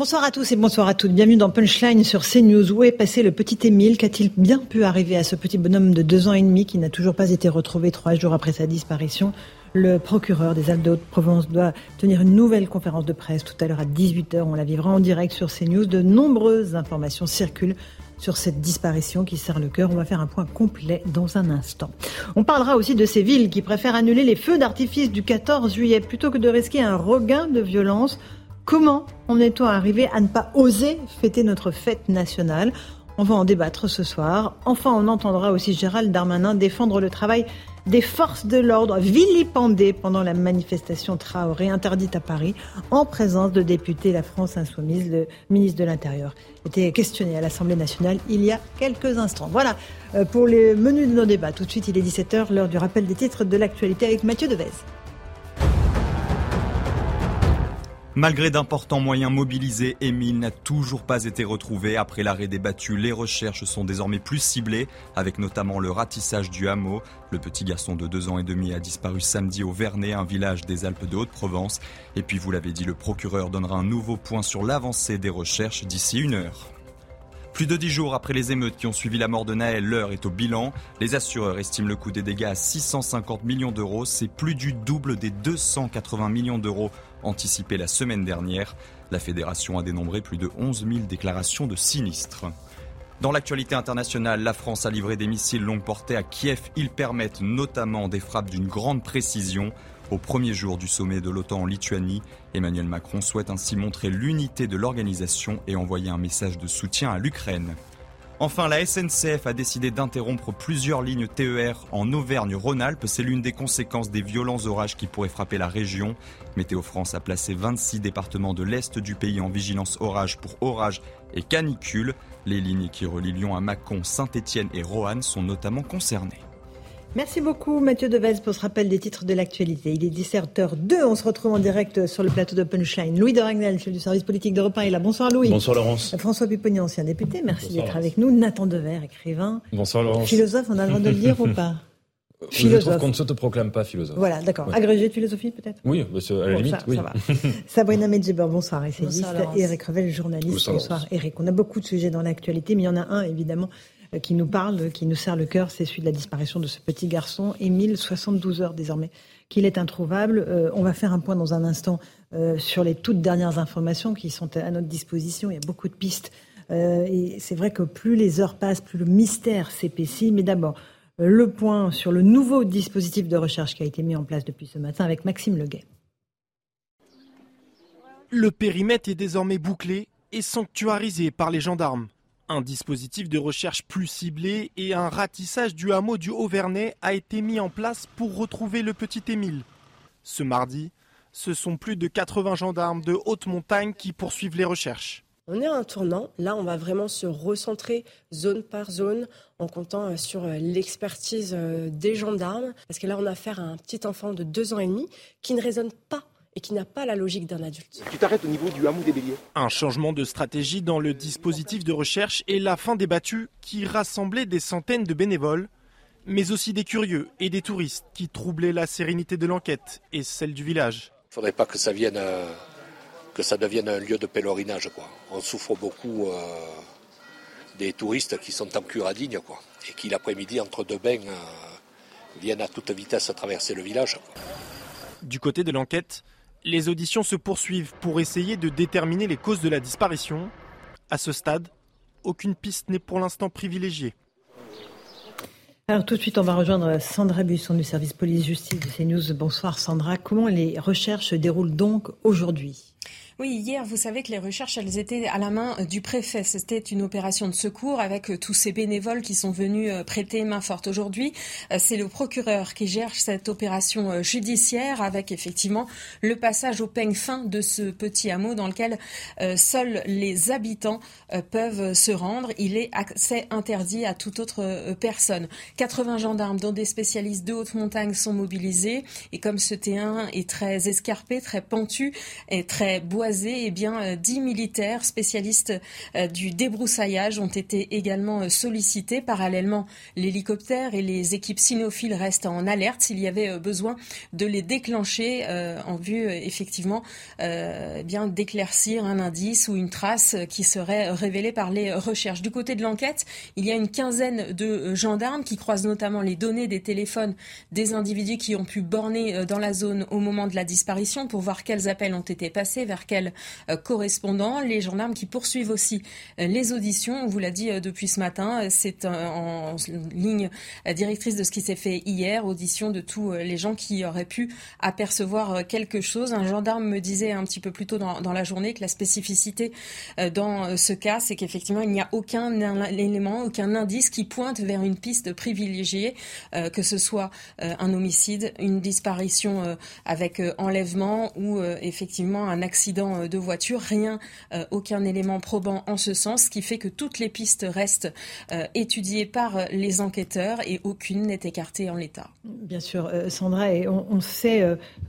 Bonsoir à tous et bonsoir à toutes. Bienvenue dans Punchline sur CNews. Où est passé le petit Émile Qu'a-t-il bien pu arriver à ce petit bonhomme de deux ans et demi qui n'a toujours pas été retrouvé trois jours après sa disparition? Le procureur des Alpes de Haute-Provence doit tenir une nouvelle conférence de presse tout à l'heure à 18h. On la vivra en direct sur CNews. De nombreuses informations circulent sur cette disparition qui serre le cœur. On va faire un point complet dans un instant. On parlera aussi de ces villes qui préfèrent annuler les feux d'artifice du 14 juillet plutôt que de risquer un regain de violence. Comment en est-on arrivé à ne pas oser fêter notre fête nationale? On va en débattre ce soir. Enfin, on entendra aussi Gérald Darmanin défendre le travail des forces de l'ordre vilipendées pendant la manifestation Traoré interdite à Paris en présence de députés La France Insoumise. Le ministre de l'Intérieur était questionné à l'Assemblée nationale il y a quelques instants. Voilà euh, pour les menus de nos débats. Tout de suite, il est 17h, l'heure du rappel des titres de l'actualité avec Mathieu Devez. Malgré d'importants moyens mobilisés, Émile n'a toujours pas été retrouvé. Après l'arrêt des battus, les recherches sont désormais plus ciblées, avec notamment le ratissage du hameau. Le petit garçon de deux ans et demi a disparu samedi au Vernet, un village des Alpes de Haute-Provence. Et puis, vous l'avez dit, le procureur donnera un nouveau point sur l'avancée des recherches d'ici une heure. Plus de dix jours après les émeutes qui ont suivi la mort de Naël, l'heure est au bilan. Les assureurs estiment le coût des dégâts à 650 millions d'euros. C'est plus du double des 280 millions d'euros anticipés la semaine dernière. La fédération a dénombré plus de 11 000 déclarations de sinistres. Dans l'actualité internationale, la France a livré des missiles longue portée à Kiev. Ils permettent notamment des frappes d'une grande précision. Au premier jour du sommet de l'OTAN en Lituanie, Emmanuel Macron souhaite ainsi montrer l'unité de l'organisation et envoyer un message de soutien à l'Ukraine. Enfin, la SNCF a décidé d'interrompre plusieurs lignes TER en Auvergne-Rhône-Alpes. C'est l'une des conséquences des violents orages qui pourraient frapper la région. Météo France a placé 26 départements de l'Est du pays en vigilance orage pour orage et canicule. Les lignes qui relient Lyon à Mâcon, Saint-Étienne et Roanne sont notamment concernées. Merci beaucoup Mathieu Devez pour ce rappel des titres de l'actualité. Il est 17h02, on se retrouve en direct sur le plateau de Punchline. Louis de Ragnel, chef du service politique de Repas, est là. Bonsoir Louis. Bonsoir Laurence. François Pupponi, ancien député, merci d'être avec nous. Nathan Dever, écrivain. Bonsoir Laurence. Philosophe, on a le droit de le dire ou pas? Philosophe. Je trouve qu'on ne s'autoproclame pas philosophe. Voilà, d'accord. Agrégé de philosophie, peut-être? Oui, bah, à la limite, oui. Ça va. Sabrina Medjeber, bonsoir, essayiste. Bonsoir, Eric Revel, journaliste. Bonsoir, Eric. On a beaucoup de sujets dans l'actualité, mais il y en a un, évidemment, euh, qui nous parle, qui nous serre le cœur, c'est celui de la disparition de ce petit garçon, Émile, 72 heures désormais qu'il est introuvable. Euh, on va faire un point dans un instant euh, sur les toutes dernières informations qui sont à notre disposition. Il y a beaucoup de pistes. et c'est vrai que plus les heures passent, plus le mystère s'épaissit. Mais d'abord, le point sur le nouveau dispositif de recherche qui a été mis en place depuis ce matin avec Maxime Leguet. Le périmètre est désormais bouclé et sanctuarisé par les gendarmes. Un dispositif de recherche plus ciblé et un ratissage du hameau du Haut-Vernay a été mis en place pour retrouver le petit Émile. Ce mardi, ce sont plus de 80 gendarmes de haute montagne qui poursuivent les recherches. On est à un tournant. Là, on va vraiment se recentrer zone par zone en comptant euh, sur euh, l'expertise euh, des gendarmes. Parce que là, on a affaire à un petit enfant de deux ans et demi qui ne raisonne pas et qui n'a pas la logique d'un adulte. Tu t'arrêtes au niveau du hameau des béliers. Un changement de stratégie dans le dispositif de recherche et la fin des battues qui rassemblaient des centaines de bénévoles, mais aussi des curieux et des touristes qui troublaient la sérénité de l'enquête et celle du village. Il ne faudrait pas que ça vienne, euh, que ça devienne un lieu de pèlerinage. Quoi. On souffre beaucoup euh, des touristes qui sont en curadigne quoi, et qui l'après-midi, entre deux bains, euh, viennent à toute vitesse traverser le village. Du côté de l'enquête, les auditions se poursuivent pour essayer de déterminer les causes de la disparition. À ce stade, aucune piste n'est pour l'instant privilégiée. Alors tout de suite, on va rejoindre Sandra Buisson du service police-justice de CNews. Bonsoir Sandra. Comment les recherches se déroulent donc aujourd'hui? Oui, hier, vous savez que les recherches, elles étaient à la main euh, du préfet. C'était une opération de secours avec euh, tous ces bénévoles qui sont venus euh, prêter main forte. Aujourd'hui, c'est le procureur qui gère cette opération judiciaire avec effectivement le passage au peigne fin de ce petit hameau dans lequel seuls les habitants peuvent se rendre. Il est accès interdit à toute autre personne. 80 gendarmes, dont des spécialistes de haute montagne, sont mobilisés. Et comme ce terrain est très escarpé, très pentu et très boisé, eh bien, euh, dix militaires spécialistes euh, du débroussaillage ont été également euh, sollicités. Parallèlement, l'hélicoptère et les équipes cynophiles restent en alerte s'il y avait besoin de les déclencher en vue, effectivement, eh bien d'éclaircir un indice ou une trace qui serait révélée par les recherches. Du côté de l'enquête, il y a une quinzaine de gendarmes qui croisent notamment les données des téléphones des individus qui ont pu borner dans la zone au moment de la disparition pour voir quels appels ont été passés, vers quels euh, correspondant. Les gendarmes qui poursuivent aussi euh, les auditions, on vous l'a dit euh, depuis ce matin, c'est en ligne directrice de ce qui s'est fait hier, audition de tous les gens qui auraient pu apercevoir quelque chose. Un gendarme me disait un petit peu plus tôt dans, la journée que la spécificité dans ce cas, c'est qu'effectivement, il n'y a aucun élément, aucun indice qui pointe vers une piste privilégiée, que ce soit un homicide, une disparition avec enlèvement ou effectivement un accident euh, de voiture. Rien, euh, aucun élément probant en ce sens, ce qui fait que toutes les pistes restent euh, étudiées par les enquêteurs et aucune n'est écartée en l'état. Bien sûr, Sandra, et on, sait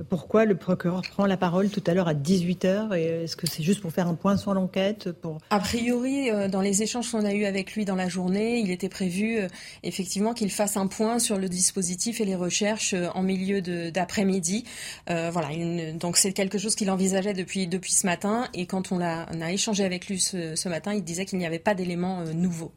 pourquoi le procureur prend la parole tout à l'heure à 18h. Est-ce que c'est juste pour faire un point sur l'enquête pour... A priori, dans les échanges qu'on a eus avec lui dans la journée, il était prévu effectivement qu'il fasse un point sur le dispositif et les recherches en milieu d'après-midi. voilà, donc c'est quelque chose qu'il envisageait depuis, depuis ce matin. Et quand on a, échangé avec lui ce, matin, il disait qu'il n'y avait pas d'éléments euh, nouveaux.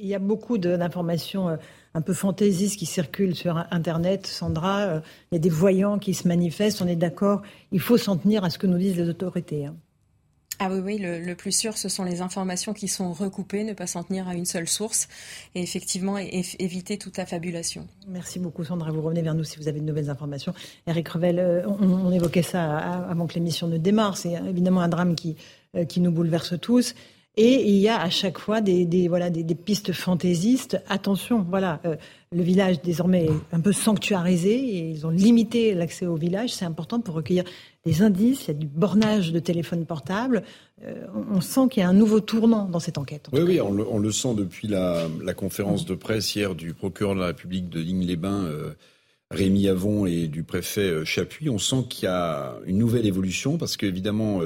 Il y a beaucoup d'informations euh, un peu fantaisistes qui circulent sur Internet, Sandra. Euh, il y a des voyants qui se manifestent. On est d'accord. Il faut s'en tenir à ce que nous disent les autorités. Hein. Ah oui, oui, le, plus sûr, ce sont les informations qui sont recoupées, ne pas s'en tenir à une seule source et effectivement éviter toute affabulation. Merci beaucoup Sandra, vous revenez vers nous si vous avez de nouvelles informations. Eric Revel, euh, on, évoquait ça avant que l'émission ne démarre, c'est évidemment un drame qui, euh, qui nous bouleverse tous. Et il y a à chaque fois des, voilà, des, pistes fantaisistes. Attention, voilà, euh, le village désormais est un peu sanctuarisé et ils ont limité l'accès au village. C'est important pour recueillir des indices. Il y a du bornage de téléphones portables. Euh, on sent qu'il y a un nouveau tournant dans cette enquête. Oui, oui, on le, sent depuis la, conférence de presse hier du procureur de la République de Ligne-les-Bains. Euh, Rémi Avon et du préfet Chapuis, on sent qu'il y a une nouvelle évolution parce qu'évidemment,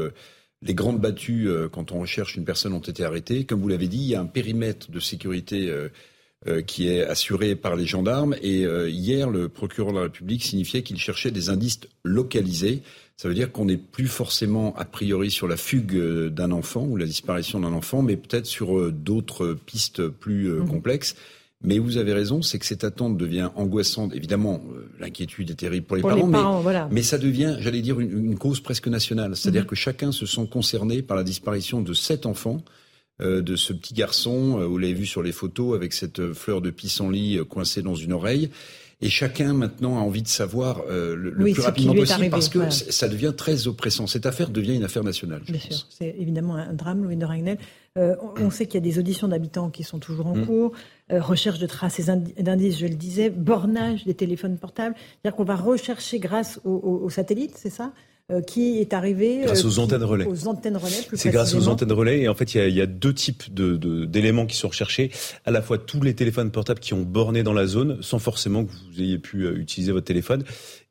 les grandes battues, euh, quand on recherche une personne, ont été arrêtées. Comme vous l'avez dit, il y a un périmètre de sécurité euh, euh, qui est assuré par les gendarmes. Et hier, le procureur de la République signifiait qu'il cherchait des indices localisés. Ça veut dire qu'on n'est plus forcément a priori sur la fugue d'un enfant ou la disparition d'un enfant, mais peut-être sur d'autres pistes plus mmh. complexes. Mais vous avez raison, c'est que cette attente devient angoissante. Évidemment, euh, l'inquiétude est terrible pour les parents, mais, ça devient, j'allais dire, une, cause presque nationale. C'est-à-dire mhm. que chacun se sent concerné par la disparition de sept enfants, euh, de ce petit garçon, euh, vous l'avez vu sur les photos, avec cette fleur de pissenlit coincée dans une oreille. Et chacun maintenant a envie de savoir le, plus rapidement possible parce que ça devient très oppressant. Cette affaire devient une affaire nationale. Bien sûr, c'est évidemment un drame, Louis de Ragnel. Euh, on sait qu'il y a des auditions d'habitants qui sont toujours en mm. cours, euh, recherche de traces et d'indices, je le disais, bornage des téléphones portables. C'est-à-dire qu'on va rechercher grâce aux, satellites, c'est ça? euh, qui est arrivé grâce aux antennes relais. Aux antennes relais, C'est grâce aux antennes relais et en fait il y a, deux types d'éléments qui sont recherchés. À la fois tous les téléphones portables qui ont borné dans la zone, sans forcément que vous ayez pu utiliser votre téléphone,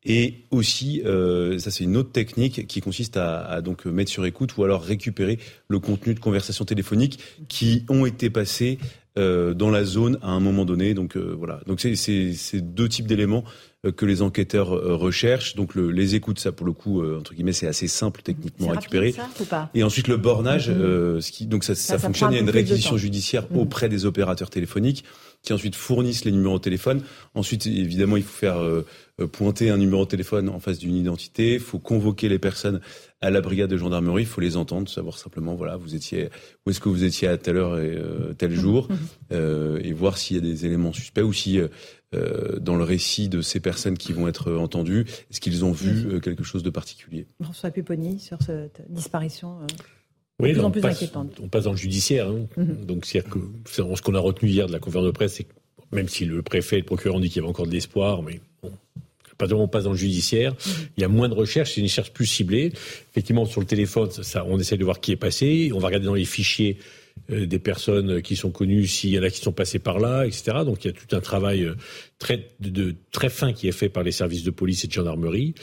et aussi, euh, ça c'est une autre technique qui consiste à, à, donc mettre sur écoute ou alors récupérer le contenu de conversations téléphoniques qui ont été passées euh, dans la zone à un moment donné. Donc euh, voilà. Donc c'est deux types d'éléments euh, que les enquêteurs euh, recherchent. Donc le, les écoutes, ça pour le coup, entre guillemets, c'est assez simple techniquement à récupérer. Ça, ou pas? Et ensuite le bornage, mm-hmm. ce qui donc ça, ça, fonctionne. Il y a une réquisition judiciaire mm-hmm. auprès des opérateurs téléphoniques. qui ensuite fournissent les numéros de téléphone. Ensuite, évidemment, il faut faire euh, pointer un numéro de téléphone en face d'une identité. Il faut convoquer les personnes à la brigade de gendarmerie. Il faut les entendre, savoir simplement, voilà, vous étiez où est-ce que vous étiez à telle heure et tel jour, euh, et voir s'il y a des éléments suspects ou si euh, dans le récit de ces personnes qui vont être entendues, est-ce qu'ils ont vu quelque chose de particulier? François Pupponi sur cette disparition. Oui, plus en plus passe, on passe dans le judiciaire. Hein. Mhm. Donc, c'est que ce qu'on a retenu hier de la conférence de presse, c'est que même si le préfet et le procureur ont dit qu'il y avait encore de l'espoir, mais bon, on passe dans le judiciaire, mhm. il y a moins de recherches, c'est une recherche plus ciblée. Effectivement, sur le téléphone, ça, on essaie de voir qui est passé, on va regarder dans les fichiers euh, des personnes qui sont connues, s'il y en a qui sont passées par là, etc. Donc il y a tout un travail euh, très, de, très fin qui est fait par les services de police et de gendarmerie.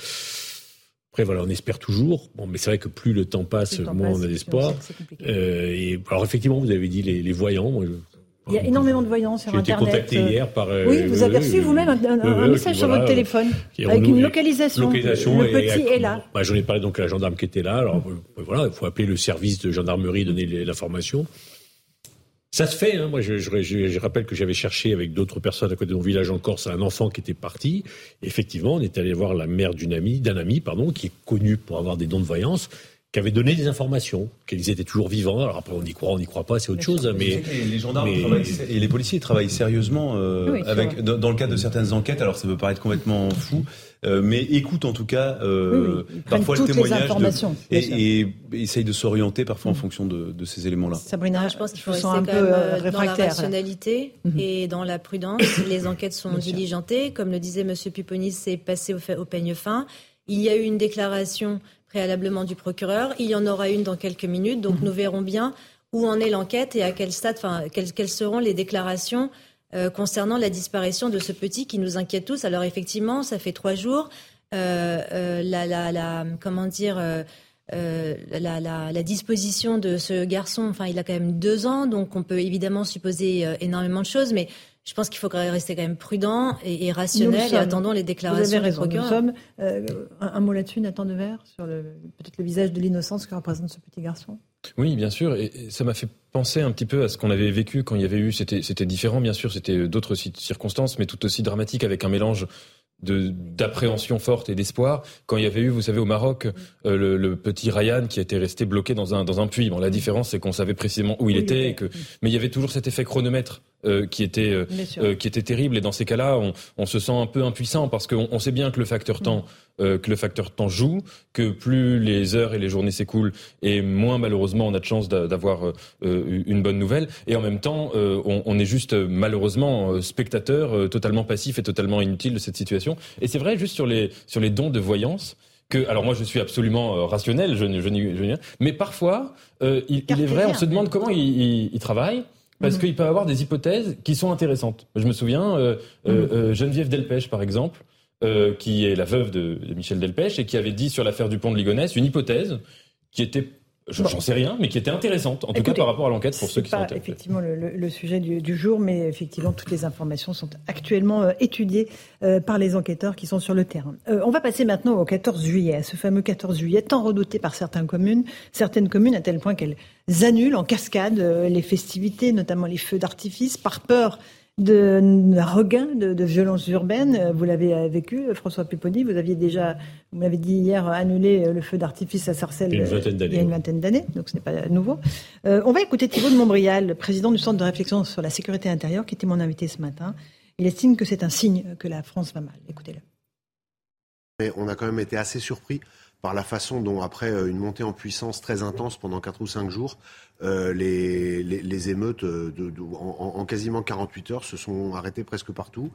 Après, voilà, on espère toujours. Bon, mais c'est vrai que plus le temps passe, moins on a d'espoir. Euh, et alors, effectivement, vous avez dit les, voyants. Il y a énormément de voyants sur Internet. J'ai été contacté hier par. Euh, oui, vous avez reçu vous-même un, message sur votre téléphone avec une localisation. localisation le petit est là. Bah, J'en ai parlé donc à la gendarme qui était là. Alors voilà, il faut appeler le service de gendarmerie, donner l'information. Ça se fait. Hein. Moi, je, je, je, rappelle que j'avais cherché avec d'autres personnes à côté de mon village en Corse un enfant qui était parti. effectivement, on est allé voir la mère d'une amie, d'un ami, pardon, qui est connu pour avoir des dons de voyance qui avait donné des informations, qu'ils étaient toujours vivants. Alors après, on y croit, on n'y croit pas, c'est autre chose. Mais les gendarmes et les policiers travaillent sérieusement euh, avec dans, le cadre de certaines enquêtes. Alors ça peut paraître complètement fou, euh, mais écoute en tout cas euh, parfois le témoignage et, et, essaye de s'orienter parfois en mm. fonction de, de ces éléments-là. Sabrina, je pense qu'il faut rester un peu dans la rationalité mm-hmm. et dans la prudence. les enquêtes sont diligentées, comme le disait Monsieur Puponis, c'est passé au, au peigne fin. Il y a eu une déclaration préalablement du procureur. Il y en aura une dans quelques minutes, donc nous verrons bien où en est l'enquête et à quel stade, enfin, quelles, seront les déclarations euh, concernant la disparition de ce petit qui nous inquiète tous. Alors effectivement, ça fait trois jours. Euh, euh, la, la, la, comment dire la, la, disposition de ce garçon, enfin, il a quand même deux ans, donc on peut évidemment supposer énormément de choses, mais je pense qu'il faut rester quand même prudent et, rationnel et attendons les déclarations du procureur. Nous sommes, euh, un, mot là-dessus, Nathan Devers, sur peut-être le visage de l'innocence que représente ce petit garçon? Oui, bien sûr, et ça m'a fait penser un petit peu à ce qu'on avait vécu quand il y avait eu, c'était différent bien sûr, c'était d'autres circonstances, mais tout aussi dramatiques avec un mélange d'appréhension forte et d'espoir quand il y avait eu, vous savez, au Maroc, euh, le, petit Ryan qui était resté bloqué dans un dans un puits. Bon, la différence c'est qu'on savait précisément où il, était, Et que, mais il y avait toujours cet effet chronomètre euh, qui était euh, qui était terrible. Et dans ces cas-là, on, on, se sent un peu impuissant parce qu'on on sait bien que le facteur temps mm. que le facteur temps joue, que plus les heures et les journées s'écoulent et moins malheureusement on a de chance d'avoir une bonne nouvelle. Et en même temps, on, on, est juste malheureusement spectateur totalement passif et totalement inutile de cette situation. Et c'est vrai, juste sur les, sur les dons de voyance, que, alors moi je suis absolument euh, rationnel, je, je, je, mais parfois, euh, il, est vrai, on se demande comment il, il, travaille. Parce mhm. qu'il peut avoir des hypothèses qui sont intéressantes. Je me souviens, euh, mhm. Geneviève Delpech, par exemple, qui est la veuve de, de Michel Delpech et qui avait dit sur l'affaire du pont de Ligonnès une hypothèse qui était J'en sais rien, mais qui était intéressante, en tout cas par rapport à l'enquête pour ceux qui sont intéressés. effectivement le, le, sujet du, du, jour, mais effectivement toutes les informations sont actuellement euh, étudiées euh, par les enquêteurs qui sont sur le terrain. Euh, on va passer maintenant au 14 juillet, à ce fameux 14 juillet, tant redouté par certaines communes, certaines communes à tel point qu'elles annulent en cascade les festivités, notamment les feux d'artifice, par peur de regain de, de violences urbaines. Vous l'avez vécu, François Pupponi. Vous aviez déjà, vous m'avez dit hier, annulé le feu d'artifice à Sarcelles il y a une vingtaine d'années, donc ce n'est pas nouveau. Euh, on va écouter Thibault de Montbrial, président du Centre de réflexion sur la sécurité intérieure, qui était mon invité ce matin. Il estime que c'est un signe que la France va mal. Écoutez-le. on a quand même été assez surpris par la façon dont, après euh, une montée en puissance très intense pendant 4 ou 5 jours, euh, les, les, émeutes euh, de, en, en, quasiment 48 heures se sont arrêtées presque partout.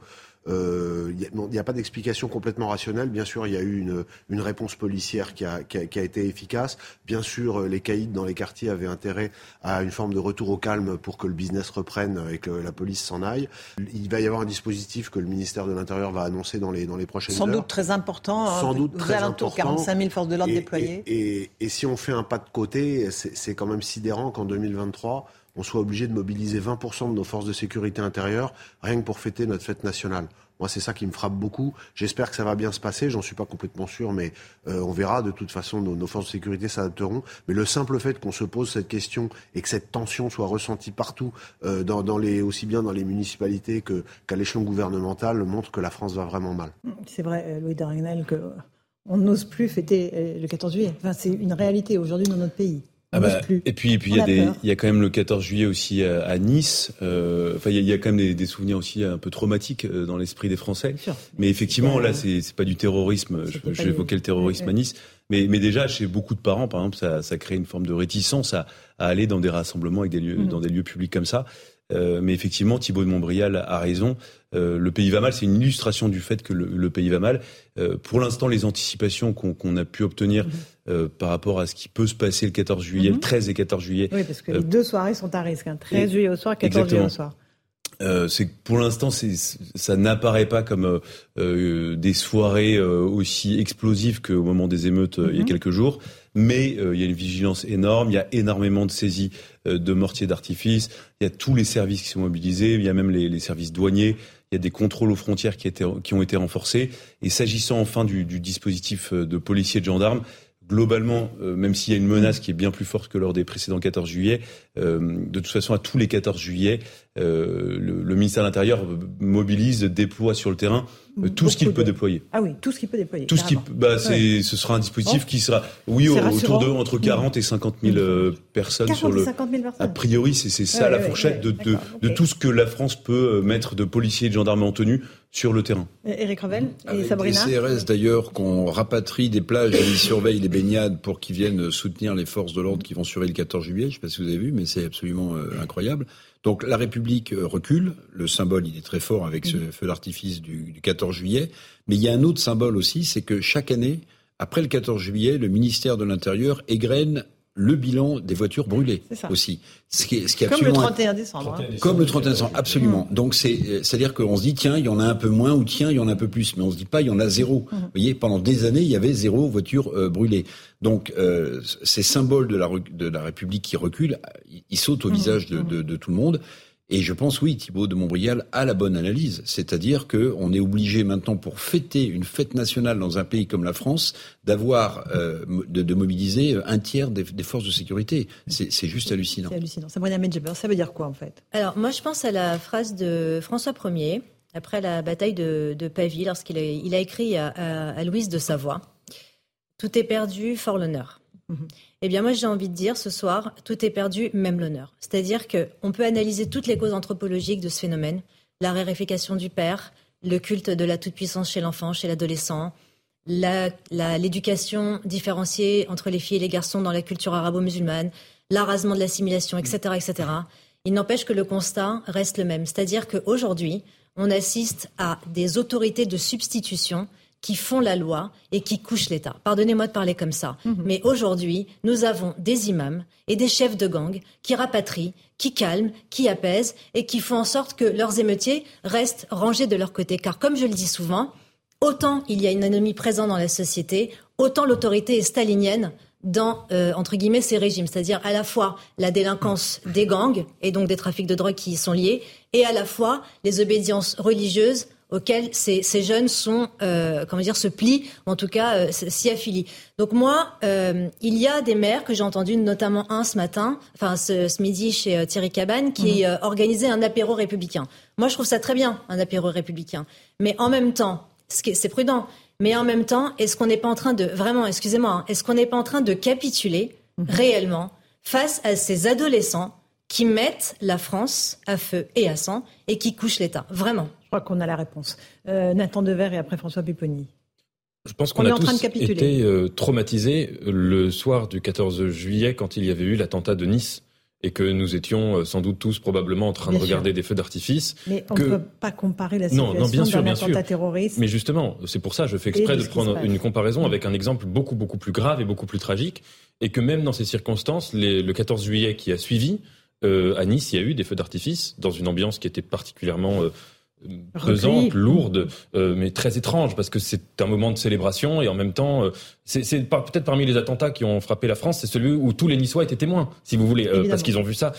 Il euh, n'y a, a, pas d'explication complètement rationnelle. Bien sûr, il y a eu une, une réponse policière qui a, qui, a, qui a, été efficace. Bien sûr, les caïds dans les quartiers avaient intérêt à une forme de retour au calme pour que le business reprenne et que la police s'en aille. Il va y avoir un dispositif que le ministère de l'Intérieur va annoncer dans les, dans les prochaines Sans heures. Sans doute très important. Hein, Sans doute très important. 45 000 forces de l'ordre déployées. Et, et, et si on fait un pas de côté, c'est quand même sidérant qu'en 2023, on soit obligé de mobiliser 20% de nos forces de sécurité intérieure rien que pour fêter notre fête nationale. Moi, c'est ça qui me frappe beaucoup. J'espère que ça va bien se passer. J'en suis pas complètement sûr, mais euh, on verra. De toute façon, nos, forces de sécurité s'adapteront. Mais le simple fait qu'on se pose cette question et que cette tension soit ressentie partout, euh, dans, les, aussi bien dans les municipalités qu'à l'échelon gouvernemental, montre que la France va vraiment mal. C'est vrai, euh, Louis Darnel, que on n'ose plus fêter le 14 juillet. Enfin, c'est une réalité aujourd'hui dans notre pays. Ah bah, et puis, et puis il y a des, il y a quand même le 14 juillet aussi à, Nice. Euh, enfin, il y, a, quand même des, des, souvenirs aussi un peu traumatiques euh, dans l'esprit des Français. Mais effectivement, là, c'est, pas du terrorisme. J'évoquais le terrorisme à Nice. Mais, mais déjà, chez beaucoup de parents, par exemple, ça, ça crée une forme de réticence à, à aller dans des rassemblements avec des lieux, mmh. dans des lieux publics comme ça. Euh, mais effectivement, Thibault de Montbrial a raison. Euh, le pays va mal, c'est une illustration du fait que le, pays va mal. Euh, pour l'instant, les anticipations qu'on a pu obtenir mhm. par rapport à ce qui peut se passer le 14 juillet, le 13 mhm. et 14 juillet. Oui, parce que les deux soirées sont à risque. 13 hein. juillet au soir, 14 juillet au soir. c'est pour l'instant, ça n'apparaît pas comme des soirées aussi explosives qu'au moment des émeutes il y a mhm. quelques jours mais euh, il y a une vigilance énorme, il y a énormément de saisies euh, de mortiers d'artifice, il y a tous les services qui sont mobilisés, il y a même les, services douaniers, il y a des contrôles aux frontières qui ont été renforcés. Et s'agissant enfin du, du, dispositif euh, de policiers et de gendarmes, globalement, même s'il y a une menace qui est bien plus forte que lors des précédents 14 juillet, de toute façon, à tous les 14 juillet, le, le, ministère de l'Intérieur mobilise, déploie sur le terrain euh, tout ce qu'il peut déployer. Ah oui, tout ce qu'il peut déployer. Tout ce qui, bah, c'est, ce sera un dispositif qui sera, oui, autour de entre 40 et 50 000 euh, personnes sur le. 50 000 personnes. A priori, c'est, c'est ça la fourchette de, de, de, tout ce que la France peut euh, mettre de policiers et de gendarmes en tenue sur le terrain. Éric Revel et Sabrina. Les CRS d'ailleurs qu'on rapatrie des plages et ils surveillent les baignades pour qu'ils viennent soutenir les forces de l'ordre qui vont surveiller le 14 juillet. Je ne sais pas si vous avez vu, mais c'est absolument incroyable. Donc la République euh, recule, le symbole il est très fort avec ce feu d'artifice du, 14 juillet, mais il y a un autre symbole aussi, c'est que chaque année, après le 14 juillet, le ministère de l'Intérieur égrène le bilan des voitures brûlées aussi. Ce qui est, ce qui est Comme le 31 décembre. Hein. Comme le 31 décembre, absolument. Mm. Donc c'est, c'est-à-dire qu'on se dit tiens, il y en a un peu moins ou tiens, il y en a un peu plus, mais on se dit pas il y en a zéro. Mm. Vous voyez, pendant des années, il y avait zéro voiture euh, brûlée. Donc euh, ces symboles de la, de la République qui reculent, ils sautent au mm. visage de, de, de tout le monde. Et je pense, oui, Thibault de Montbrial a la bonne analyse. C'est-à-dire qu'on est obligé maintenant, pour fêter une fête nationale dans un pays comme la France, d'avoir, euh, de, mobiliser un tiers des, forces de sécurité. C'est juste hallucinant. C'est hallucinant. Sabrina Medjeber, ça veut dire quoi en fait? Alors, moi, je pense à la phrase de François Ier, après la bataille de, Pavie, lorsqu'il a, il a écrit à, à Louise de Savoie Tout est perdu, fort l'honneur. Mhm. Eh bien, moi, j'ai envie de dire ce soir, tout est perdu, même l'honneur. C'est-à-dire qu'on peut analyser toutes les causes anthropologiques de ce phénomène la raréfication du père, le culte de la toute-puissance chez l'enfant, chez l'adolescent, l'éducation différenciée entre les filles et les garçons dans la culture arabo-musulmane, l'arasement de l'assimilation, etc., etc. Il n'empêche que le constat reste le même. C'est-à-dire qu'aujourd'hui, on assiste à des autorités de substitution qui font la loi et qui couchent l'État. Pardonnez-moi de parler comme ça. Mhm. Mais aujourd'hui, nous avons des imams et des chefs de gang qui rapatrient, qui calment, qui apaisent et qui font en sorte que leurs émeutiers restent rangés de leur côté. Car comme je le dis souvent, autant il y a une anomie présente dans la société, autant l'autorité est stalinienne dans, euh, entre guillemets, ces régimes, c'est-à-dire à la fois la délinquance des gangs et donc des trafics de drogue qui y sont liés, et à la fois les obédiences religieuses auxquels ces, jeunes sont, euh, comment dire, se plient, ou en tout cas euh, s'y affilient. Donc moi, euh, il y a des maires que j'ai entendu, notamment un ce matin, enfin ce, midi chez Thierry Cabane, qui mhm. organisait un apéro républicain. Moi, je trouve ça très bien, un apéro républicain. Mais en même temps, c'est prudent. Mais en même temps, est-ce qu'on n'est pas en train de, vraiment, excusez-moi, hein, est-ce qu'on n'est pas en train de capituler mhm. réellement face à ces adolescents qui mettent la France à feu et à sang et qui couchent l'État Vraiment? Crois qu'on a la réponse. Euh, Nathan Dever et après François Pupponi. Je pense qu'on a tous été euh, traumatisés le soir du 14 juillet quand il y avait eu l'attentat de Nice et que nous étions euh, sans doute tous probablement en train de regarder des feux d'artifice. Mais on ne peut pas comparer la situation d'un attentat terroriste. Mais justement, c'est pour ça, je fais exprès de, prendre une comparaison avec un exemple beaucoup beaucoup plus grave et beaucoup plus tragique, et que même dans ces circonstances, le 14 juillet qui a suivi, à Nice, il y a eu des feux d'artifice dans une ambiance qui était particulièrement pesante, lourde, euh, mais très étrange parce que c'est un moment de célébration et en même temps, euh, c'est peut-être parmi les attentats qui ont frappé la France, c'est celui où tous les Niçois étaient témoins, si vous voulez, euh, parce qu'ils ont vu ça.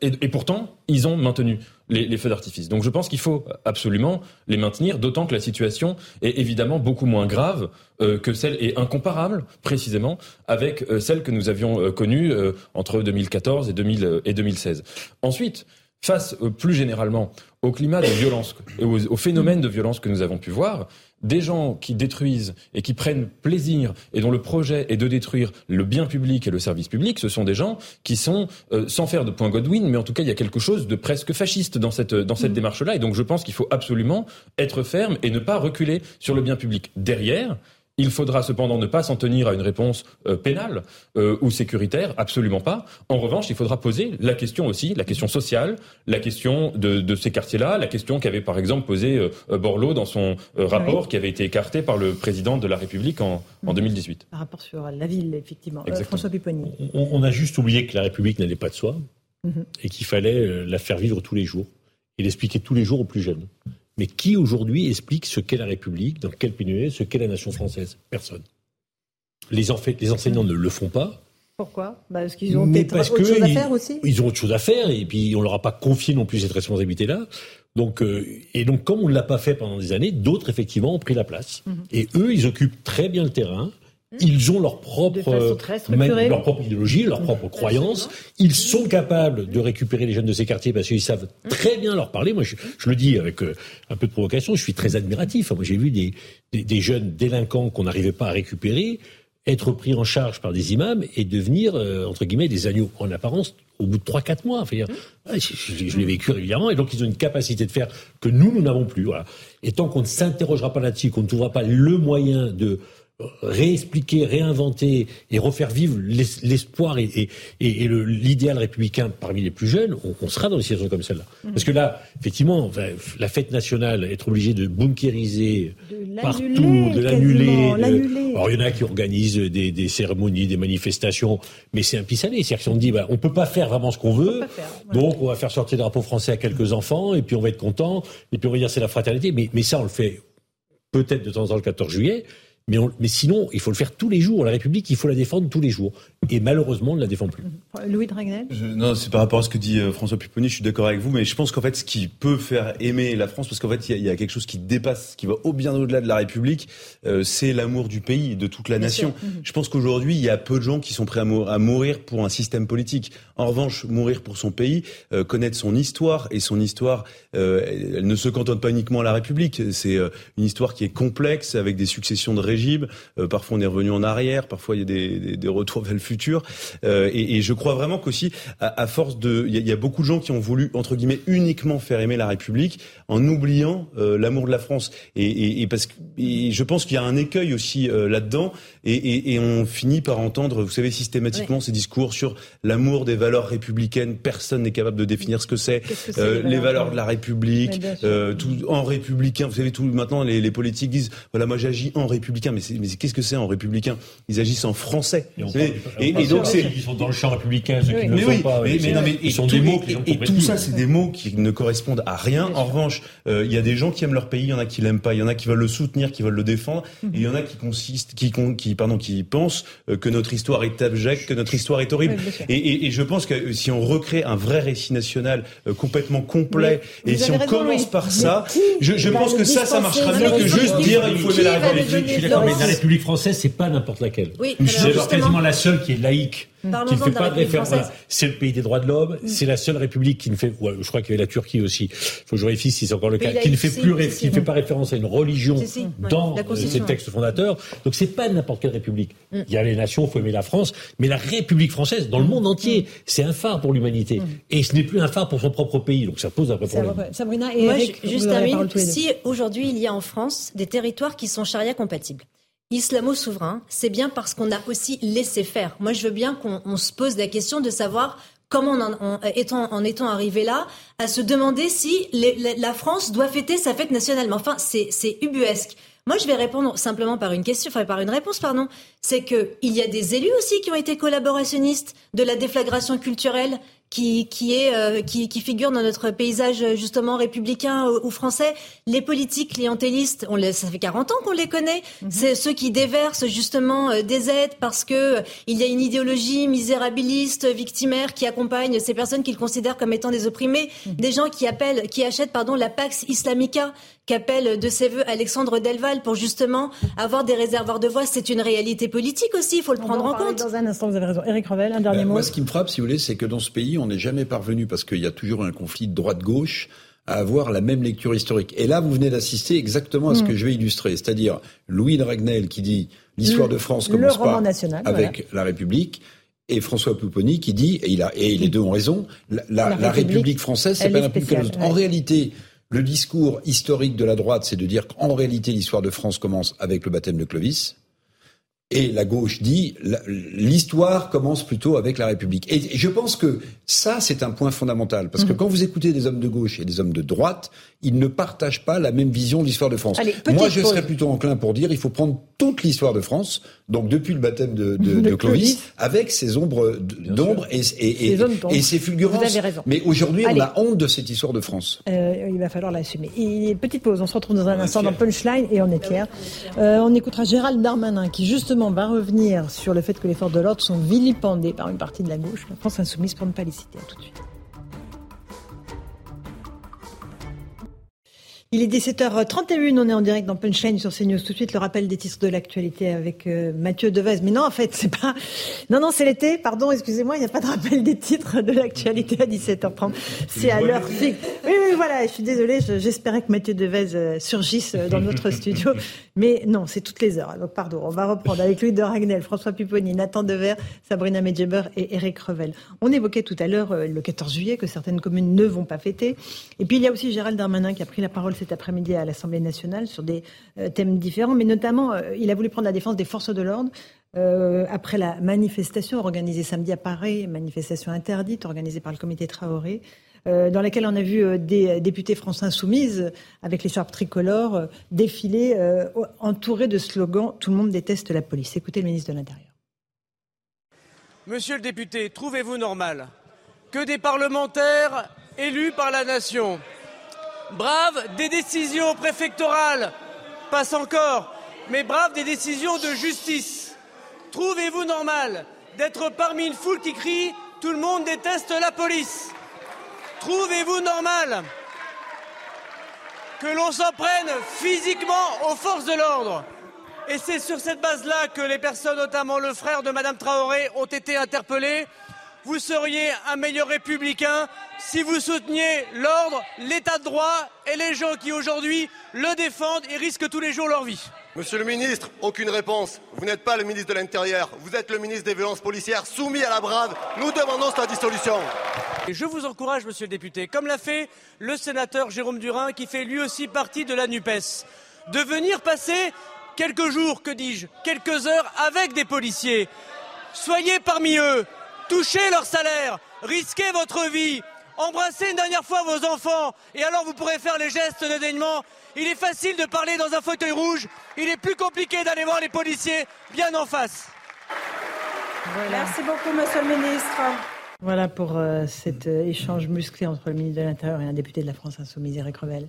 Et, et, pourtant, ils ont maintenu les, les feux d'artifice. Donc je pense qu'il faut absolument les maintenir, d'autant que la situation est évidemment beaucoup moins grave que celle et incomparable précisément avec celle que nous avions connue entre 2014 et, 2000, et 2016. Ensuite, face plus généralement au climat de violence et au, phénomène de violence que nous avons pu voir, des gens qui détruisent et qui prennent plaisir et dont le projet est de détruire le bien public et le service public, ce sont des gens qui sont, euh, sans faire de point Godwin, mais en tout cas il y a quelque chose de presque fasciste dans cette, dans cette mmh. démarche-là. Et donc je pense qu'il faut absolument être ferme et ne pas reculer sur le bien public. Derrière, il faudra cependant ne pas s'en tenir à une réponse euh, pénale euh, ou sécuritaire, absolument pas. En revanche, il faudra poser la question aussi, la question sociale, la question de, ces quartiers-là, la question qu'avait par exemple posée euh, Borloo dans son rapport qui avait été écarté par le président de la République en, 2018. Par rapport sur la ville, effectivement. François Pupponi. On, a juste oublié que la République n'allait pas de soi mhm. et qu'il fallait la faire vivre tous les jours et l'expliquer tous les jours aux plus jeunes. Mais qui aujourd'hui explique ce qu'est la République, dans quel pays ce qu'est la nation française? Personne. Les, les enseignants ne le font pas. Pourquoi? Bah, Parce qu'ils ont peut-être autre chose à faire aussi Ils ont autre chose à faire et puis on leur a pas confié non plus cette responsabilité-là. Donc, euh, et donc, comme on ne l'a pas fait pendant des années, d'autres, effectivement, ont pris la place. Mhm. Et eux, ils occupent très bien le terrain. Ils ont leur propre, leur propre idéologie, leur propre croyance. Ils sont capables de récupérer les jeunes de ces quartiers parce qu'ils savent très bien leur parler. Moi, je, le dis avec euh, un peu de provocation, je suis très admiratif. Moi, j'ai vu des, des, jeunes délinquants qu'on n'arrivait pas à récupérer être pris en charge par des imams et devenir, euh, entre guillemets, des agneaux en apparence au bout de 3-4 mois. Enfin, je, je l'ai vécu régulièrement. Et donc, ils ont une capacité de faire que nous, nous n'avons plus. Voilà. Et tant qu'on ne s'interrogera pas là-dessus, qu'on ne trouvera pas le moyen de réexpliquer, réinventer et refaire vivre l'espoir et, l'idéal républicain parmi les plus jeunes, on, sera dans des situations comme celle-là. Mhm. Parce que là, effectivement, la fête nationale, être obligé de bunkériser partout, de l'annuler. Alors il y en a qui organisent des, cérémonies, des manifestations, mais c'est un pis-aller. C'est-à-dire qu'on dit, bah, on peut pas faire vraiment ce qu'on veut, donc on va faire sortir le drapeau français à quelques enfants, et puis on va être content, et puis on va dire c'est la fraternité. Mais, mais ça, on le fait peut-être de temps en temps le 14 juillet. Mais, mais, sinon, il faut le faire tous les jours. La République, il faut la défendre tous les jours. Et malheureusement, on ne la défend plus. Louis Dragnel? Non, c'est par rapport à ce que dit euh, François Pupponi, je suis d'accord avec vous, mais je pense qu'en fait, ce qui peut faire aimer la France, parce qu'en fait, il y, a quelque chose qui dépasse, qui va au bien au-delà de la République, euh, c'est l'amour du pays, de toute la nation. Mhm. Je pense qu'aujourd'hui, il y a peu de gens qui sont prêts à, mourir pour un système politique. En revanche, mourir pour son pays, euh, connaître son histoire, et son histoire, elle ne se cantonne pas uniquement à la République. C'est une histoire qui est complexe, avec des successions de régimes euh, parfois on est revenu en arrière, parfois il y a des, des, retours vers le futur. Euh, et, et, je crois vraiment qu'aussi, à, force de, il y, a beaucoup de gens qui ont voulu entre guillemets uniquement faire aimer la République en oubliant euh, l'amour de la France. Et, et parce que je pense qu'il y a un écueil aussi là-dedans. Et, on finit par entendre, vous savez, systématiquement ces discours sur l'amour des valeurs républicaines. Personne n'est capable de définir ce que c'est. les valeurs de la République, tout en républicain. Vous savez, tout maintenant les, les politiques disent voilà, moi j'agis en républicain mais, qu'est-ce que c'est en républicain? Ils agissent en français. Et, donc c'est ils sont dans le champ républicain, ceux qui ne le font pas. Mais, non, mais ils sont des mots et, tout ça, c'est des mots qui ne correspondent à rien. En revanche, euh, il y a des gens qui aiment leur pays, il y en a qui l'aiment pas, il y en a qui veulent le soutenir, qui veulent le défendre, et il y en a qui consistent, qui, qui, pardon, qui pensent euh, que notre histoire est abjecte, que notre histoire est horrible. Et, je pense que si on recrée un vrai récit national euh, complètement complet, et si on commence par ça, je, pense que ça, ça marchera mieux que juste dire il faut aimer la République mais la République française, c'est pas n'importe laquelle. Oui, c'est quasiment la seule qui est laïque. Qui ne fait pas de référence. C'est le pays des droits de l'homme. Mm. C'est la seule république qui ne fait. Ouais, je crois qu'il y avait la Turquie aussi. Il faut que je vérifie si c'est encore le cas. Qui ne fait plus, qui ne fait pas référence à une religion dans ses textes fondateurs. Donc c'est pas n'importe quelle république. Mm. Il y a les nations, il faut aimer la France, mais la République française, dans le mm. monde entier, c'est un phare pour l'humanité. Et ce n'est plus un phare pour son propre pays. Donc ça pose un vrai problème. Sabrina et Moi, juste termine. Si aujourd'hui il y a en France des territoires qui sont charia compatibles islamo-souverain, c'est bien parce qu'on a aussi laissé faire. Moi, je veux bien qu'on se pose la question de savoir comment, en, étant, en étant arrivé là, à se demander si la France doit fêter sa fête nationale. Mais enfin, c'est ubuesque. Moi, je vais répondre simplement par une question, enfin par une réponse, pardon. C'est que il y a des élus aussi qui ont été collaborationnistes de la déflagration culturelle qui qui est euh, qui, qui figure dans notre paysage justement républicain ou, français. Les politiques clientélistes, on les, ça fait 40 ans qu'on les connaît. Mhm. C'est ceux qui déversent justement euh, des aides parce que euh, il y a une idéologie misérabiliste, victimaire qui accompagne ces personnes qu'ils considèrent comme étant des opprimés, mhm. des gens qui appellent, qui achètent pardon la Pax Islamica qu'appelle de ses voeux Alexandre Delval pour justement avoir des réservoirs de voix. C'est une réalité politique aussi, il faut le prendre en compte. Dans un instant, vous avez raison. Éric Revel, un dernier ben, mot. Moi, ce qui me frappe, si vous voulez, c'est que dans ce pays, on n'est jamais parvenu, parce qu'il y a toujours un conflit de droite-gauche, à avoir la même lecture historique. Et là, vous venez d'assister exactement à ce mm. que je vais illustrer, c'est-à-dire Louis de Ragnel qui dit l'histoire de France commence pas avec la République et François Pouponi qui dit, et, il a, et les deux ont raison, la, République, française, c'est pas la plus En réalité, le discours historique de la droite, c'est de dire qu'en réalité, l'histoire de France commence avec le baptême de Clovis. Et la gauche dit l'histoire commence plutôt avec la République. Et je pense que ça, c'est un point fondamental. Parce que mhm. quand vous écoutez des hommes de gauche et des hommes de droite, ils ne partagent pas la même vision de l'histoire de France. Moi, je serais plutôt enclin pour dire il faut prendre toute l'histoire de France, donc depuis le baptême de, de, de, Clovis, avec ses ombres d'ombre et, et, et, et, ses fulgurances. Vous avez raison. Mais aujourd'hui, on a honte de cette histoire de France. Euh, il va falloir l'assumer. Petite pause, on se retrouve dans un instant dans Punchline et on est clair. Euh, on écoutera Gérald Darmanin qui justement va revenir sur le fait que les forces de l'ordre sont vilipendées par une partie de la gauche, la France insoumise pour ne pas les citer. Tout de suite. Il est 17h31, on est en direct dans Punchline sur CNews. Tout de suite, le rappel des titres de l'actualité avec euh, Mathieu Devez. Mais non, en fait, c'est pas... Non, non, c'est l'été, pardon, excusez-moi, il n'y a pas de rappel des titres de l'actualité à 17h30. C'est à l'heure fixe. Oui, oui, voilà, je suis désolée, j'espérais que Mathieu Devez euh, surgisse euh, dans notre studio. Mais non, c'est toutes les heures. Donc, pardon, on va reprendre avec Louis de Ragnel, François Pupponi, Nathan Dever, Sabrina Medjeber et Eric Revel. On évoquait tout à l'heure le 14 juillet que certaines communes ne vont pas fêter. Et puis, il y a aussi Gérald Darmanin qui a pris la parole après-midi à l'Assemblée nationale sur des euh, thèmes différents, mais notamment, euh, il a voulu prendre la défense des forces de l'ordre. Euh, après la manifestation organisée samedi à Paris, manifestation interdite organisée par le comité Traoré, dans laquelle on a vu des députés français insoumises avec l'écharpe tricolore défiler entourés de slogans Tout le monde déteste la police. Écoutez le ministre de l'Intérieur. Monsieur le député, trouvez-vous normal que des parlementaires élus par la nation brave des décisions préfectorales, passe encore, mais brave des décisions de justice. Trouvez-vous normal d'être parmi une foule qui crie Tout le monde déteste la police Trouvez-vous normal que l'on s'en prenne physiquement aux forces de l'ordre? Et c'est sur cette base-là que les personnes, notamment le frère de Madame Traoré, ont été interpellées vous seriez un meilleur républicain si vous souteniez l'ordre, l'état de droit et les gens qui aujourd'hui le défendent et risquent tous les jours leur vie. Monsieur le ministre, aucune réponse. Vous n'êtes pas le ministre de l'Intérieur, vous êtes le ministre des violences policières soumis à la brave. Nous demandons sa dissolution. Et je vous encourage, monsieur le député, comme l'a fait le sénateur Jérôme Durin, qui fait lui aussi partie de la NUPES, de venir passer quelques jours, que dis-je, quelques heures avec des policiers. Soyez parmi eux, touchez leur salaire, risquez votre vie, embrassez une dernière fois vos enfants, et alors vous pourrez faire les gestes de dédaignement. Il est facile de parler dans un fauteuil rouge, il est plus compliqué d'aller voir les policiers bien en face. Merci beaucoup, monsieur le ministre. Voilà pour euh, cet euh, échange musclé entre le ministre de l'Intérieur et un député de la France Insoumise, Eric Revel.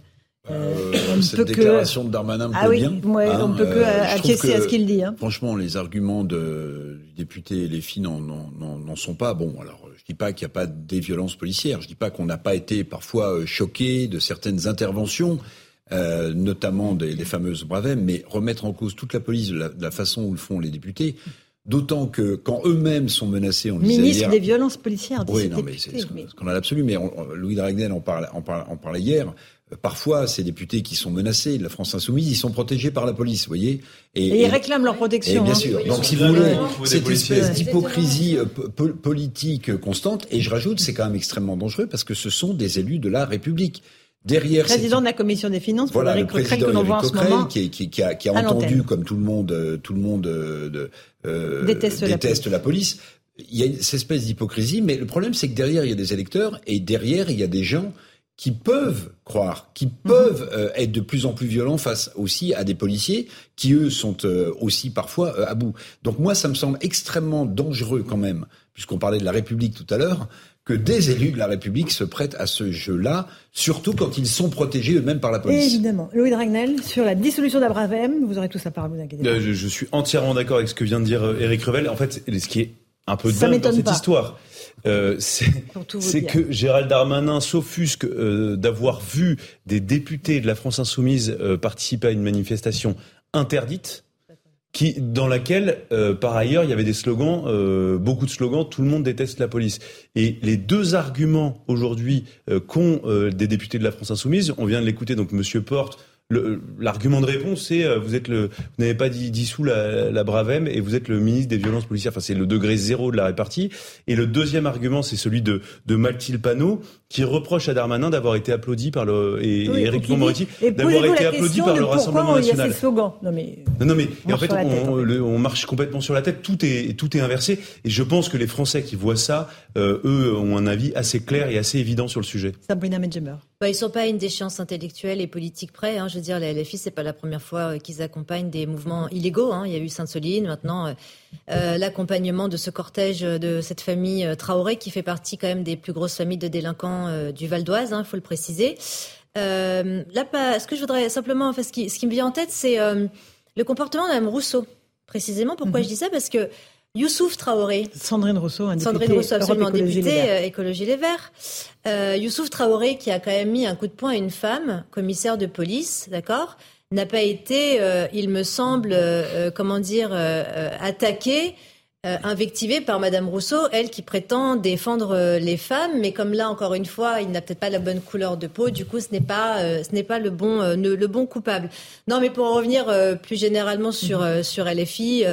Euh, cette déclaration de Darmanin me ah bien. on hein, peut que euh, acquiescer à ce qu'il dit. Hein. Franchement, les arguments de, du député et les filles n'en sont pas. Bon, alors je dis pas qu'il n'y a pas des violences policières. Je dis pas qu'on n'a pas été parfois euh, choqué de certaines interventions, euh, notamment des, des fameuses Bravem, mais remettre en cause toute la police de la, façon où le font les députés. D'autant que quand eux-mêmes sont menacés, on ministre des violences policières. Oui, non, mais c'est qu'on a l'absolu. Mais Louis Dragnel en en parlait hier. Parfois, ces députés qui sont menacés de la France insoumise, ils sont protégés par la police, vous voyez. Et, ils réclament leur protection. bien hein. sûr. Donc, si vous voulez, cette espèce d'hypocrisie euh, politique constante, et je rajoute, c'est quand même extrêmement dangereux parce que ce sont des élus de la République. Derrière, président de la commission des finances, voilà, le président que l'on voit en ce moment, qui, qui, qui, a, qui a entendu, comme tout le monde, euh, tout le monde euh, euh, déteste, déteste la, police. Il y a cette espèce d'hypocrisie, mais le problème, c'est que derrière, il y a des électeurs, et derrière, il y a des gens qui peuvent croire, qui peuvent euh, être de plus en plus violents face aussi à des policiers qui, eux, sont euh, aussi parfois euh, à bout. Donc moi, ça me semble extrêmement dangereux quand même, puisqu'on parlait de la République tout à l'heure, que des élus de la République se prêtent à ce jeu-là, surtout quand ils sont protégés eux-mêmes par la police. évidemment. Louis Dragnel, sur la dissolution d'Abraham, vous aurez tout ça par vous inquiétez euh, je, je, suis entièrement d'accord avec ce que vient de dire Eric euh, Revel. En fait, ce qui est un peu dingue dans cette histoire, euh, c'est que Gérald Darmanin s'offusque euh, d'avoir vu des députés de la France insoumise euh, participer à une manifestation interdite qui, dans laquelle, par ailleurs, il y avait des slogans, beaucoup de slogans, tout le monde déteste la police. Et les deux arguments aujourd'hui qu'ont des députés de la France insoumise, on vient de l'écouter, donc Monsieur Porte L'argument de réponse, c'est euh, vous êtes le, vous n'avez pas dissous la, la Bravem et vous êtes le ministre des violences policières. Enfin, c'est le degré zéro de la répartie. Et le deuxième argument, c'est celui de, de Maltil Pano, qui reproche à Darmanin d'avoir été applaudi par le et, oui, Éric moretti d'avoir été applaudi par le Rassemblement national. Il y a ces slogans. Non mais, non, non mais en fait, on, on, marche complètement sur la tête. Tout est tout est inversé. Et je pense que les Français qui voient ça, euh, eux, ont un avis assez clair et assez évident sur le sujet. Sabrina Medjemer. Bah, ils sont pas à une déchéance intellectuelle et politique près. Hein. Je veux dire, les LFI, c'est pas la première fois euh, qu'ils accompagnent des mouvements illégaux. Hein. Il y a eu Sainte-Soline, maintenant euh, euh, l'accompagnement de ce cortège de cette famille Traoré, qui fait partie quand même des plus grosses familles de délinquants du Val d'Oise. Il hein, faut le préciser. Euh, là, ce que je voudrais simplement, enfin, ce qui, ce qui me vient en tête, c'est le comportement de Mme Rousseau. Précisément, pourquoi mhm. je dis ça? Parce que Youssouf Traoré. Sandrine Rousseau, un député. Sandrine Rousseau, absolument, député Écologie Les Verts. Euh, Youssouf Traoré, qui a quand même mis un coup de poing à une femme, commissaire de police, d'accord, n'a pas été, euh, il me semble, euh, comment dire, attaqué, invectivé par Madame Rousseau, elle qui prétend défendre les femmes, mais comme là, encore une fois, il n'a peut-être pas la bonne couleur de peau, du coup, ce n'est pas, ce n'est pas le bon, le bon coupable. Non, mais pour en revenir plus généralement sur, sur LFI,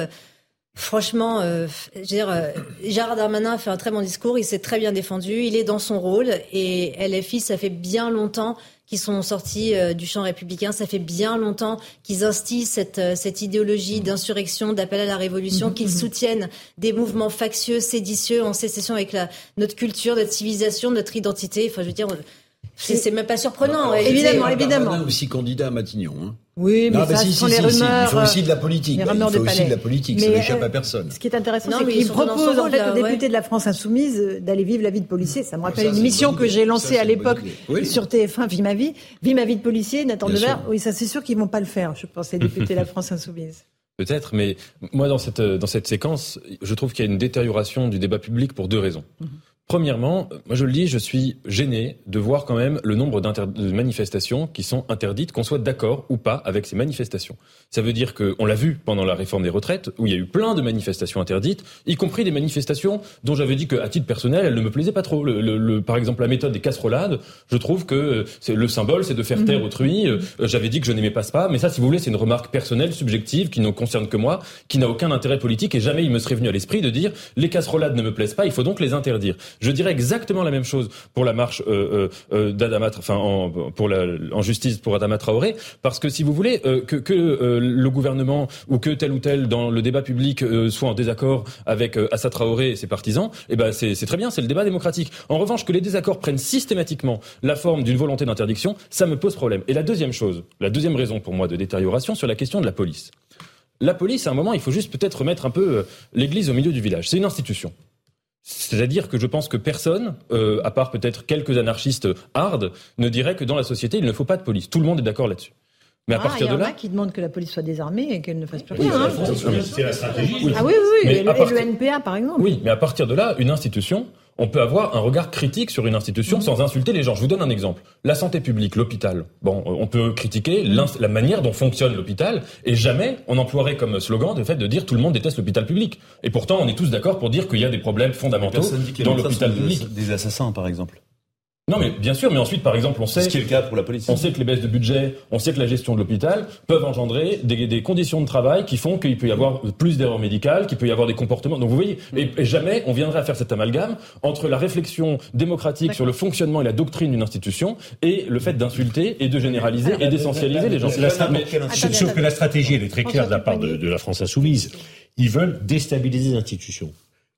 Franchement, euh, je veux dire, euh, Gérard Darmanin a fait un très bon discours, il s'est très bien défendu, il est dans son rôle et LFI, ça fait bien longtemps qu'ils sont sortis euh, du champ républicain, ça fait bien longtemps qu'ils instillent cette, euh, cette idéologie d'insurrection, d'appel à la révolution, qu'ils soutiennent des mouvements factieux, séditieux, en sécession avec la, notre culture, notre civilisation, notre identité. Enfin, je veux dire, c'est même pas surprenant. évidemment, évidemment. aussi candidat à Matignon. Hein. Oui, mais ça, sont les rumeurs. il faut aussi de la politique. il faut aussi de la politique. ça n'échappe à personne. Ce qui est intéressant, c'est qu'il propose en fait aux députés de la France insoumise euh, d'aller vivre la vie de policier. Ça me rappelle une mission que j'ai lancée à l'époque sur TF1, Vie ma vie, Vie ma vie de policier, Nathan Devers. Oui, ça c'est sûr qu'ils vont pas le faire. Je pense les députés de la France insoumise. Peut-être, mais moi dans cette dans cette séquence, je trouve qu'il y a une détérioration du débat public pour deux raisons. Mhm. Premièrement, moi je le dis, je suis gêné de voir quand même le nombre de manifestations qui sont interdites, qu'on soit d'accord ou pas avec ces manifestations. Ça veut dire qu'on l'a vu pendant la réforme des retraites, où il y a eu plein de manifestations interdites, y compris des manifestations dont j'avais dit qu'à titre personnel, elles ne me plaisaient pas trop. Le, par exemple, la méthode des casserolades, je trouve que c'est le symbole, c'est de faire taire mhm. autrui. Euh, j'avais dit que je n'aimais pas pas, mais ça, si vous voulez, c'est une remarque personnelle, subjective, qui ne concerne que moi, qui n'a aucun intérêt politique, et jamais il me serait venu à l'esprit de dire les casserolades ne me plaisent pas, il faut donc les interdire. Je dirais exactement la même chose pour la marche euh, euh, euh enfin en, pour la, en justice pour Adama Traoré, parce que si vous voulez euh, que, que euh, le gouvernement ou que tel ou tel dans le débat public soit en désaccord avec Assa Traoré et ses partisans, eh ben c'est très bien, c'est le débat démocratique. En revanche, que les désaccords prennent systématiquement la forme d'une volonté d'interdiction, ça me pose problème. Et la deuxième chose, la deuxième raison pour moi de détérioration sur la question de la police. La police, à un moment, il faut juste peut-être remettre un peu l'église au milieu du village. C'est une institution. C'est-à-dire que je pense que personne, euh, à part peut-être quelques anarchistes hard, ne dirait que dans la société, il ne faut pas de police. Tout le monde est d'accord là-dessus. Mais à ah, partir de là, il y en a qui demandent que la police soit désarmée et qu'elle ne fasse plus rien. Hein. C'est la stratégie. Ah oui, oui, oui. Et, le NPA, par exemple. Oui, mais à partir de là, une institution, on peut avoir un regard critique sur une institution sans insulter les gens. Je vous donne un exemple. La santé publique, l'hôpital. Bon, euh, on peut critiquer la manière dont fonctionne l'hôpital et jamais on emploierait comme slogan le fait de dire tout le monde déteste l'hôpital public. Et pourtant, on est tous d'accord pour dire qu'il y a des problèmes fondamentaux dans l'hôpital public. Des assassins, par exemple. Non, mais bien sûr, mais ensuite, par exemple, on sait. Ce qui est le cas pour la police. On sait que les baisses de budget, on sait que la gestion de l'hôpital peuvent engendrer des, des, conditions de travail qui font qu'il peut y avoir plus d'erreurs médicales, qu'il peut y avoir des comportements. Donc vous voyez, et, jamais on viendrait à faire cet amalgame entre la réflexion démocratique sur le fonctionnement et la doctrine d'une institution et le fait d'insulter et de généraliser et d'essentialiser les gens. Sauf que la stratégie, elle est très claire de la part de, de la France insoumise. Ils veulent déstabiliser l'institution.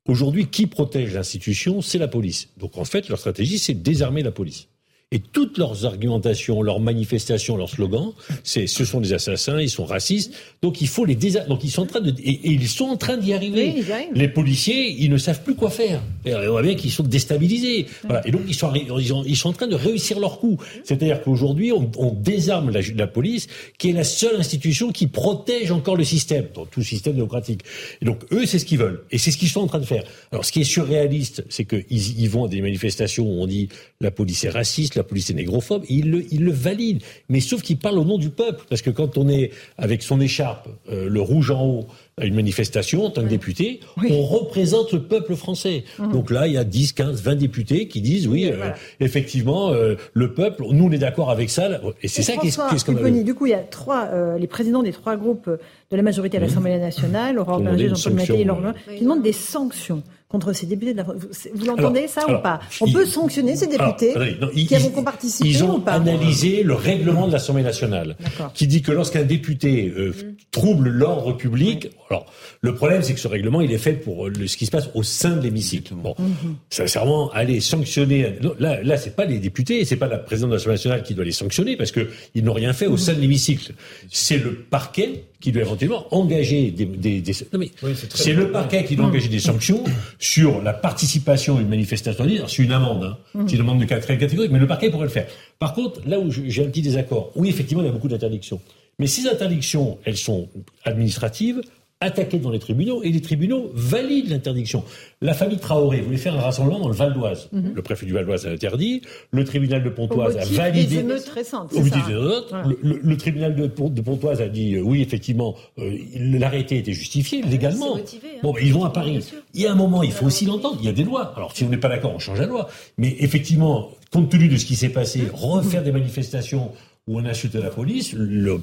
Aujourd'hui, qui protège l'institution? C'est la police. Donc en fait, leur stratégie, c'est désarmer la police. Et toutes leurs argumentations, leurs manifestations, leurs slogans, c'est ce sont des assassins, ils sont racistes. Donc il faut les donc ils sont en train de et, ils sont en train d'y arriver. les policiers, ils ne savent plus quoi faire. Et on voit bien qu'ils sont déstabilisés. Voilà. Et donc ils sont ils, sont en train de réussir leur coup. C'est-à-dire qu'aujourd'hui on, on, désarme la, la, police, qui est la seule institution qui protège encore le système, dans tout système démocratique. Et donc eux, c'est ce qu'ils veulent et c'est ce qu'ils sont en train de faire. Alors ce qui est surréaliste, c'est qu'ils ils vont à des manifestations où on dit la police est raciste la police est négrophobe, il le, il le valide. Mais sauf qu'il parle au nom du peuple, parce que quand on est avec son écharpe, euh, le rouge en haut, à une manifestation, en tant que député, on représente le peuple français. Mhm. Donc là, il y a 10, 15, 20 députés qui disent, oui, euh, effectivement, euh, le peuple, nous, on est d'accord avec ça. Et c'est ça qui est, ce Du coup, il y a trois, les présidents des trois groupes de la majorité à mhm. l'Assemblée nationale, Aurore Berger, Jean-Paul Mattei et Laurent qui demandent des sanctions contre ces députés de la Vous l'entendez ça ou pas On peut sanctionner ces députés qui ont comparticipé Ils ont analysé le règlement de l'Assemblée nationale qui dit que lorsqu'un député euh, mm. trouble l'ordre public, alors le problème c'est que ce règlement il est fait pour le, ce qui se passe au sein de l'hémicycle. Bon, mm-hmm. sincèrement, aller sanctionner là, là c'est pas les députés, c'est pas la présidente de l'Assemblée nationale qui doit les sanctionner parce que ils n'ont rien fait au mm-hmm. sein de l'hémicycle. C'est le parquet qui doit éventuellement engager des, des, des... non mais c'est le parquet qui doit mm. engager des sanctions sur la participation à une manifestation. C'est une amende, hein. c'est une amende de catégorique, mais le parquet pourrait le faire. Par contre, là où j'ai un petit désaccord, oui, effectivement, il y a beaucoup d'interdictions. Mais ces interdictions, elles sont administratives, attaquées dans les tribunaux et les tribunaux valident l'interdiction. La famille Traoré voulait faire un rassemblement dans le Val d'Oise. Mhm. Le préfet du Val d'Oise a interdit. Le tribunal de Pontoise a validé. Des récentes, au motif des autres. Le, tribunal de, Pontoise a dit euh, oui, effectivement, euh, l'arrêté était justifié légalement. Motivé, hein. Bon, ben, ils vont à Paris. Il y a un moment, il faut aussi l'entendre. Il y a des lois. Alors, si on n'est pas d'accord, on change la loi. Mais effectivement, compte tenu de ce qui s'est passé, refaire des manifestations où on a insulté la police, le,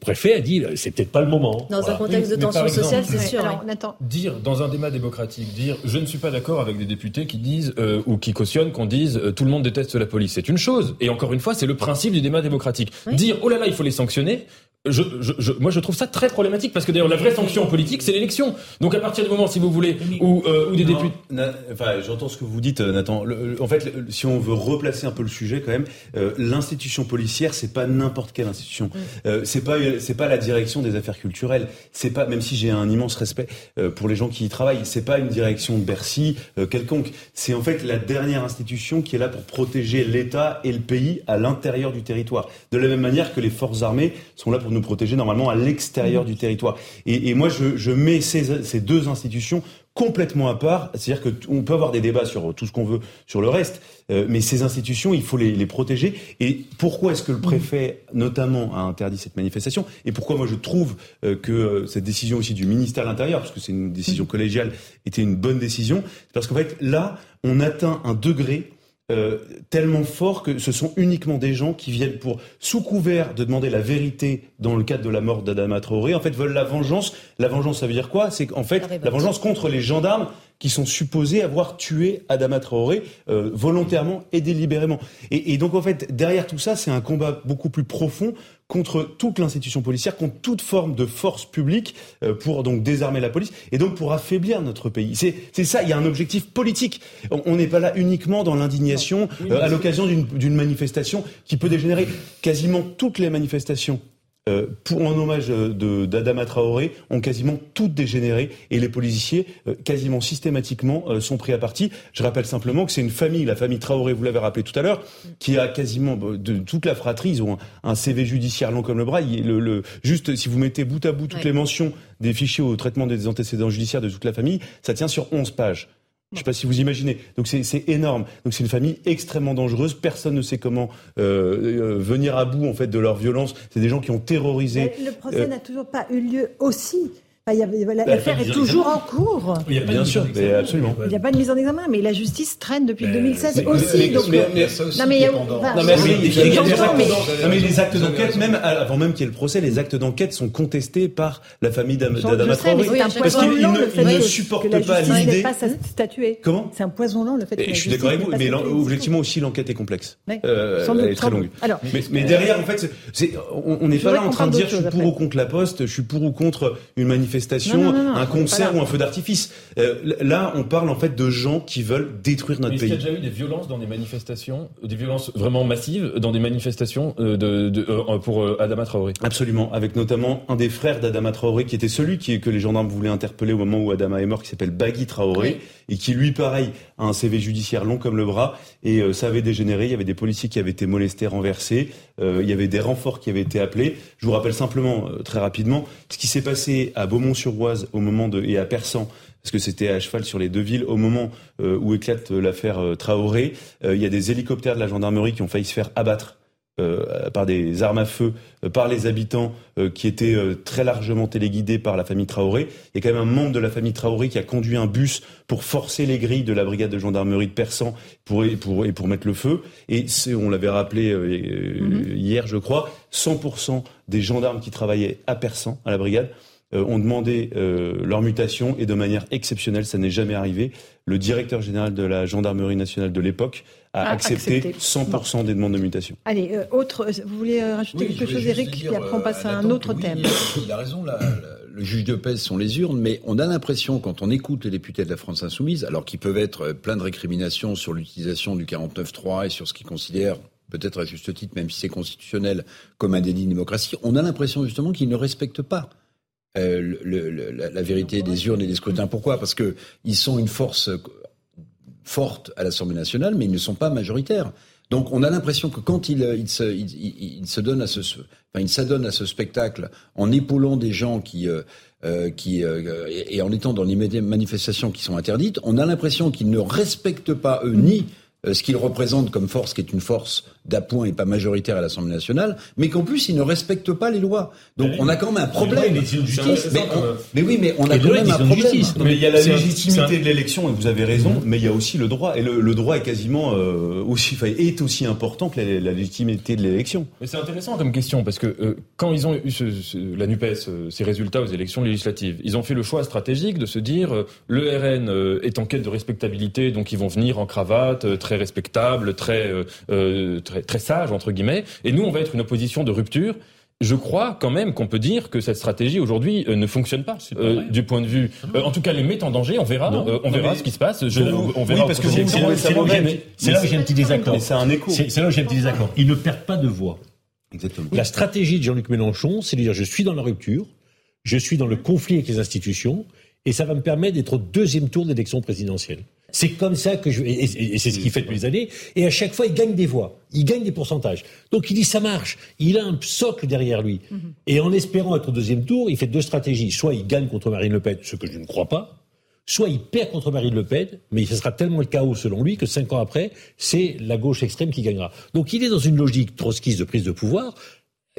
préfet a dit c'est peut-être pas le moment. Dans un contexte de tension sociale, c'est sûr. dire dans un débat démocratique, dire je ne suis pas d'accord avec des députés qui disent euh, ou qui cautionnent qu'on dise euh, tout le monde déteste la police, c'est une chose. Et encore une fois, c'est le principe du débat démocratique. Dire oh là là, il faut les sanctionner, je, je, moi, je trouve ça très problématique parce que d'ailleurs, la vraie sanction politique, c'est l'élection. Donc, à partir du moment, si vous voulez, où, euh, des députés. Enfin, j'entends ce que vous dites, Nathan. en fait, si on veut replacer un peu le sujet, quand même, euh, l'institution policière, c'est pas n'importe quelle institution. Euh, c'est pas, c'est pas la direction des affaires culturelles. C'est pas, même si j'ai un immense respect pour les gens qui y travaillent, c'est pas une direction de Bercy quelconque. C'est en fait la dernière institution qui est là pour protéger l'État et le pays à l'intérieur du territoire. De la même manière que les forces armées sont là pour nous protéger normalement à l'extérieur du territoire. Et, moi, je, mets ces, deux institutions complètement à part. C'est-à-dire qu'on peut avoir des débats sur tout ce qu'on veut sur le reste, euh, mais ces institutions, il faut les, protéger. Et pourquoi est-ce que le préfet, notamment, a interdit cette manifestation? Et pourquoi moi je trouve euh, que euh, cette décision aussi du ministère de l'Intérieur, parce que c'est une décision collégiale, était une bonne décision? Parce qu'en fait, là, on atteint un degré euh, tellement fort que ce sont uniquement des gens qui viennent pour, sous couvert de demander la vérité dans le cadre de la mort d'Adama Traoré, en fait veulent la vengeance. La vengeance, ça veut dire quoi? C'est qu'en fait la vengeance contre les gendarmes qui sont supposés avoir tué Adama Traoré euh, volontairement et délibérément. Et, et, donc en fait, derrière tout ça, c'est un combat beaucoup plus profond contre toute l'institution policière, contre toute forme de force publique euh, pour donc désarmer la police et donc pour affaiblir notre pays. C'est ça, il y a un objectif politique. On n'est pas là uniquement dans l'indignation euh, à l'occasion d'une manifestation qui peut dégénérer. Quasiment toutes les manifestations euh, pour en hommage d'Adama Traoré, ont quasiment toutes dégénéré et les policiers, euh, quasiment systématiquement, euh, sont pris à partie. Je rappelle simplement que c'est une famille, la famille Traoré, vous l'avez rappelé tout à l'heure, qui a quasiment de toute la fratrie, ils ont un, CV judiciaire long comme le bras. le, le, juste, si vous mettez bout à bout toutes les mentions des fichiers au traitement des antécédents judiciaires de toute la famille, ça tient sur 11 pages. Je ne sais pas si vous imaginez. Donc c'est énorme. Donc c'est une famille extrêmement dangereuse. Personne ne sait comment euh, euh, venir à bout en fait de leur violence. C'est des gens qui ont terrorisé. le procès euh, n'a toujours pas eu lieu aussi L'affaire est toujours en cours. Il bien sûr, mais absolument. Il n'y a pas de mise en examen, mais la justice traîne depuis 2016 aussi. non, mais, les actes d'enquête, même avant même qu'il y ait le procès, les actes d'enquête sont contestés par la famille d'Adama Traoré parce qu'ils ne supportent pas l'idée. pas. Comment C'est un poison lent le fait. que Je suis d'accord avec vous, mais objectivement aussi l'enquête est complexe. Euh, elle est très longue. Mais derrière, en fait, on n'est pas là en train de dire je suis pour ou contre la Poste, je suis pour ou contre une manifestation manifestation, un concert ou un feu d'artifice. Euh, là, on parle en fait de gens qui veulent détruire notre pays. Il y a déjà eu des violences dans des manifestations, des violences vraiment massives dans des manifestations de, de, pour Adama Traoré? Absolument, avec notamment un des frères d'Adama Traoré qui était celui qui, que les gendarmes voulaient interpeller au moment où Adama est mort, qui s'appelle Bagui Traoré, et qui lui, pareil, a un CV judiciaire long comme le bras, et ça avait dégénéré. Il y avait des policiers qui avaient été molestés, renversés. Il y avait des renforts qui avaient été appelés. Je vous rappelle simplement, très rapidement, ce qui s'est passé à Beaumont-sur-Oise au moment de et à Persan parce que c'était à cheval sur les deux villes au moment euh, où éclate l'affaire euh, Traoré. Euh, il y a des hélicoptères de la gendarmerie qui ont failli se faire abattre euh, par des armes à feu, euh, par les habitants euh, qui étaient très largement téléguidés par la famille Traoré. Il y a quand même un membre de la famille Traoré qui a conduit un bus pour forcer les grilles de la brigade de gendarmerie de Persan pour, pour, et pour mettre le feu. Et on l'avait rappelé mhm. hier, je crois, 100% des gendarmes qui travaillaient à Persan, à la brigade, ont demandé leur mutation et de manière exceptionnelle, ça n'est jamais arrivé. Le directeur général de la gendarmerie nationale de l'époque a accepté, 100% des demandes de mutation. Allez, euh, autre, euh, vous voulez euh, rajouter quelque chose, Eric, puis après on passe à, un autre thème. Il a raison, le juge de paix sont les urnes, mais on a l'impression, quand on écoute les députés de la France insoumise, alors qu'ils peuvent être plein de récriminations sur l'utilisation du 49.3 et sur ce qu'ils considèrent peut-être à juste titre, même si c'est constitutionnel, comme un délit de démocratie, on a l'impression justement qu'ils ne respectent pas la, vérité des urnes et des scrutins. Pourquoi? Parce qu'ils sont une force fortes à l'Assemblée nationale, mais ils ne sont pas majoritaires. Donc on a l'impression que quand il, il, se, il, se, donne à ce, enfin, à ce spectacle en épaulant des gens qui, euh, euh euh, et en étant dans les manifestations qui sont interdites, on a l'impression qu'ils ne respectent pas eux ni euh, ce qu'ils représentent comme force, qui est une force d'appoint et pas majoritaire à l'Assemblée nationale, mais qu'en plus ils ne respectent pas les lois. Donc on a quand même un problème. Mais, oui, mais on a quand même un problème. Mais il y a la légitimité de l'élection, et vous avez raison, mm-hmm. mais il y a aussi le droit, et le, droit est quasiment euh, aussi est aussi important que la, légitimité de l'élection. Mais c'est intéressant comme question parce que euh, quand ils ont eu ce, la Nupes ces résultats aux élections législatives, ils ont fait le choix stratégique de se dire le RN est en quête de respectabilité, donc ils vont venir en cravate très respectable, très, euh, euh, très, très sage, entre guillemets. Et nous, on va être une opposition de rupture. Je crois quand même qu'on peut dire que cette stratégie aujourd'hui euh, ne fonctionne pas, du point de vue. en tout cas, les met en danger. On verra. on verra ce qui se passe. on verra. parce que c'est là où j'ai un petit désaccord. C'est un écho. C'est là où j'ai un petit désaccord. Ils ne perdent pas de voix. Exactement. La stratégie de Jean-Luc Mélenchon, c'est de dire je suis dans la rupture, je suis dans le conflit avec les institutions, et ça va me permettre d'être au deuxième tour d'élection présidentielle. C'est comme ça que je et, c'est ce qu'il fait depuis des années. Et à chaque fois, il gagne des voix, il gagne des pourcentages. Donc il dit ça marche. Il a un socle derrière lui. Mhm. Et en espérant être au deuxième tour, il fait deux stratégies. Soit il gagne contre Marine Le Pen, ce que je ne crois pas. Soit il perd contre Marine Le Pen, mais ce sera tellement le chaos selon lui que cinq ans après, c'est la gauche extrême qui gagnera. Donc il est dans une logique trotskiste de prise de pouvoir,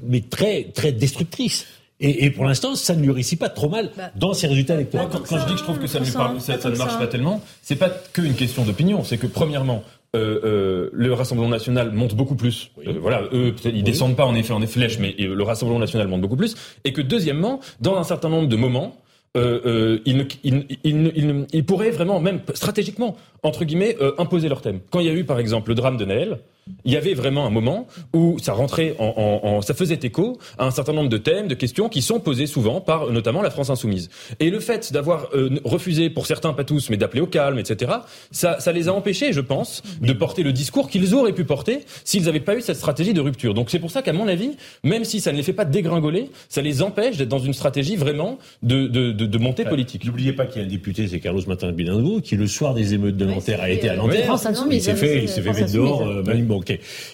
mais très très destructrice. Et, et, pour l'instant, ça ne lui réussit pas trop mal bah, dans ses résultats électoraux. Quand, je dis que je trouve que ça, ça, ne marche pas tellement, c'est pas qu'une question d'opinion. C'est que premièrement, euh, euh, le Rassemblement national monte beaucoup plus. Euh, voilà, eux, ils descendent pas en effet en flèche, mais le Rassemblement national monte beaucoup plus. Et que deuxièmement, dans un certain nombre de moments, euh, euh, ils, il, il, il, pourraient vraiment, même stratégiquement, entre guillemets, euh, imposer leur thème. Quand il y a eu, par exemple, le drame de Naël, il y avait vraiment un moment où ça rentrait en, en, ça faisait écho à un certain nombre de thèmes, de questions qui sont posées souvent par notamment la France insoumise. Et le fait d'avoir euh, refusé, pour certains pas tous, mais d'appeler au calme, etc., ça, ça les a empêchés, je pense, de porter le discours qu'ils auraient pu porter s'ils n'avaient pas eu cette stratégie de rupture. Donc c'est pour ça qu'à mon avis, même si ça ne les fait pas dégringoler, ça les empêche d'être dans une stratégie vraiment de, de, de, de montée politique. N'oubliez pas qu'il y a un député, c'est Carlos Martin Bilingo, qui le soir des émeutes de Nanterre a été à Nanterre. il s'est fait, il s'est fait mettre dehors, euh,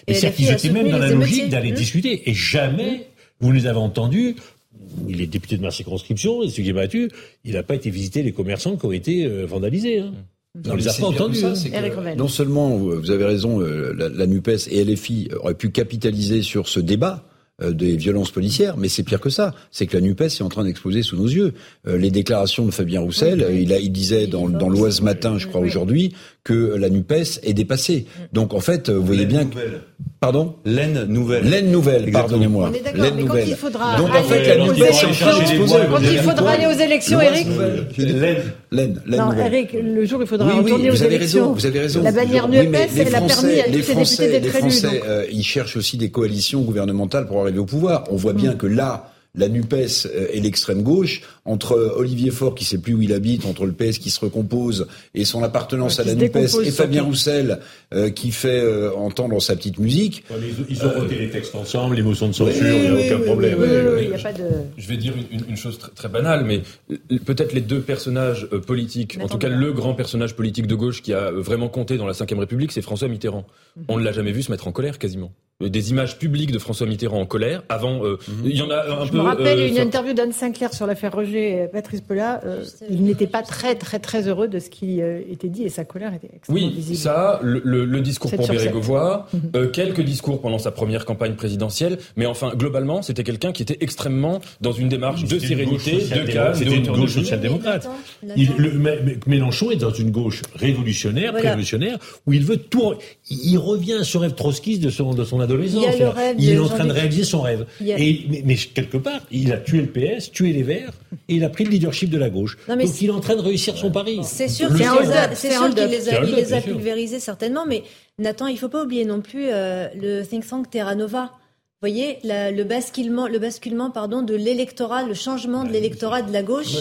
Et c'est qu'ils étaient même dans la logique d'aller discuter. Et jamais vous les avez entendus il est député de ma circonscription, et ce qui est battu, il n'a pas été visiter les commerçants qui ont été euh, vandalisés. Hein. On les a pas entendus. Hein. non seulement, vous avez raison, euh, la, la, NUPES et LFI auraient pu capitaliser sur ce débat, euh, des violences policières, mais c'est pire que ça. C'est que la Nupes est en train d'exploser sous nos yeux. Euh, les déclarations de Fabien Roussel, il, a, il disait dans, dans l'Oise matin, je crois aujourd'hui, que la Nupes est dépassée. Donc en fait, vous voyez bien. Que... Pardon Laine nouvelle. Laine nouvelle, pardonnez-moi. Laine nouvelle. Il faudra Donc en fait, la Nupes est Quand il faudra aller aux élections, Eric. Laine. Laine. Non, Eric, le jour où il faudra retourner aux élections. Vous avez raison. La bannière Nupes, elle a permis à tous ces députés d'être élus. Les Français, ils cherchent aussi des coalitions gouvernementales pour arriver au pouvoir. On voit bien mm. que là, la NUPES et l'extrême gauche, entre Olivier Faure qui sait plus où il habite, entre le PS qui se recompose et son appartenance à la NUPES, et Fabien Roussel qui fait entendre sa petite musique. ils, ont voté les textes ensemble, les motions de censure, il n'y a aucun problème. Je vais dire une, chose très, banale, mais peut-être les deux personnages politiques, en tout cas le grand personnage politique de gauche qui a vraiment compté dans la Ve République, c'est François Mitterrand. Mhm. On ne l'a jamais vu se mettre en colère quasiment. Euh, des images publiques de François Mitterrand en colère. Avant, euh, mhm. il y en a un Je peu. Je me rappelle euh, une interview d'Anne Sinclair sur l'affaire Roger et Patrice Pola. il n'était pas très très très heureux de ce qui était dit et sa colère était extrêmement oui, ça, le, discours pour Bérégovoy, mhm. quelques discours pendant sa première campagne présidentielle, mais enfin globalement, c'était quelqu'un qui était extrêmement dans une démarche de sérénité, de calme, c'était une gauche social-démocrate. Mélenchon est dans une gauche révolutionnaire, révolutionnaire, où il veut tout. Il revient sur rêve trotskiste de son de son il, est en train de réaliser son rêve. Et, mais, quelque part, il a tué le PS, tué les Verts, et il a pris le leadership de la gauche. Donc il est en train de réussir son pari. C'est sûr qu'il les a, les a pulvérisés certainement, mais Nathan, il ne faut pas oublier non plus euh, le think tank Terra Nova. Vous voyez, le basculement, le basculement pardon, de l'électorat, le changement de l'électorat de la gauche,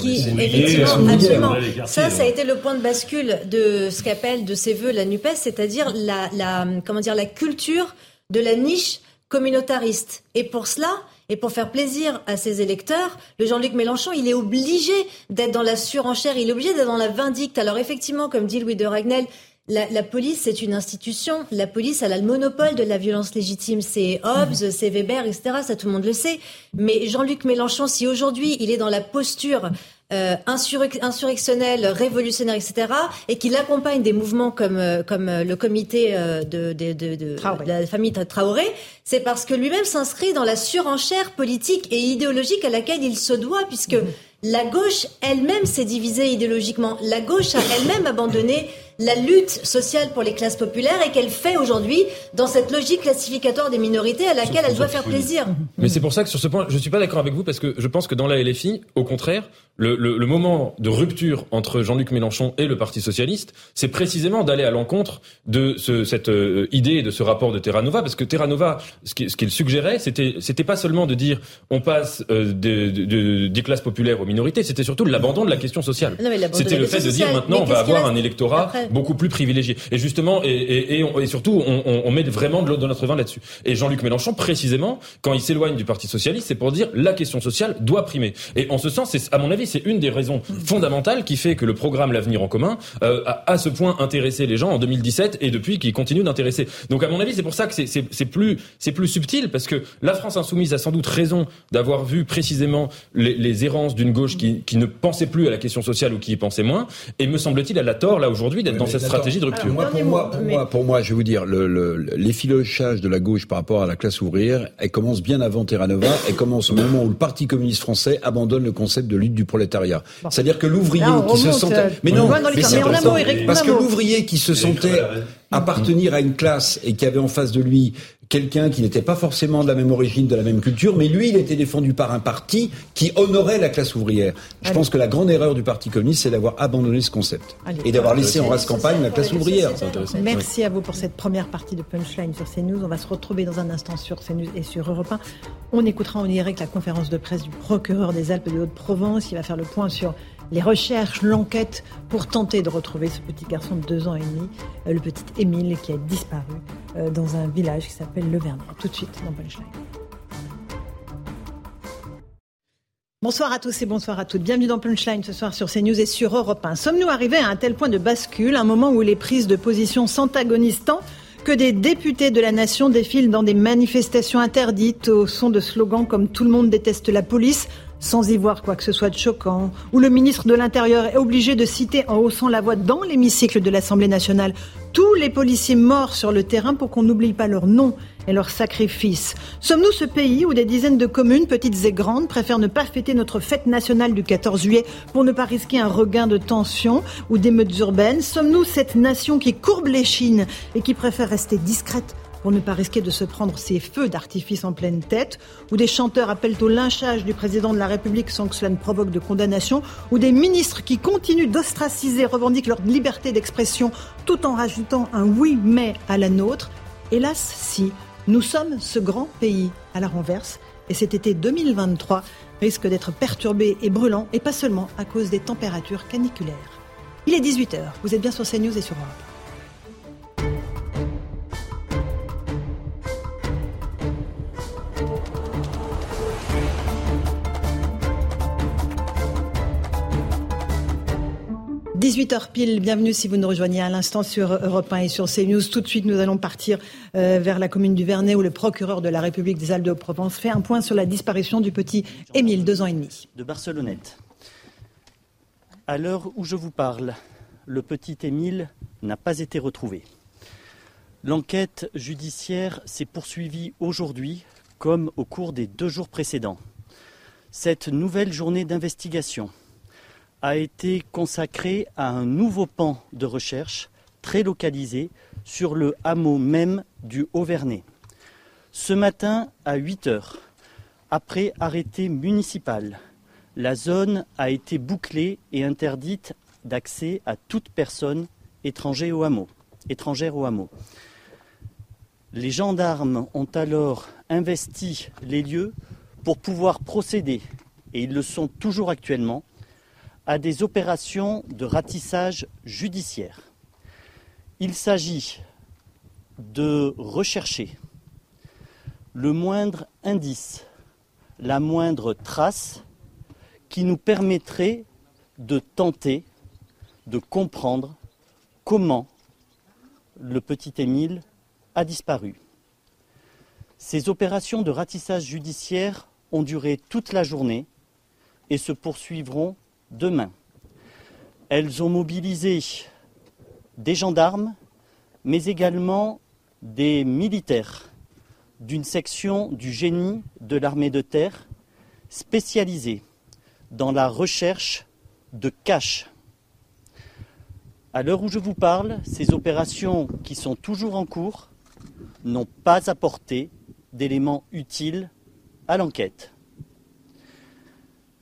qui effectivement, absolument, ça, ça a été le point de bascule de ce qu'appelle de ses voeux la Nupes, c'est-à-dire la, la, comment dire, la culture de la niche communautariste. Et pour cela, et pour faire plaisir à ses électeurs, le Jean-Luc Mélenchon, il est obligé d'être dans la surenchère, il est obligé d'être dans la vindicte. Alors effectivement, comme dit Louis de Ragnel, la, police, c'est une institution. La police, elle a le monopole de la violence légitime. C'est Hobbes, c'est Weber, etc. Ça, tout le monde le sait. Mais Jean-Luc Mélenchon, si aujourd'hui, il est dans la posture euh, insurrectionnelle, révolutionnaire, etc., et qu'il accompagne des mouvements comme, euh, comme euh, le comité de, de, de, de la famille Traoré, c'est parce que lui-même s'inscrit dans la surenchère politique et idéologique à laquelle il se doit, puisque mhm. la gauche elle-même s'est divisée idéologiquement. La gauche a elle-même abandonné la lutte sociale pour les classes populaires et qu'elle fait aujourd'hui dans cette logique classificatoire des minorités à laquelle elle doit faire plaisir. Mais c'est pour ça que sur ce point, je ne suis pas d'accord avec vous parce que je pense que dans la LFI, au contraire, le, le, le moment de rupture entre Jean-Luc Mélenchon et le Parti socialiste, c'est précisément d'aller à l'encontre de ce, cette euh, idée et de ce rapport de Terra Nova, parce que Terra Nova, ce qu'il suggérait, c'était c'était pas seulement de dire on passe euh, de, de, des classes populaires aux minorités, c'était surtout l'abandon de la question sociale. C'était le fait de dire maintenant on va avoir un électorat beaucoup plus privilégié. Et justement, et, et, et, et surtout, on, on, met vraiment de l'eau dans notre vin là-dessus. Et Jean-Luc Mélenchon, précisément, quand il s'éloigne du Parti socialiste, c'est pour dire la question sociale doit primer. Et en ce sens, c'est à mon avis c'est une des raisons fondamentales qui fait que le programme L'avenir en commun euh, a à ce point intéressé les gens en 2017 et depuis qui continue d'intéresser. Donc à mon avis, c'est pour ça que c'est plus c'est plus subtil parce que la France insoumise a sans doute raison d'avoir vu précisément les, les errances d'une gauche qui, qui, ne pensait plus à la question sociale ou qui y pensait moins. Et me semble-t-il, elle a tort là aujourd'hui d'être dans cette stratégie de rupture. moi, pour, moi, pour, moi, pour moi, je vais vous dire, l'effilochage le, de la gauche par rapport à la classe ouvrière, elle commence bien avant Terra Nova. Elle commence au moment où le Parti communiste français abandonne le concept de lutte du prolétariat. C'est-à-dire que l'ouvrier qui se sentait... Euh, mais non, mais c'est parce que l'ouvrier qui se sentait appartenir à une classe et qui avait en face de lui quelqu'un qui n'était pas forcément de la même origine, de la même culture, mais lui, il était défendu par un parti qui honorait la classe ouvrière. Je pense que la grande erreur du Parti communiste, c'est d'avoir abandonné ce concept et d'avoir laissé en race campagne la classe ouvrière. Merci à vous pour cette première partie de Punchline sur CNews. On va se retrouver dans un instant sur CNews et sur Europe 1. On écoutera en direct la conférence de presse du procureur des Alpes de Haute-Provence. Il va faire le point sur les recherches, l'enquête pour tenter de retrouver ce petit garçon de deux ans et demi, euh, le petit Émile qui a disparu euh, dans un village qui s'appelle Le Vernet. Tout de suite dans Punchline. Bonsoir à tous et bonsoir à toutes. Bienvenue dans Punchline ce soir sur CNews et sur Europe 1. Sommes-nous arrivés à un tel point de bascule, un moment où les prises de position s'antagonisent tant que des députés de la nation défilent dans des manifestations interdites au son de slogans comme Tout le monde déteste la police, sans y voir quoi que ce soit de choquant, où le ministre de l'Intérieur est obligé de citer en haussant la voix dans l'hémicycle de l'Assemblée nationale tous les policiers morts sur le terrain pour qu'on n'oublie pas leur nom et leur sacrifice. Sommes-nous ce pays où des dizaines de communes, petites et grandes, préfèrent ne pas fêter notre fête nationale du 14 juillet pour ne pas risquer un regain de tension ou d'émeutes urbaines? Sommes-nous cette nation qui courbe les chines et qui préfère rester discrète pour ne pas risquer de se prendre ces feux d'artifice en pleine tête, où des chanteurs appellent au lynchage du président de la République sans que cela ne provoque de condamnation, ou des ministres qui continuent d'ostraciser, revendiquent leur liberté d'expression tout en rajoutant un oui mais à la nôtre. Hélas, si, nous sommes ce grand pays à la renverse et cet été 2023 risque d'être perturbé et brûlant, et pas seulement à cause des températures caniculaires. Il est 18h, vous êtes bien sur CNews et sur Europe. 18h pile, bienvenue si vous nous rejoignez à l'instant sur Europe 1 et sur CNews. Tout de suite, nous allons partir euh, vers la commune du Vernet où le procureur de la République des Alpes de Provence fait un point sur la disparition du petit Émile, deux ans et demi. De Barcelonnette. À l'heure où je vous parle, le petit Émile n'a pas été retrouvé. L'enquête judiciaire s'est poursuivie aujourd'hui comme au cours des deux jours précédents. Cette nouvelle journée d'investigation a été consacré à un nouveau pan de recherche très localisé sur le hameau même du Haut-Vernay. Ce matin, à 8 heures, après arrêté municipal, la zone a été bouclée et interdite d'accès à toute personne étrangère au hameau. Étrangère au hameau. Les gendarmes ont alors investi les lieux pour pouvoir procéder, et ils le sont toujours actuellement, à des opérations de ratissage judiciaire. Il s'agit de rechercher le moindre indice, la moindre trace qui nous permettrait de tenter de comprendre comment le petit Émile a disparu. Ces opérations de ratissage judiciaire ont duré toute la journée et se poursuivront demain. Elles ont mobilisé des gendarmes, mais également des militaires d'une section du génie de l'armée de terre spécialisée dans la recherche de caches. À l'heure où je vous parle, ces opérations qui sont toujours en cours n'ont pas apporté d'éléments utiles à l'enquête.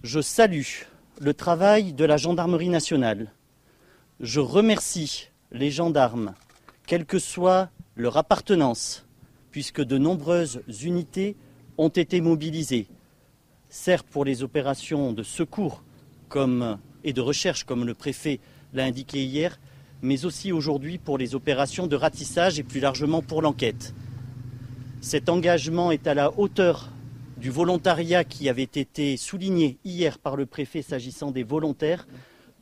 Je salue le travail de la gendarmerie nationale. Je remercie les gendarmes, quelle que soit leur appartenance, puisque de nombreuses unités ont été mobilisées, certes pour les opérations de secours comme, et de recherche, comme le préfet l'a indiqué hier, mais aussi aujourd'hui pour les opérations de ratissage et plus largement pour l'enquête. Cet engagement est à la hauteur du volontariat qui avait été souligné hier par le préfet s'agissant des volontaires,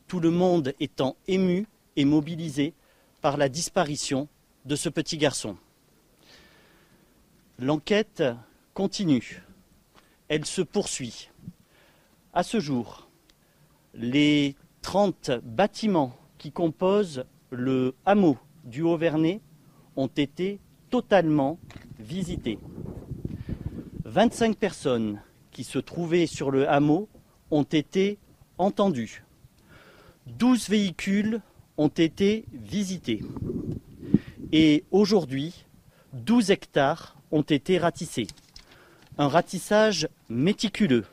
tout le monde étant ému et mobilisé par la disparition de ce petit garçon. L'enquête continue, elle se poursuit. À ce jour, les 30 bâtiments qui composent le hameau du Haut-Vernay ont été totalement visités. 25 personnes qui se trouvaient sur le hameau ont été entendues. 12 véhicules ont été visités. Et aujourd'hui, 12 hectares ont été ratissés. Un ratissage méticuleux,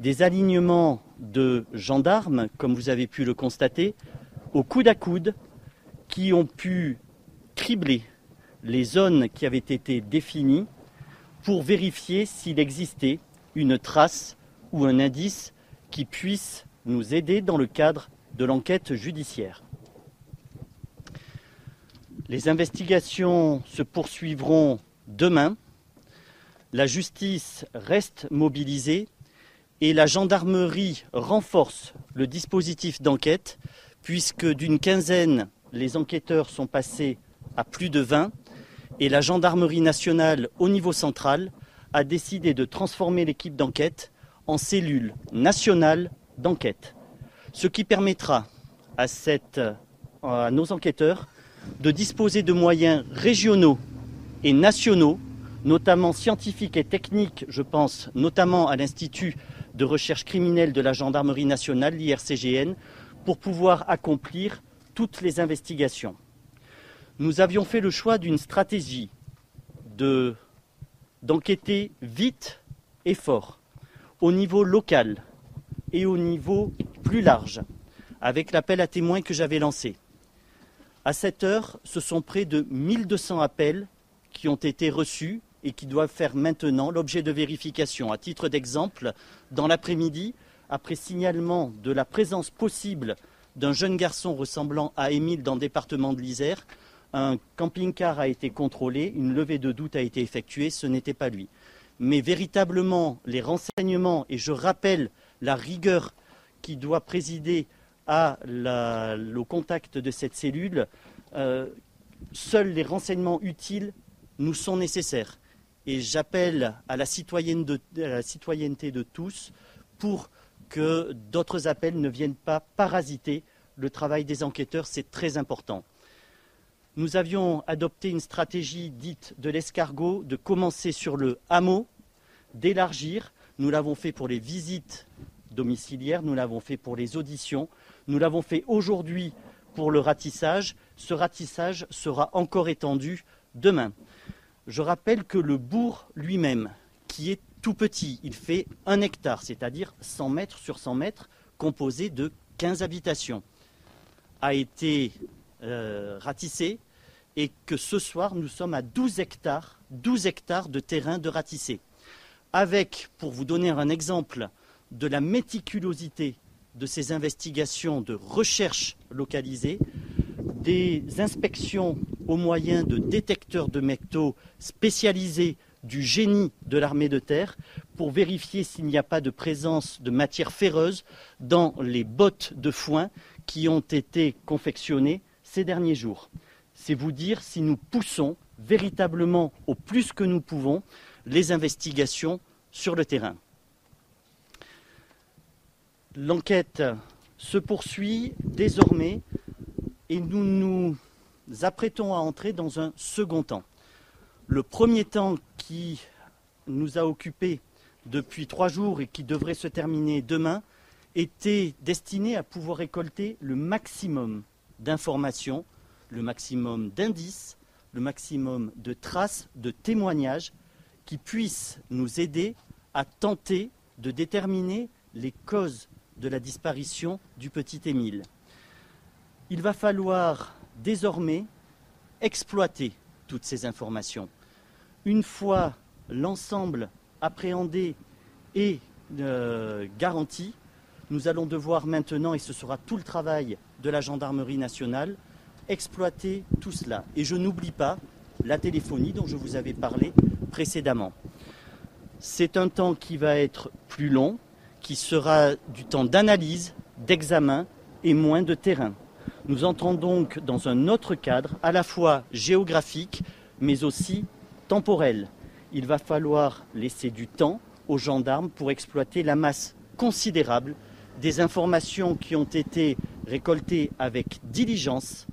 des alignements de gendarmes, comme vous avez pu le constater, au coude à coude, qui ont pu cribler les zones qui avaient été définies pour vérifier s'il existait une trace ou un indice qui puisse nous aider dans le cadre de l'enquête judiciaire. Les investigations se poursuivront demain. La justice reste mobilisée et la gendarmerie renforce le dispositif d'enquête puisque d'une quinzaine, les enquêteurs sont passés à plus de 20 et la gendarmerie nationale au niveau central a décidé de transformer l'équipe d'enquête en cellule nationale d'enquête, ce qui permettra à, à nos enquêteurs de disposer de moyens régionaux et nationaux, notamment scientifiques et techniques, je pense notamment à l'Institut de recherche criminelle de la gendarmerie nationale, l'IRCGN, pour pouvoir accomplir toutes les investigations nous avions fait le choix d'une stratégie de, d'enquêter vite et fort, au niveau local et au niveau plus large, avec l'appel à témoins que j'avais lancé. À cette heure, ce sont près de 1200 appels qui ont été reçus et qui doivent faire maintenant l'objet de vérification. À titre d'exemple, dans l'après-midi, après signalement de la présence possible d'un jeune garçon ressemblant à Émile dans le département de l'Isère, un camping-car a été contrôlé, une levée de doute a été effectuée, ce n'était pas lui. Mais véritablement, les renseignements, et je rappelle la rigueur qui doit présider au contact de cette cellule, euh, seuls les renseignements utiles nous sont nécessaires. Et j'appelle à, la citoyenneté de tous pour que d'autres appels ne viennent pas parasiter le travail des enquêteurs, c'est très important. Nous avions adopté une stratégie dite de l'escargot, de commencer sur le hameau, d'élargir. Nous l'avons fait pour les visites domiciliaires, nous l'avons fait pour les auditions, nous l'avons fait aujourd'hui pour le ratissage. Ce ratissage sera encore étendu demain. Je rappelle que le bourg lui-même, qui est tout petit, il fait un hectare, c'est-à-dire 100 mètres sur 100 mètres, composé de 15 habitations, a été euh, ratissé et que ce soir nous sommes à 12 hectares, 12 hectares de terrain de ratissé. Avec, pour vous donner un exemple de la méticulosité de ces investigations de recherche localisée, des inspections au moyen de détecteurs de métaux spécialisés du génie de l'armée de terre pour vérifier s'il n'y a pas de présence de matière ferreuse dans les bottes de foin qui ont été confectionnées ces derniers jours. C'est vous dire si nous poussons véritablement au plus que nous pouvons les investigations sur le terrain. L'enquête se poursuit désormais et nous nous apprêtons à entrer dans un second temps. Le premier temps qui nous a occupés depuis trois jours et qui devrait se terminer demain était destiné à pouvoir récolter le maximum d'informations, le maximum d'indices, le maximum de traces, de témoignages qui puissent nous aider à tenter de déterminer les causes de la disparition du petit Émile. Il va falloir désormais exploiter toutes ces informations. Une fois l'ensemble appréhendé et euh, garanti, nous allons devoir maintenant, et ce sera tout le travail de la gendarmerie nationale, exploiter tout cela. Et je n'oublie pas la téléphonie dont je vous avais parlé précédemment. C'est un temps qui va être plus long, qui sera du temps d'analyse, d'examen et moins de terrain. Nous entrons donc dans un autre cadre, à la fois géographique, mais aussi temporel. Il va falloir laisser du temps aux gendarmes pour exploiter la masse considérable des informations qui ont été récoltées avec diligence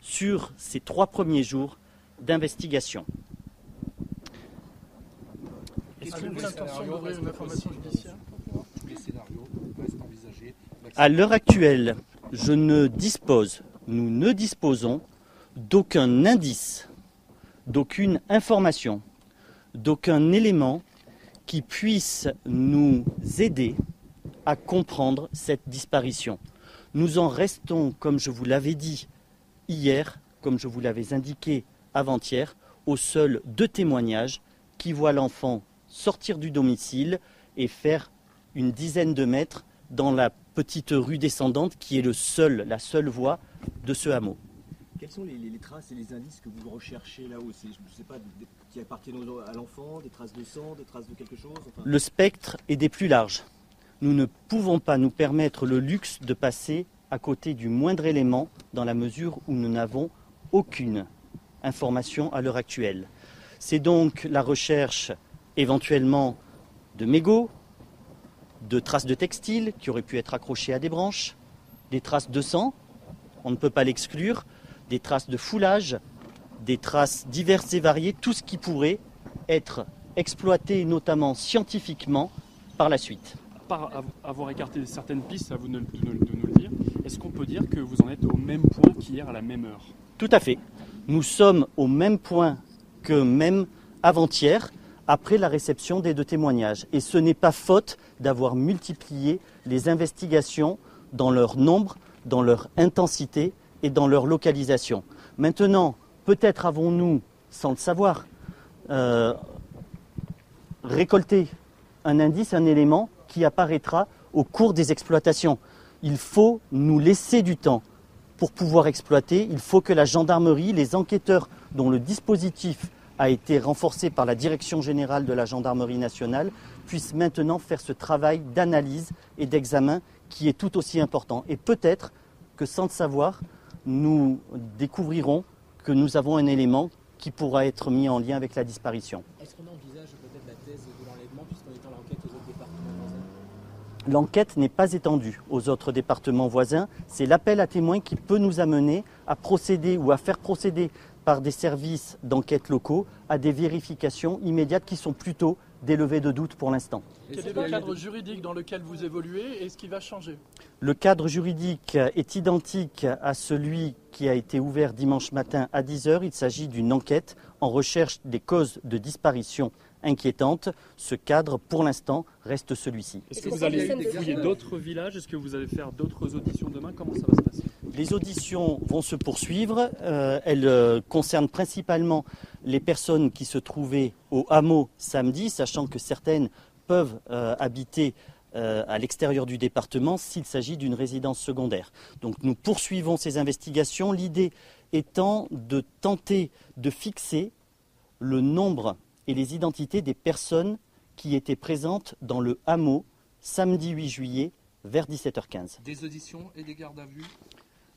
sur ces trois premiers jours d'investigation. À l'heure actuelle, je ne dispose, nous ne disposons d'aucun indice, d'aucune information, d'aucun élément qui puisse nous aider à comprendre cette disparition. Nous en restons, comme je vous l'avais dit hier, comme je vous l'avais indiqué avant-hier, aux seuls deux témoignages qui voient l'enfant sortir du domicile et faire une dizaine de mètres dans la petite rue descendante qui est le seul, la seule voie de ce hameau. Quelles sont les, traces et les indices que vous recherchez là-haut? Je ne sais pas, qui appartiennent à l'enfant, des traces de sang, des traces de quelque chose Le spectre est des plus larges. Nous ne pouvons pas nous permettre le luxe de passer à côté du moindre élément dans la mesure où nous n'avons aucune information à l'heure actuelle. C'est donc la recherche éventuellement de mégots, de traces de textiles qui auraient pu être accrochées à des branches, des traces de sang, on ne peut pas l'exclure, des traces de foulage, des traces diverses et variées, tout ce qui pourrait être exploité notamment scientifiquement par la suite. Avoir écarté certaines pistes, à vous de, nous le dire, est-ce qu'on peut dire que vous en êtes au même point qu'hier à la même heure? Tout à fait. Nous sommes au même point que même avant-hier après la réception des deux témoignages. Et ce n'est pas faute d'avoir multiplié les investigations dans leur nombre, dans leur intensité et dans leur localisation. Maintenant, peut-être avons-nous, sans le savoir, euh, récolter un indice, un élément qui apparaîtra au cours des exploitations. Il faut nous laisser du temps pour pouvoir exploiter. Il faut que la gendarmerie, les enquêteurs dont le dispositif a été renforcé par la Direction générale de la gendarmerie nationale, puissent maintenant faire ce travail d'analyse et d'examen qui est tout aussi important. Et peut-être que sans le savoir, nous découvrirons que nous avons un élément qui pourra être mis en lien avec la disparition. Est-ce qu'on envisage peut-être la thèse de l'enlèvement puisqu'on étend l'enquête aux autres départements voisins L'enquête n'est pas étendue aux autres départements voisins. C'est l'appel à témoins qui peut nous amener à procéder ou à faire procéder par des services d'enquête locaux à des vérifications immédiates qui sont plutôt des levées de doute pour l'instant. Quel est le cadre juridique dans lequel vous évoluez et ce qui va changer? Le cadre juridique est identique à celui qui a été ouvert dimanche matin à 10h. Il s'agit d'une enquête en recherche des causes de disparition inquiétantes. Ce cadre, pour l'instant, reste celui-ci. Est-ce que vous allez fouiller d'autres villages? Est-ce que vous allez faire d'autres auditions demain? Comment ça va se passer? Les auditions vont se poursuivre. Euh, elles euh, concernent principalement les personnes qui se trouvaient au hameau samedi, sachant que certaines peuvent euh, habiter à l'extérieur du département s'il s'agit d'une résidence secondaire. Donc nous poursuivons ces investigations, l'idée étant de tenter de fixer le nombre et les identités des personnes qui étaient présentes dans le hameau samedi 8 juillet vers 17h15. Des auditions et des gardes à vue?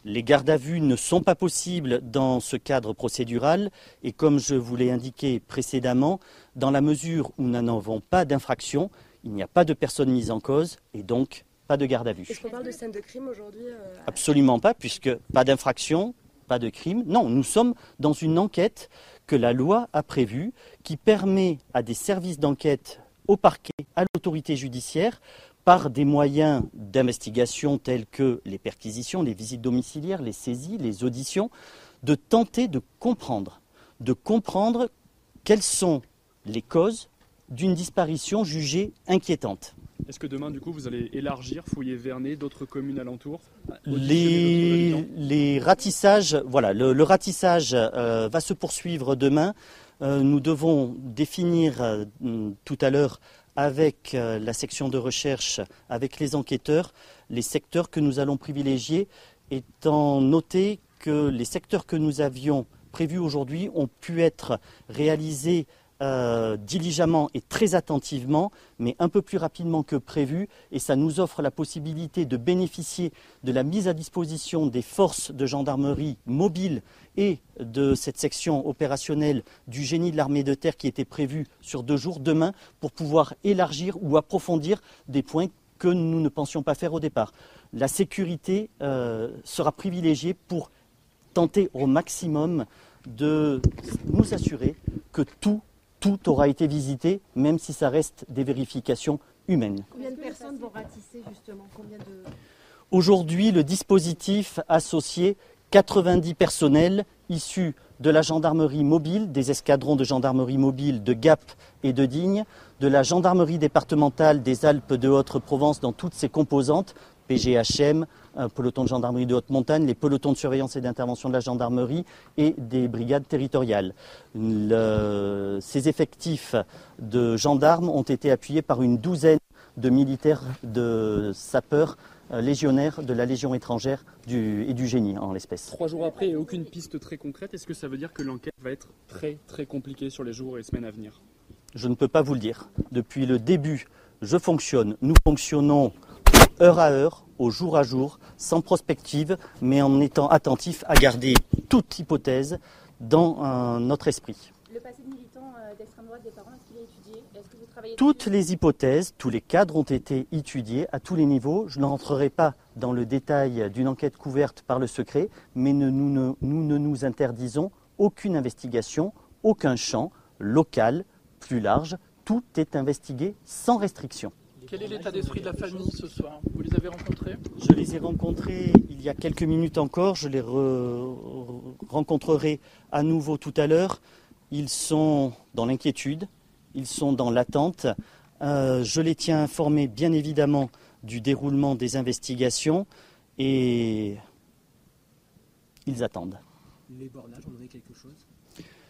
Les gardes à vue ne sont pas possibles dans ce cadre procédural et comme je vous l'ai indiqué précédemment, dans la mesure où nous n'avons pas d'infraction, il n'y a pas de personnes mises en cause et donc pas de garde à vue. Est-ce qu'on parle de scène de crime aujourd'hui euh, Absolument pas, puisque pas d'infraction, pas de crime. Non, nous sommes dans une enquête que la loi a prévue qui permet à des services d'enquête au parquet, à l'autorité judiciaire, par des moyens d'investigation tels que les perquisitions, les visites domiciliaires, les saisies, les auditions, de tenter de comprendre, de comprendre quelles sont les causes d'une disparition jugée inquiétante. Est-ce que demain, du coup, vous allez élargir, fouiller Vernet, d'autres communes alentours les, ratissages, voilà, le, ratissage euh, va se poursuivre demain. Euh, nous devons définir euh, tout à l'heure avec euh, la section de recherche, avec les enquêteurs, les secteurs que nous allons privilégier, étant noté que les secteurs que nous avions prévus aujourd'hui ont pu être réalisés euh, diligemment et très attentivement, mais un peu plus rapidement que prévu, et ça nous offre la possibilité de bénéficier de la mise à disposition des forces de gendarmerie mobiles et de cette section opérationnelle du génie de l'armée de terre qui était prévue sur deux jours demain pour pouvoir élargir ou approfondir des points que nous ne pensions pas faire au départ. La sécurité euh, sera privilégiée pour tenter au maximum de nous assurer que tout tout aura été visité, même si ça reste des vérifications humaines. Combien de personnes vont ratisser justement? Aujourd'hui, le dispositif associé 90 personnels issus de la gendarmerie mobile, des escadrons de gendarmerie mobile de Gap et de Digne, de la gendarmerie départementale des Alpes de Haute-Provence dans toutes ses composantes, PGHM, un peloton de gendarmerie de haute montagne, les pelotons de surveillance et d'intervention de la gendarmerie et des brigades territoriales. ces effectifs de gendarmes ont été appuyés par une douzaine de militaires de sapeurs euh, légionnaires de la Légion étrangère et du génie en l'espèce. Trois jours après et aucune piste très concrète, est-ce que ça veut dire que l'enquête va être très très compliquée sur les jours et semaines à venir? Je ne peux pas vous le dire. Depuis le début, je fonctionne, nous fonctionnons heure à heure, au jour à jour, sans prospective, mais en étant attentif à garder toute hypothèse dans euh, notre esprit. Le passé de militant euh, d'extrême droite des parents, est-ce qu'il est étudié? Est-ce que vous travaillez Toutes les hypothèses, tous les cadres ont été étudiés à tous les niveaux. Je ne rentrerai pas dans le détail d'une enquête couverte par le secret, mais nous, nous ne nous interdisons aucune investigation, aucun champ local, plus large. Tout est investigué sans restriction. Quel est l'état d'esprit de la famille ce soir? Vous les avez rencontrés? Je les ai rencontrés il y a quelques minutes encore. Je les rencontrerai à nouveau tout à l'heure. Ils sont dans l'inquiétude, ils sont dans l'attente. Euh, je les tiens informés, bien évidemment, du déroulement des investigations et ils attendent. Les bornages, on aurait quelque chose?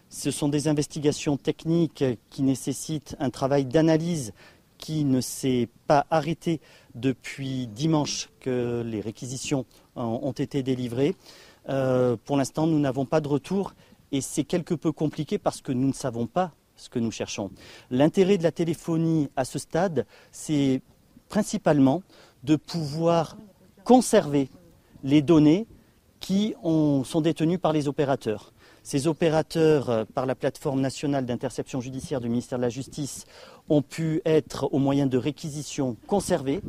Ce sont des investigations techniques qui nécessitent un travail d'analyse qui ne s'est pas arrêté depuis dimanche que les réquisitions ont été délivrées. Euh, pour l'instant, nous n'avons pas de retour et c'est quelque peu compliqué parce que nous ne savons pas ce que nous cherchons. L'intérêt de la téléphonie à ce stade, c'est principalement de pouvoir conserver les données qui sont détenues par les opérateurs. Ces opérateurs, euh, par la plateforme nationale d'interception judiciaire du ministère de la Justice, ont pu être, au moyen de réquisitions, conservées.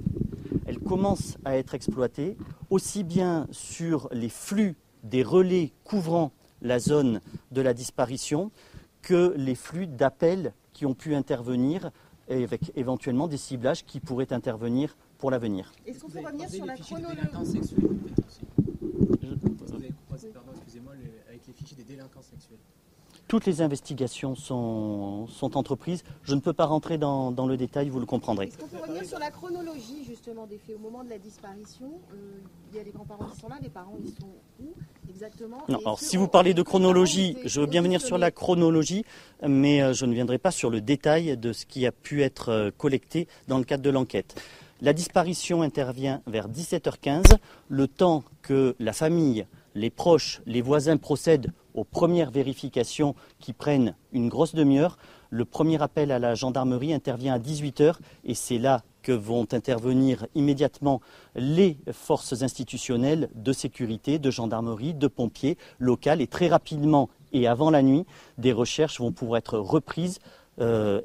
Elles commencent à être exploitées, aussi bien sur les flux des relais couvrant la zone de la disparition que les flux d'appels qui ont pu intervenir avec éventuellement des ciblages qui pourraient intervenir pour l'avenir. Est-ce qu'on peut revenir sur la chronologie des délinquants sexuels toutes les investigations sont, sont, entreprises. Je ne peux pas rentrer dans, dans le détail, vous le comprendrez. Est-ce qu'on peut revenir sur la chronologie justement des faits au moment de la disparition euh, Il y a les grands-parents qui sont là, les parents ils sont où exactement non, alors, Si vous parlez de chronologie, je veux bien venir sur la chronologie, mais euh, je ne viendrai pas sur le détail de ce qui a pu être euh, collecté dans le cadre de l'enquête. La disparition intervient vers 17h15, le temps que la famille, les proches, les voisins procèdent aux premières vérifications qui prennent une grosse demi-heure. Le premier appel à la gendarmerie intervient à 18h et c'est là que vont intervenir immédiatement les forces institutionnelles de sécurité, de gendarmerie, de pompiers locales et très rapidement et avant la nuit, des recherches vont pouvoir être reprises euh,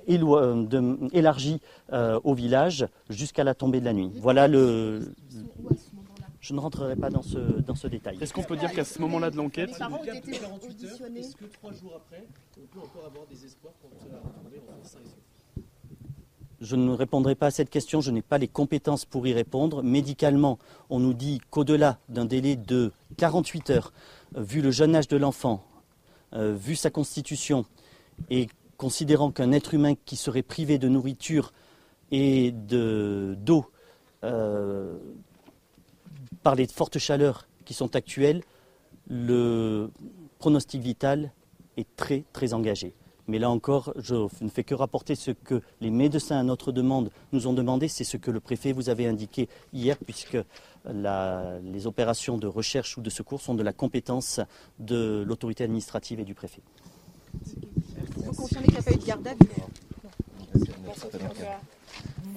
élargies euh, au village jusqu'à la tombée de la nuit. Voilà le, je ne rentrerai pas dans ce, dans ce détail. Est-ce qu'on peut dire qu'à ce moment-là de l'enquête, est-ce que trois jours après, on peut encore avoir des espoirs pour se retrouver en je ne répondrai pas à cette question, je n'ai pas les compétences pour y répondre. Médicalement, on nous dit qu'au-delà d'un délai de 48 heures, euh, vu le jeune âge de l'enfant, euh, vu sa constitution, et considérant qu'un être humain qui serait privé de nourriture et d'eau euh, par les fortes chaleurs qui sont actuelles, le pronostic vital est très très engagé. Mais là encore, je ne fais que rapporter ce que les médecins à notre demande nous ont demandé, c'est ce que le préfet vous avait indiqué hier, puisque les opérations de recherche ou de secours sont de la compétence de l'autorité administrative et du préfet. Vous confirmez qu'il n'y a pas eu de garde à vue?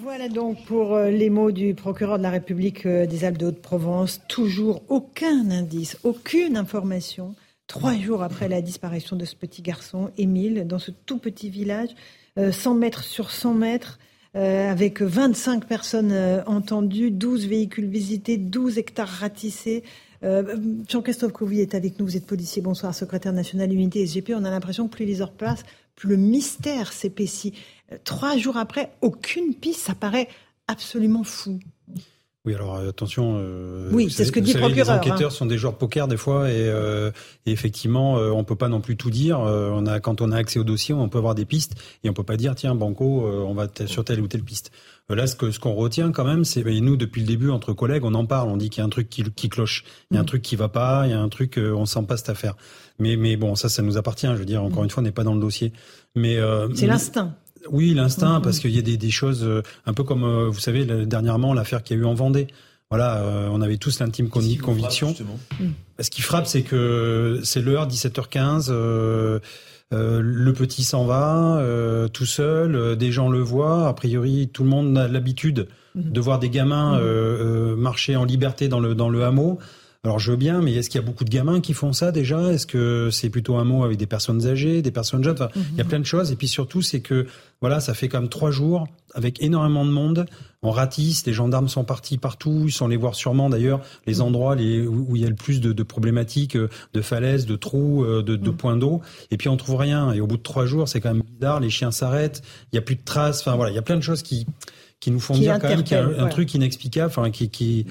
Voilà donc pour euh, les mots du procureur de la République euh, des Alpes de Haute-Provence. Toujours aucun indice, aucune information. Trois jours après la disparition de ce petit garçon, Émile, dans ce tout petit village, 100 euh, mètres sur 100 mètres, avec 25 personnes entendues, 12 véhicules visités, 12 hectares ratissés. Jean-Christophe Couvi est avec nous, vous êtes policier, bonsoir, secrétaire national unité SGP. On a l'impression que plus les heures passent, le mystère s'épaissit. Trois jours après, aucune piste, ça paraît absolument fou. Oui, alors euh, attention. Euh, oui, c'est ce que dit le procureur. Les enquêteurs hein. sont des joueurs de poker des fois, et, euh, et effectivement, euh, on peut pas non plus tout dire. on a, quand on a accès au dossier, on peut avoir des pistes, et on peut pas dire tiens, Banco, on va sur telle ou telle piste. Là, ce que ce qu'on retient quand même, c'est nous depuis le début entre collègues, on en parle, on dit qu'il y a un truc qui, qui cloche, il y a un mm. truc qui va pas, il y a un truc, on sent pas cette affaire. Mais mais bon, ça, ça nous appartient. Je veux dire, encore mm. une fois, on n'est pas dans le dossier. Mais c'est l'instinct. Oui, l'instinct, parce qu'il y a des, des, choses euh, un peu comme, euh, vous savez, dernièrement, l'affaire qu'il y a eu en Vendée. Voilà, euh, on avait tous l'intime conviction. Ce qui frappe, c'est que c'est l'heure, 17h15. Euh, le petit s'en va tout seul, des gens le voient. A priori, tout le monde a l'habitude de voir des gamins marcher en liberté dans le dans le hameau. Alors je veux bien, mais est-ce qu'il y a beaucoup de gamins qui font ça déjà? Est-ce que c'est plutôt un mot avec des personnes âgées, des personnes jeunes? Enfin, Il y a plein de choses. Et puis surtout, c'est que voilà, ça fait comme trois jours avec énormément de monde. On ratisse, les gendarmes sont partis partout, ils sont allés voir sûrement d'ailleurs les endroits les, où il y a le plus de, de problématiques, de falaises, de trous, euh, de, de mm. points d'eau. Et puis on trouve rien. Et au bout de trois jours, c'est quand même bizarre. Les chiens s'arrêtent, il y a plus de traces. Enfin voilà, il y a plein de choses qui qui nous font dire quand même qu'il y a un, truc inexplicable, enfin qui, qui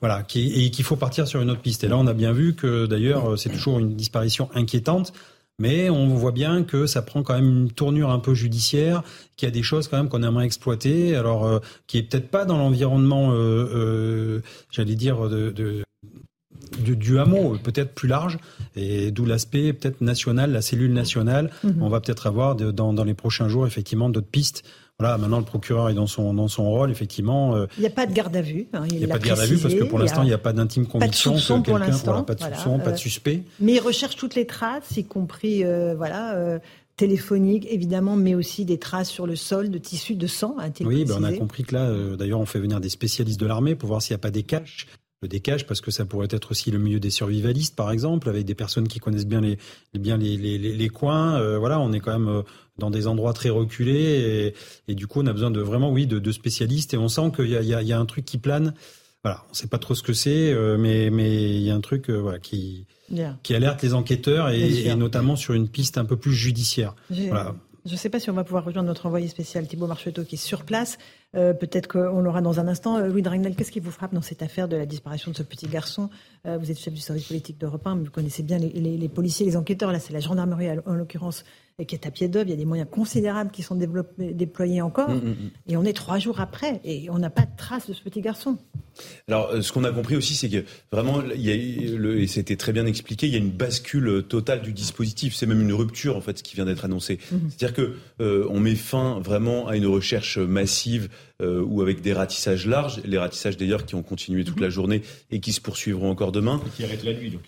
voilà, qui et qu'il faut partir sur une autre piste. Et là, on a bien vu que d'ailleurs, c'est toujours une disparition inquiétante. Mais on voit bien que ça prend quand même une tournure un peu judiciaire, qu'il y a des choses quand même qu'on aimerait exploiter, alors euh, qui est peut-être pas dans l'environnement, euh, euh, j'allais dire, de, de du, hameau, peut-être plus large, et d'où l'aspect peut-être national, la cellule nationale. Mhm. On va peut-être avoir dans, dans les prochains jours effectivement d'autres pistes voilà, maintenant le procureur est dans son dans son rôle, effectivement. Euh, il n'y a pas de garde à vue. Hein, il n'y a pas de garde à vue parce que pour l'instant il n'y a pas d'intime conviction pas de soupçon pour l'instant, pas de soupçon, pas de suspect. Mais il recherche toutes les traces, y compris euh, voilà. Euh, téléphoniques évidemment, mais aussi des traces sur le sol de tissus de sang. Oui, ben on a compris que là, d'ailleurs, on fait venir des spécialistes de l'armée pour voir s'il n'y a pas des caches le décage parce que ça pourrait être aussi le milieu des survivalistes par exemple avec des personnes qui connaissent bien les bien les, les, les coins euh, voilà on est quand même euh, dans des endroits très reculés et, et, du coup on a besoin de vraiment oui de, de spécialistes et on sent qu'il y a, il y, a, y a un truc qui plane voilà on sait pas trop ce que c'est euh, mais mais il y a un truc voilà qui qui alerte les enquêteurs et, et, notamment sur une piste un peu plus judiciaire voilà je ne sais pas si on va pouvoir rejoindre notre envoyé spécial Thibault Marcheteau qui est sur place. Euh, peut-être qu'on l'aura dans un instant. Euh, Louis Dragnel, qu'est-ce qui vous frappe dans cette affaire de la disparition de ce petit garçon? Euh, Vous êtes chef du service politique d'Europe 1, mais vous connaissez bien les, les policiers, les enquêteurs. Là, c'est la gendarmerie en l'occurrence qui est à pied d'œuvre. Il y a des moyens considérables qui sont déployés encore. Mm, mm, mm. Et on est trois jours après et on n'a pas de trace de ce petit garçon. Alors, euh, ce qu'on a compris aussi, c'est que vraiment, il y a, le, et c'était très bien expliqué, il y a une bascule totale du dispositif. C'est même une rupture, en fait, ce qui vient d'être annoncé. C'est-à-dire que euh, on met fin vraiment à une recherche massive euh, ou avec des ratissages larges, les ratissages d'ailleurs qui ont continué toute la journée et qui se poursuivront encore demain. Et qui arrêtent la nuit, donc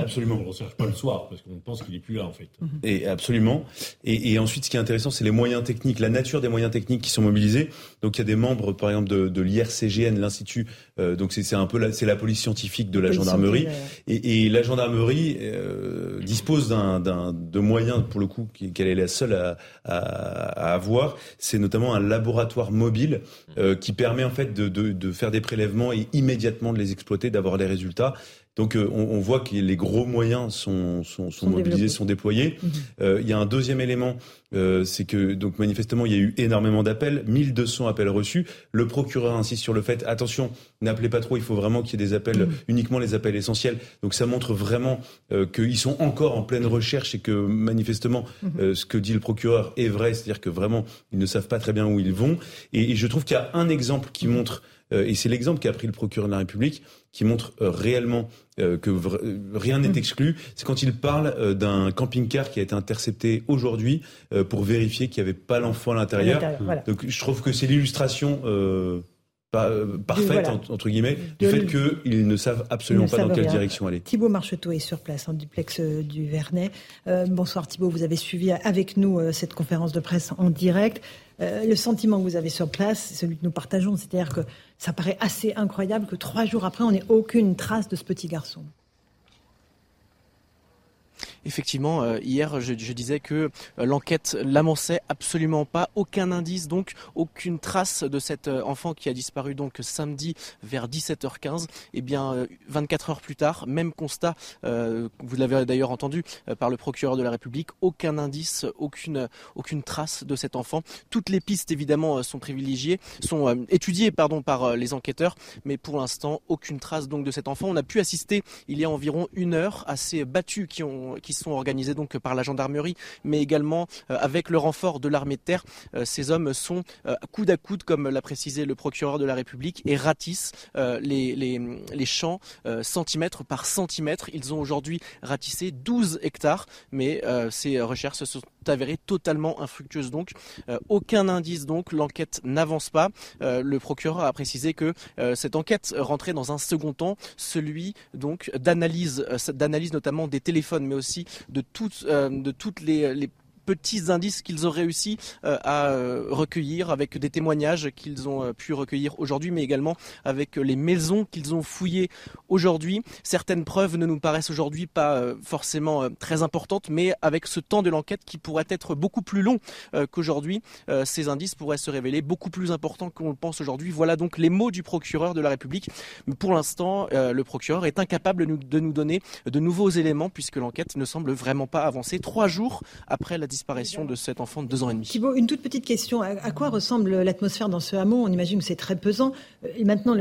absolument, on ne recherche pas le soir parce qu'on pense qu'il n'est plus là en fait. Et absolument. Et, et ensuite, ce qui est intéressant, c'est les moyens techniques, la nature des moyens techniques qui sont mobilisés. Donc il y a des membres, par exemple, de, de l'IRCGN, l'Institut, euh, donc c'est un peu la, c'est la police scientifique de la, gendarmerie, et, et, la gendarmerie euh, dispose d'un de moyens pour le coup qu'elle est la seule à, à, à avoir. C'est notamment un laboratoire mobile euh, qui permet en fait de, de, de, faire des prélèvements et immédiatement de les exploiter, d'avoir les résultats. Donc euh, on, on, voit que les gros moyens sont, sont, sont, mobilisés, sont déployés. Mhm. Euh, il y a un deuxième élément, euh, c'est que donc manifestement il y a eu énormément d'appels, 1200 appels reçus. Le procureur insiste sur le fait attention, n'appelez pas trop, il faut vraiment qu'il y ait des appels, mhm. uniquement les appels essentiels. Donc ça montre vraiment euh, qu'ils sont encore en pleine recherche et que manifestement mhm. euh, ce que dit le procureur est vrai, c'est-à-dire que vraiment ils ne savent pas très bien où ils vont. Et, et je trouve qu'il y a un exemple qui montre et c'est l'exemple qu'a pris le procureur de la République, qui montre euh, réellement euh, que rien n'est mm. exclu. C'est quand il parle d'un camping-car qui a été intercepté aujourd'hui pour vérifier qu'il n'y avait pas l'enfant à l'intérieur. Donc je trouve que c'est l'illustration parfaite, entre guillemets, du fait qu'ils ne savent absolument pas dans quelle direction aller. Thibault Marcheteau est sur place, en duplex du Vernet. bonsoir Thibault, vous avez suivi avec nous cette conférence de presse en direct. Euh, le sentiment que vous avez sur place, c'est celui que nous partageons, c'est-à-dire que ça paraît assez incroyable que trois jours après, on n'ait aucune trace de ce petit garçon. Effectivement, euh, hier, je, disais que euh, l'enquête l'annonçait absolument pas, aucun indice, donc aucune trace de cet euh, enfant qui a disparu donc samedi vers 17h15. Et eh bien, 24 heures plus tard, même constat, vous l'avez d'ailleurs entendu par le procureur de la République, aucun indice, aucune, aucune trace de cet enfant. Toutes les pistes, évidemment, sont privilégiées, sont étudiées pardon, par les enquêteurs, mais pour l'instant, aucune trace donc de cet enfant. On a pu assister il y a environ une heure à ces battues qui ont qui sont organisés donc par la gendarmerie, mais également euh, avec le renfort de l'armée de terre. Euh, ces hommes sont euh, coude à coude, comme l'a précisé le procureur de la République, et ratissent les, les, les, champs centimètre par centimètre. Ils ont aujourd'hui ratissé 12 hectares, mais ces recherches se sont avérées totalement infructueuses. Donc, aucun indice. Donc, l'enquête n'avance pas. le procureur a précisé que cette enquête rentrait dans un second temps, celui donc d'analyse, d'analyse notamment des téléphones, mais aussi de toutes, euh, de toutes les, les petits indices qu'ils ont réussi euh, à euh, recueillir avec des témoignages qu'ils ont euh, pu recueillir aujourd'hui, mais également avec les maisons qu'ils ont fouillées aujourd'hui. Certaines preuves ne nous paraissent aujourd'hui pas forcément très importantes, mais avec ce temps de l'enquête qui pourrait être beaucoup plus long qu'aujourd'hui, ces indices pourraient se révéler beaucoup plus importants qu'on le pense aujourd'hui. Voilà donc les mots du procureur de la République. Mais pour l'instant, le procureur est incapable de nous donner de nouveaux éléments puisque l'enquête ne semble vraiment pas avancer. Trois jours après la de cet enfant de deux ans et demi. Une toute petite question. À, quoi ressemble l'atmosphère dans ce hameau? On imagine que c'est très pesant. Euh, et maintenant,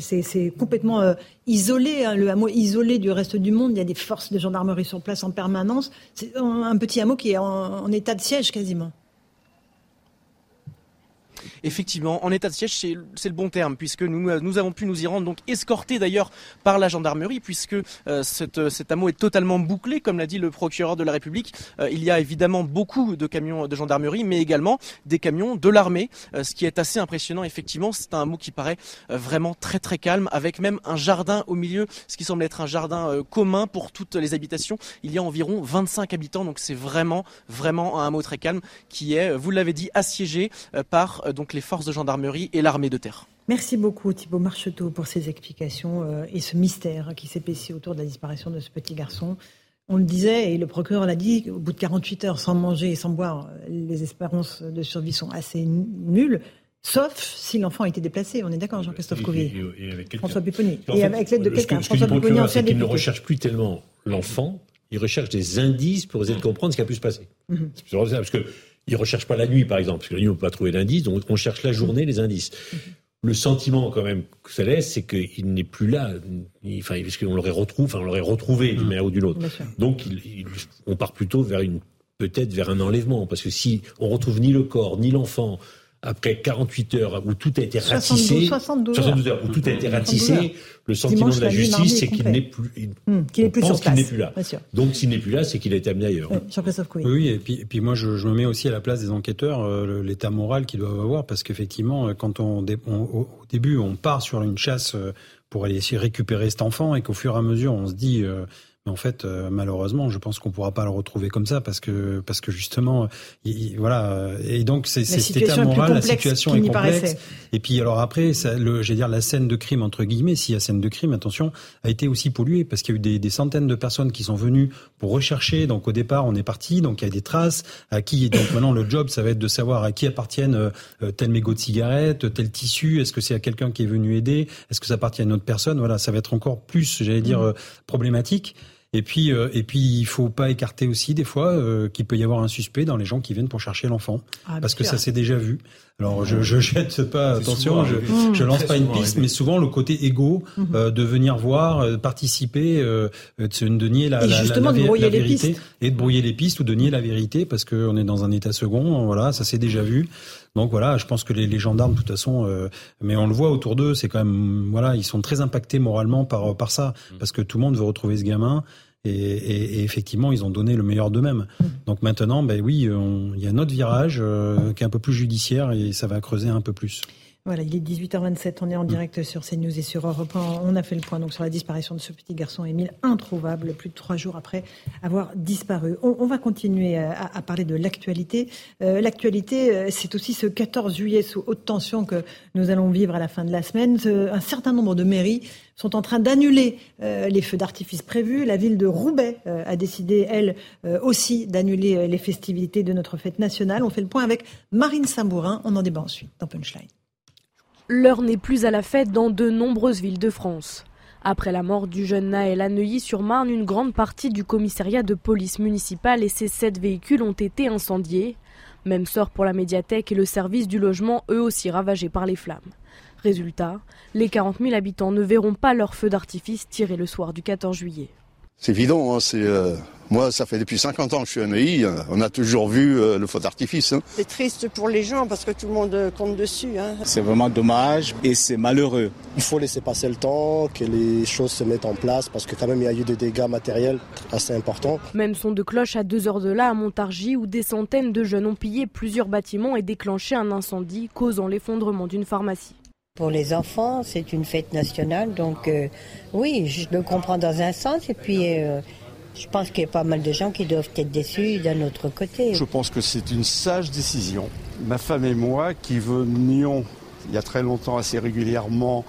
c'est complètement euh, isolé, hein, le hameau isolé du reste du monde. Il y a des forces de gendarmerie sur place en permanence. C'est un petit hameau qui est en état de siège quasiment. Effectivement, en état de siège, c'est le bon terme, puisque nous, nous avons pu nous y rendre, donc escortés d'ailleurs par la gendarmerie, puisque euh, cette, cet hameau est totalement bouclé, comme l'a dit le procureur de la République. Euh, il y a évidemment beaucoup de camions de gendarmerie, mais également des camions de l'armée, euh, ce qui est assez impressionnant. Effectivement, c'est un hameau qui paraît vraiment très très calme, avec même un jardin au milieu, ce qui semble être un jardin commun pour toutes les habitations. Il y a environ 25 habitants, donc c'est vraiment vraiment un hameau très calme qui est, vous l'avez dit, assiégé par donc les forces de gendarmerie et l'armée de terre. Merci beaucoup Thibault Marcheteau pour ces explications euh, et ce mystère qui s'épaissit autour de la disparition de ce petit garçon. On le disait, et le procureur l'a dit, au bout de 48 heures sans manger et sans boire, les espérances de survie sont assez nulles. Sauf si l'enfant a été déplacé. On est d'accord, Jean-Christophe Couvier François Pupponi. Et avec l'aide de quelqu'un. François Pupponi, ancien député. Il ne recherche plus tellement l'enfant, il recherche des indices pour essayer de comprendre ce qui a pu se passer. Mhm. Parce que ils recherchent pas la nuit, par exemple, parce que la nuit, on peut pas trouver d'indices, donc on cherche la journée les indices. Le sentiment, quand même, que ça laisse, c'est qu'il n'est plus là. enfin, parce qu'on l'aurait retrouvé, enfin, on l'aurait retrouvé d'une manière ou d'une autre. Donc, on part plutôt vers une, peut-être vers un enlèvement, parce que si on retrouve ni le corps, ni l'enfant, après 48 heures où tout a été ratissé, 72, heures. Où tout a été ratissé, le sentiment de la, justice, c'est qu'il n'est plus, il, hum, qu'il plus sur qu'il n'est plus là. Donc s'il n'est plus là, c'est qu'il a été amené ailleurs. Oui, oui, et puis, et puis moi je, me mets aussi à la place des enquêteurs, euh, l'état moral qu'ils doivent avoir, parce qu'effectivement, euh, quand on, au début on part sur une chasse euh, pour aller essayer de récupérer cet enfant et qu'au fur et à mesure on se dit mais en fait, euh, malheureusement, je pense qu'on pourra pas le retrouver comme ça parce que parce que justement, voilà. Et donc c'est cet état moral, la situation est complexe. Et puis alors après, ça, le, j'ai dire la scène de crime entre guillemets, s'il y a scène de crime, attention, a été aussi polluée parce qu'il y a eu des, des, centaines de personnes qui sont venues pour rechercher. Donc au départ, on est parti, donc il y a des traces à qui. Donc maintenant, le job, ça va être de savoir à qui appartiennent euh, tel mégot de cigarette, tel tissu. Est-ce que c'est à quelqu'un qui est venu aider? Est-ce que ça appartient à une autre personne? Voilà, ça va être encore plus, j'allais dire, mmh. euh, problématique. Et puis, euh, et puis, il faut pas écarter aussi des fois euh, qu'il peut y avoir un suspect dans les gens qui viennent pour chercher l'enfant, ah, parce que ça s'est déjà vu. Alors, je, je jette pas, attention, je, je lance pas une piste, mais souvent le côté égo mhm. euh, de venir voir, euh, participer, de, de nier la, la, la, la vérité et de brouiller les pistes ou de nier la vérité, parce qu'on est dans un état second. Voilà, ça s'est déjà vu. Donc voilà, je pense que les, les gendarmes, de toute façon, mais on le voit autour d'eux, c'est quand même, voilà, ils sont très impactés moralement par par ça, mm. parce que tout le monde veut retrouver ce gamin. Et, effectivement, ils ont donné le meilleur d'eux-mêmes. Mmh. Donc maintenant, ben oui, il y a un autre virage euh, qui est un peu plus judiciaire et ça va creuser un peu plus. Voilà, il est 18h27, on est en mmh. direct sur CNews et sur Europe 1. On a fait le point donc sur la disparition de ce petit garçon Émile, introuvable plus de trois jours après avoir disparu. On, va continuer à, parler de l'actualité. Euh, l'actualité, euh, c'est aussi ce 14 juillet sous haute tension que nous allons vivre à la fin de la semaine. Un certain nombre de mairies sont en train d'annuler euh, les feux d'artifice prévus. La ville de Roubaix a décidé, elle aussi, d'annuler les festivités de notre fête nationale. On fait le point avec Marine Sabourin. On en débat ensuite dans Punchline. L'heure n'est plus à la fête dans de nombreuses villes de France. Après la mort du jeune Naël à Neuilly-sur-Marne, une grande partie du commissariat de police municipale et ses sept véhicules ont été incendiés. Même sort pour la médiathèque et le service du logement, eux aussi ravagés par les flammes. Résultat, les 40 000 habitants ne verront pas leur feu d'artifice tiré le soir du 14 juillet. C'est évident, hein, c'est, euh, moi ça fait depuis 50 ans que je suis Neuilly, hein. on a toujours vu euh, le feu d'artifice. Hein. C'est triste pour les gens parce que tout le monde euh, compte dessus. C'est vraiment dommage et c'est malheureux. Il faut laisser passer le temps, que les choses se mettent en place parce que quand même il y a eu des dégâts matériels assez importants. Même son de cloche à deux heures de là à Montargis où des centaines de jeunes ont pillé plusieurs bâtiments et déclenché un incendie causant l'effondrement d'une pharmacie. Pour les enfants, c'est une fête nationale, donc euh, oui, je le comprends dans un sens, et puis euh, je pense qu'il y a pas mal de gens qui doivent être déçus d'un autre côté. Je pense que c'est une sage décision. Ma femme et moi, qui venions il y a très longtemps assez régulièrement,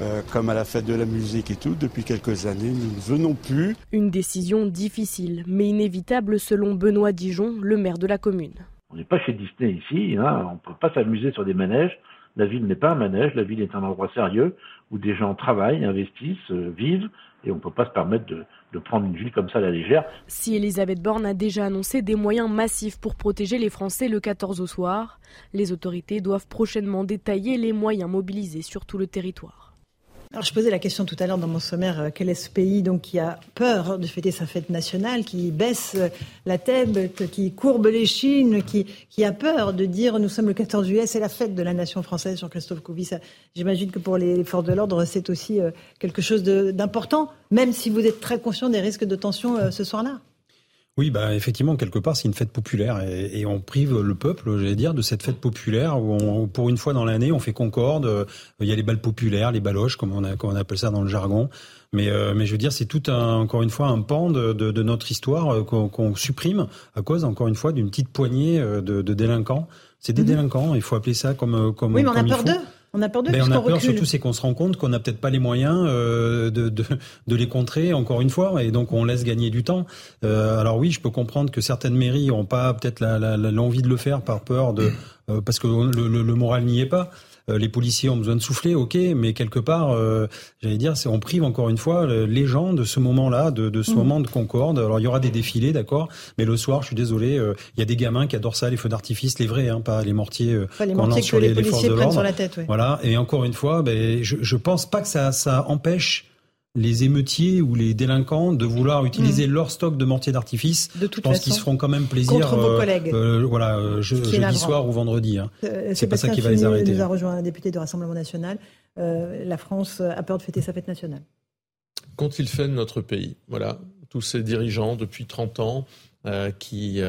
euh, comme à la fête de la musique et tout, depuis quelques années, nous ne venons plus. Une décision difficile, mais inévitable selon Benoît Dijon, le maire de la commune. On n'est pas chez Disney ici, hein. on ne peut pas s'amuser sur des manèges. La ville n'est pas un manège, la ville est un endroit sérieux où des gens travaillent, investissent, euh, vivent, et on ne peut pas se permettre de, prendre une ville comme ça à la légère. Si Elisabeth Borne a déjà annoncé des moyens massifs pour protéger les Français le 14 au soir, les autorités doivent prochainement détailler les moyens mobilisés sur tout le territoire. Alors je posais la question tout à l'heure dans mon sommaire, euh, quel est ce pays donc qui a peur de fêter sa fête nationale, qui baisse euh, la tête, qui courbe les chines, qui, qui a peur de dire nous sommes le 14 juillet, c'est la fête de la nation française, Jean-Christophe Couvi. J'imagine que pour les forces de l'ordre, c'est aussi euh, quelque chose d'important, même si vous êtes très conscient des risques de tension ce soir-là. Oui, bah effectivement, quelque part, c'est une fête populaire et, on prive le peuple, j'allais dire, de cette fête populaire où, on, pour une fois dans l'année, on fait concorde. Euh, il y a les balles populaires, les baloches, comme on, a, comme on appelle ça dans le jargon. Mais, euh, mais je veux dire, c'est tout un, encore une fois un pan de, de, de notre histoire euh, qu'on supprime à cause, encore une fois, d'une petite poignée de, de délinquants. C'est des mhm. délinquants, il faut appeler ça comme comme. Oui, mais on a peur d'eux. On a peur d'eux. on a peur surtout, c'est qu'on se rend compte qu'on n'a peut-être pas les moyens euh, de, de, de, les contrer encore une fois, et donc on laisse gagner du temps. Euh, alors oui, je peux comprendre que certaines mairies n'ont pas peut-être l'envie de le faire par peur de euh, parce que le, le moral n'y est pas. Euh, les policiers ont besoin de souffler, ok, mais quelque part, euh, j'allais dire, c'est on prive encore une fois les gens de ce moment-là, de, de ce mhm. moment de concorde. Alors il y aura des défilés, d'accord, mais le soir, je suis désolé, euh, il y a des gamins qui adorent ça, les feux d'artifice, les vrais, hein, pas les mortiers les mortiers que les, policiers prennent sur la tête. Voilà, et encore une fois, ben, je, je pense pas que ça, ça empêche les émeutiers ou les délinquants de vouloir utiliser mm. leur stock de mortiers d'artifice. De toute je pense qu'ils se feront quand même plaisir. Contre vos euh, collègues. Euh, voilà, euh, jeudi soir ou vendredi. Hein. c'est pas ça qui va les arrêter. nous a rejoint un député du Rassemblement national. la France a peur de fêter sa fête nationale. Qu'ont-ils fait de notre pays? Voilà, tous ces dirigeants depuis 30 ans qui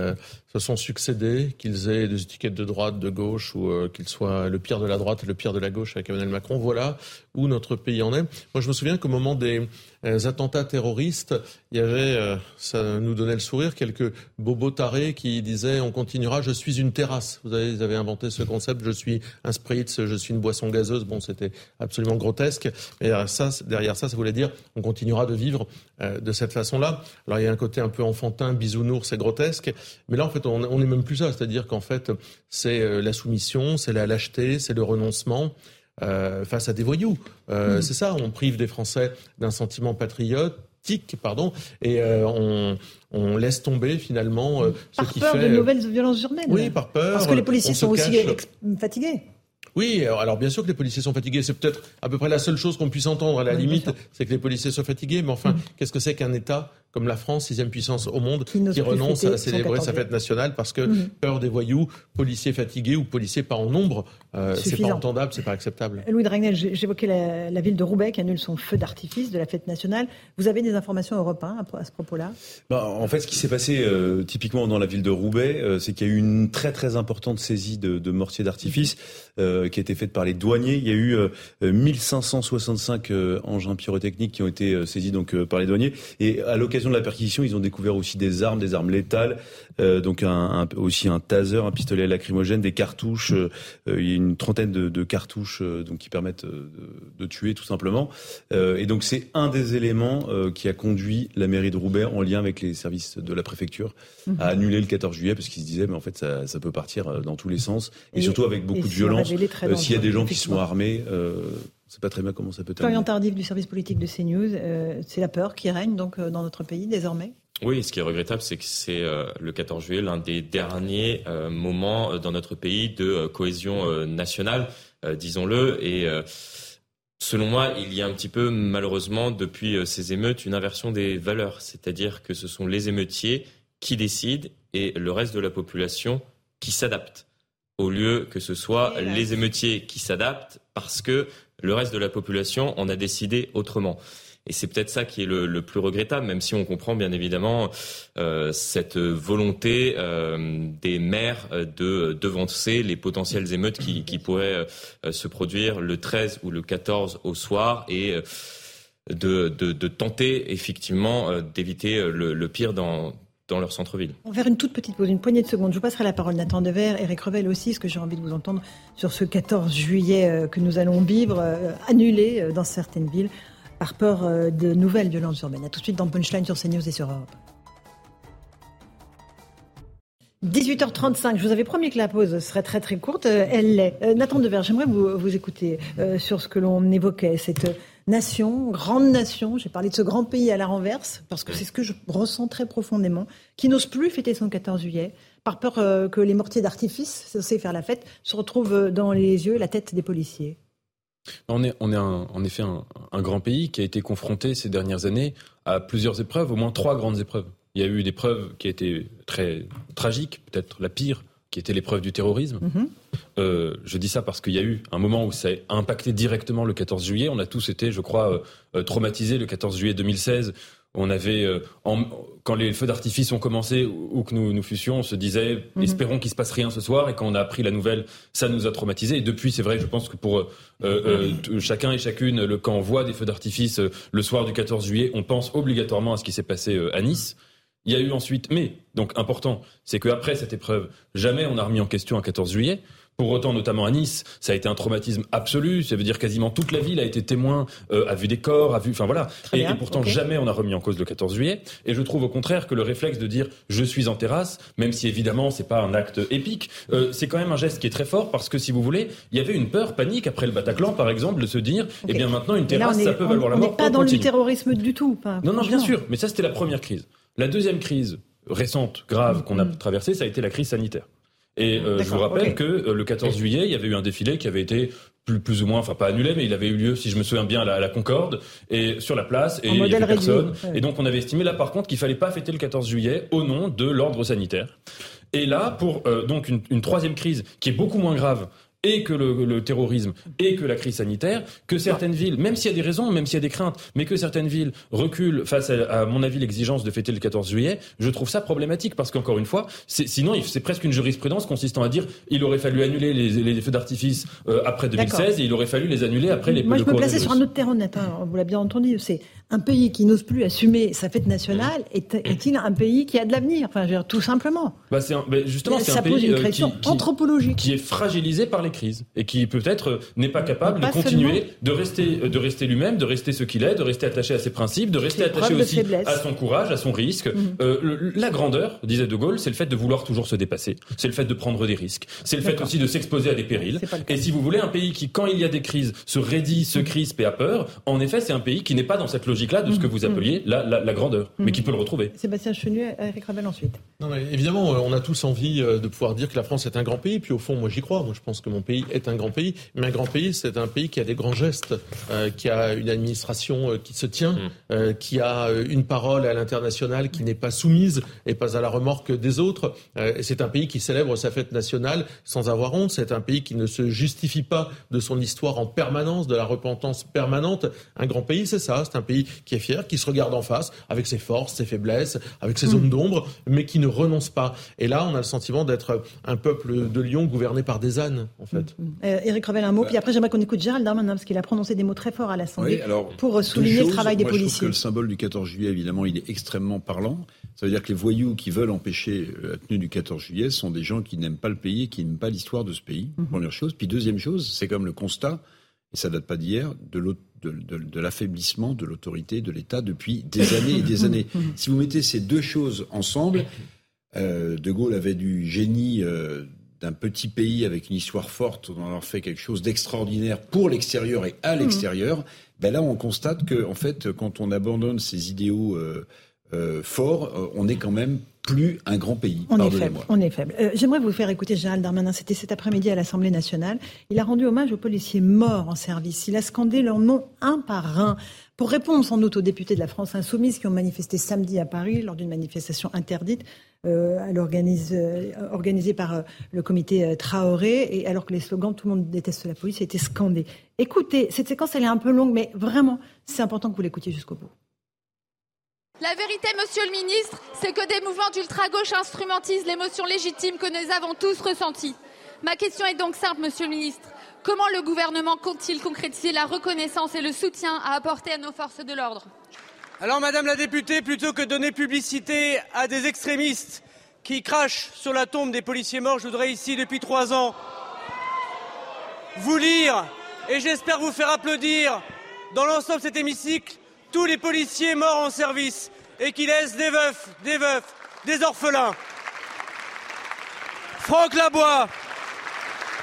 se sont succédés, qu'ils aient des étiquettes de droite, de gauche, ou euh, qu'ils soient le pire de la droite et le pire de la gauche avec Emmanuel Macron. Voilà où notre pays en est. Moi, je me souviens qu'au moment des euh, attentats terroristes, il y avait, euh, ça nous donnait le sourire, quelques bobos tarés qui disaient on continuera, je suis une terrasse. Vous avez, inventé ce concept, je suis un spritz, je suis une boisson gazeuse. Bon, c'était absolument grotesque. Mais ça, derrière ça, ça voulait dire on continuera de vivre de cette façon-là. Alors, il y a un côté un peu enfantin, bisounours, c'est grotesque. Mais là, on n'est même plus ça. C'est-à-dire qu'en fait, c'est euh, la soumission, c'est la lâcheté, c'est le renoncement. Euh, face à des voyous. Euh, mm. C'est ça, on prive des Français d'un sentiment patriotique, pardon, et on, laisse tomber finalement ce qui peur de nouvelles violences urbaines. Oui, par peur. Parce que les policiers sont aussi fatigués. Oui, alors bien sûr que les policiers sont fatigués. C'est peut-être à peu près la seule chose qu'on puisse entendre à la limite, c'est que les policiers soient fatigués. Mais enfin, mm. qu'est-ce que c'est qu'un État comme la France, sixième puissance au monde, qui, renonce à célébrer sa fête nationale parce que mm. peur des voyous, policiers fatigués ou policiers pas en nombre, euh, c'est pas entendable, c'est pas acceptable. Louis Dragnel, j'évoquais la, ville de Roubaix qui annule son feu d'artifice de la fête nationale. Vous avez des informations européennes à, ce propos-là? Bah, En fait, ce qui s'est passé euh, typiquement dans la ville de Roubaix, euh, c'est qu'il y a eu une très très importante saisie de, de mortiers d'artifice euh, qui a été faite par les douaniers. Il y a eu 1565 engins pyrotechniques qui ont été saisis donc par les douaniers. Et à l'occasion de la perquisition, ils ont découvert aussi des armes, des armes létales, donc un, aussi un taser, un pistolet lacrymogène, des cartouches. il y a une trentaine de, cartouches donc qui permettent de, tuer tout simplement. et donc c'est un des éléments qui a conduit la mairie de Roubaix en lien avec les services de la préfecture à mhm. annuler le 14 juillet parce qu'ils se disaient mais en fait ça, ça peut partir dans tous les sens et, surtout avec beaucoup de violence. S'il y a des gens qui sont armés. C'est pas très bien comment ça peut terminer. Florian Tardif du service politique de CNews, euh, c'est la peur qui règne donc euh, dans notre pays désormais oui, ce qui est regrettable, c'est que c'est euh, le 14 juillet l'un des derniers moments dans notre pays de cohésion nationale, disons-le. Et selon moi, il y a un petit peu, malheureusement, depuis ces émeutes, une inversion des valeurs. C'est-à-dire que ce sont les émeutiers qui décident et le reste de la population qui s'adapte au lieu que ce soit les émeutiers qui s'adaptent parce que le reste de la population en a décidé autrement. Et c'est peut-être ça qui est le, plus regrettable, même si on comprend bien évidemment euh, cette volonté euh, des maires de devancer les potentielles émeutes qui, pourraient euh, se produire le 13 ou le 14 au soir et de, tenter effectivement d'éviter le pire dans, dans leur centre-ville. On va faire une toute petite pause, une poignée de secondes. Je vous passerai la parole, Nathan Dever, Eric Revel aussi, ce que j'ai envie de vous entendre sur ce 14 juillet euh, que nous allons vivre, euh, annulé euh, dans certaines villes par peur de nouvelles violences urbaines. A tout de suite dans Punchline sur CNews et sur Europe. 18h35, je vous avais promis que la pause serait très très courte, elle l'est. Nathan Dever, j'aimerais vous, vous écouter sur ce que l'on évoquait, cette nation, grande nation, j'ai parlé de ce grand pays à la renverse, parce que c'est ce que je ressens très profondément, qui n'ose plus fêter son 14 juillet, par peur euh, que les mortiers d'artifice, censés faire la fête, se retrouvent dans les yeux et la tête des policiers. On est, on est en effet un, grand pays qui a été confronté ces dernières années à plusieurs épreuves, au moins trois grandes épreuves. Il y a eu une épreuve qui a été très tragique, peut-être la pire, qui était l'épreuve du terrorisme. Mhm. Euh, je dis ça parce qu'il y a eu un moment où ça a impacté directement le 14 juillet. On a tous été, je crois, euh, euh, traumatisés le 14 juillet 2016. On avait, quand les feux d'artifice ont commencé, ou que nous nous fussions, on se disait, mhm. espérons qu'il se passe rien ce soir. Et quand on a appris la nouvelle, ça nous a traumatisés. Et depuis, c'est vrai, je pense que pour chacun et chacune, le, quand on voit des feux d'artifice le soir du 14 juillet, on pense obligatoirement à ce qui s'est passé à Nice. Il y a eu ensuite, mais, donc important, c'est qu'après cette épreuve, jamais on a remis en question un 14 juillet. Pour autant, notamment à Nice, ça a été un traumatisme absolu. Ça veut dire quasiment toute la ville a été témoin, euh, a vu des corps, a vu, enfin voilà. Et, pourtant, jamais on a remis en cause le 14 juillet. Et je trouve au contraire que le réflexe de dire je suis en terrasse, même si évidemment c'est pas un acte épique, euh, c'est quand même un geste qui est très fort parce que si vous voulez, il y avait une peur, panique après le Bataclan, par exemple, de se dire, eh bien maintenant une terrasse, ça peut valoir la mort. On n'est pas dans le terrorisme du tout. non, non, bien sûr. Mais ça, c'était la première crise. La deuxième crise récente, grave, qu'on a mm. traversée, ça a été la crise sanitaire. Et euh, je vous rappelle que euh, le 14 juillet, il y avait eu un défilé qui avait été plus, plus ou moins, enfin pas annulé, mais il avait eu lieu, si je me souviens bien, à la, Concorde et sur la place, et il y avait personne. Et donc on avait estimé là, par contre, qu'il fallait pas fêter le 14 juillet au nom de l'ordre sanitaire. Et là, pour euh, donc une, une, troisième crise qui est beaucoup moins grave, et que le, terrorisme et que la crise sanitaire, que certaines villes, même s'il y a des raisons, même s'il y a des craintes, mais que certaines villes reculent face à, mon avis, l'exigence de fêter le 14 juillet, je trouve ça problématique parce qu'encore une fois, sinon c'est presque une jurisprudence consistant à dire il aurait fallu annuler les, feux d'artifice euh, après 2016 et il aurait fallu les annuler après les. Moi, je me plaçais sur un autre terrain net. Hein, vous l'avez bien entendu, c'est un pays qui n'ose plus assumer sa fête nationale est-il un pays qui a de l'avenir? Enfin, je veux dire, tout simplement. Bah, justement, c'est un pays une euh, qui, anthropologique qui est fragilisé par les crises et qui peut-être euh, n'est pas capable de continuer de rester, euh, de rester lui-même, de rester ce qu'il est, de rester attaché à ses principes, de rester attaché aussi à son courage, à son risque. Mhm. la grandeur, disait De Gaulle, c'est le fait de vouloir toujours se dépasser, c'est le fait de prendre des risques, c'est le fait aussi de s'exposer à des périls. Et si vous voulez, un pays qui, quand il y a des crises, se raidit, se crispe et a peur, en effet, c'est un pays qui n'est pas dans cette logique là de ce que vous mm. appeliez la, grandeur, mais qui peut le retrouver. Sébastien Chenu, Eric Ravel ensuite. Non, mais évidemment, euh, on a tous envie euh, de pouvoir dire que la France est un grand pays, puis au fond, moi j'y crois. Moi je pense que mon pays est un grand pays, mais un grand pays, c'est un pays qui a des grands gestes, euh, qui a une administration qui se tient, mm. qui a une parole à l'international qui n'est pas soumise et pas à la remorque des autres. c'est un pays qui célèbre sa fête nationale sans avoir honte. C'est un pays qui ne se justifie pas de son histoire en permanence, de la repentance permanente. Un grand pays, c'est ça. C'est un pays qui est fier, qui se regarde en face, avec ses forces, ses faiblesses, avec ses zones mm. d'ombre, mais qui ne renonce pas. Et là, on a le sentiment d'être un peuple de lions gouverné par des ânes, en fait. Mm. Euh, Éric Revel, un mot, puis après j'aimerais qu'on écoute Gérald Darmanin, parce qu'il a prononcé des mots très forts à l'Assemblée pour souligner le travail des moi, policiers. Je trouve que le symbole du 14 juillet, évidemment, il est extrêmement parlant. Ça veut dire que les voyous qui veulent empêcher la tenue du 14 juillet sont des gens qui n'aiment pas le pays, qui n'aiment pas l'histoire de ce pays, mm-hmm. première chose. Puis deuxième chose, c'est comme le constat, et ça date pas d'hier, de l'autre de, l'affaiblissement de l'autorité de l'État depuis des années et des années. si vous mettez ces deux choses ensemble, euh, De Gaulle avait du génie euh, d'un petit pays avec une histoire forte, on en a fait quelque chose d'extraordinaire pour l'extérieur et à l'extérieur. Ben là, on constate que, en fait, quand on abandonne ces idéaux euh, forts, on est quand même plus un grand pays. On est faible. On est faible. Euh, j'aimerais vous faire écouter Gérald Darmanin. C'était cet après-midi à l'Assemblée nationale. Il a rendu hommage aux policiers morts en service. Il a scandé leurs noms un par un. Pour répondre sans doute aux députés de la France insoumise qui ont manifesté samedi à Paris lors d'une manifestation interdite, euh, euh organisée par euh, le comité Traoré, et alors que les slogans "Tout le monde déteste la police" étaient scandés. Écoutez, cette séquence elle est un peu longue, mais vraiment, c'est important que vous l'écoutiez jusqu'au bout. La vérité, monsieur le ministre, c'est que des mouvements d'ultra-gauche instrumentisent l'émotion légitime que nous avons tous ressentie. Ma question est donc simple, monsieur le ministre. Comment le gouvernement compte-t-il concrétiser la reconnaissance et le soutien à apporter à nos forces de l'ordre? Alors, madame la députée, plutôt que donner publicité à des extrémistes qui crachent sur la tombe des policiers morts, je voudrais ici, depuis trois ans, vous lire et j'espère vous faire applaudir dans l'ensemble de cet hémicycle tous les policiers morts en service et qui laissent des veufs, des veufs, des orphelins. Franck Labois,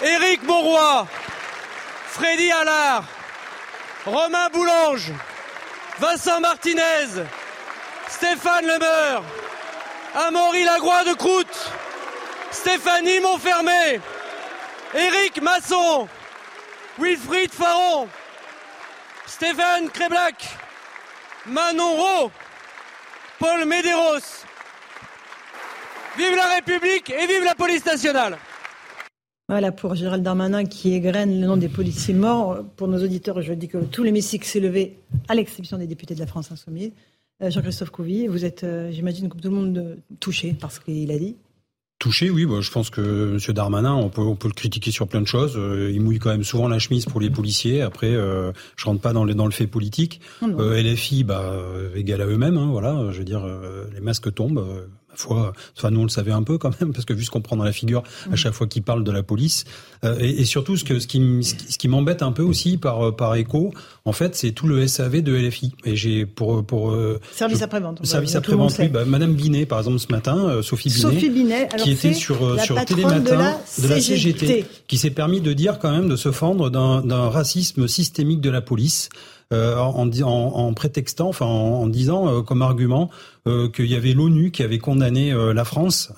Éric Monroy, Freddy Allard, Romain Boulange, Vincent Martinez, Stéphane Lemeur, Amaury Lagroix de Croûte, Stéphanie Montfermé, Éric Masson, Wilfried Faron, Stéphane Kréblac, Manon Rowe, Paul Medeiros. Vive la République et vive la police nationale voilà pour Gérald Darmanin qui égrène le nom des policiers morts. Pour nos auditeurs, je dis que tout l'hémicycle s'est levé, à l'exception des députés de la France Insoumise. Euh, Jean-Christophe Couvi, vous êtes, euh, j'imagine, comme tout le monde, euh, touché par ce qu'il a dit. Touché, oui. Bah, je pense que M. Darmanin, on peut, on peut le critiquer sur plein de choses. il mouille quand même souvent la chemise pour les policiers. Après, euh, je rentre pas dans le, dans le fait politique. LFI, bah, égal à eux-mêmes. Hein, voilà. Je veux dire, les masques tombent fois, enfin nous on le savait un peu quand même, parce que vu ce qu'on prend dans la figure à mm. chaque fois qu'il parle de la police, euh, et, et, surtout ce que ce qui ce qui m'embête un peu aussi par euh, par écho, en fait, c'est tout le SAV de LFI. Et j'ai pour pour euh, service après-vente. Service après-vente. Oui, bah, Madame Binet, par exemple, ce matin, Sophie Binet, Sophie Binet qui était sur sur Télématin de la, de la CGT, qui s'est permis de dire quand même de se fendre d'un racisme systémique de la police. Euh, en, en, en, prétextant, enfin en, disant euh, comme argument euh, qu'il y avait l'ONU qui avait condamné la France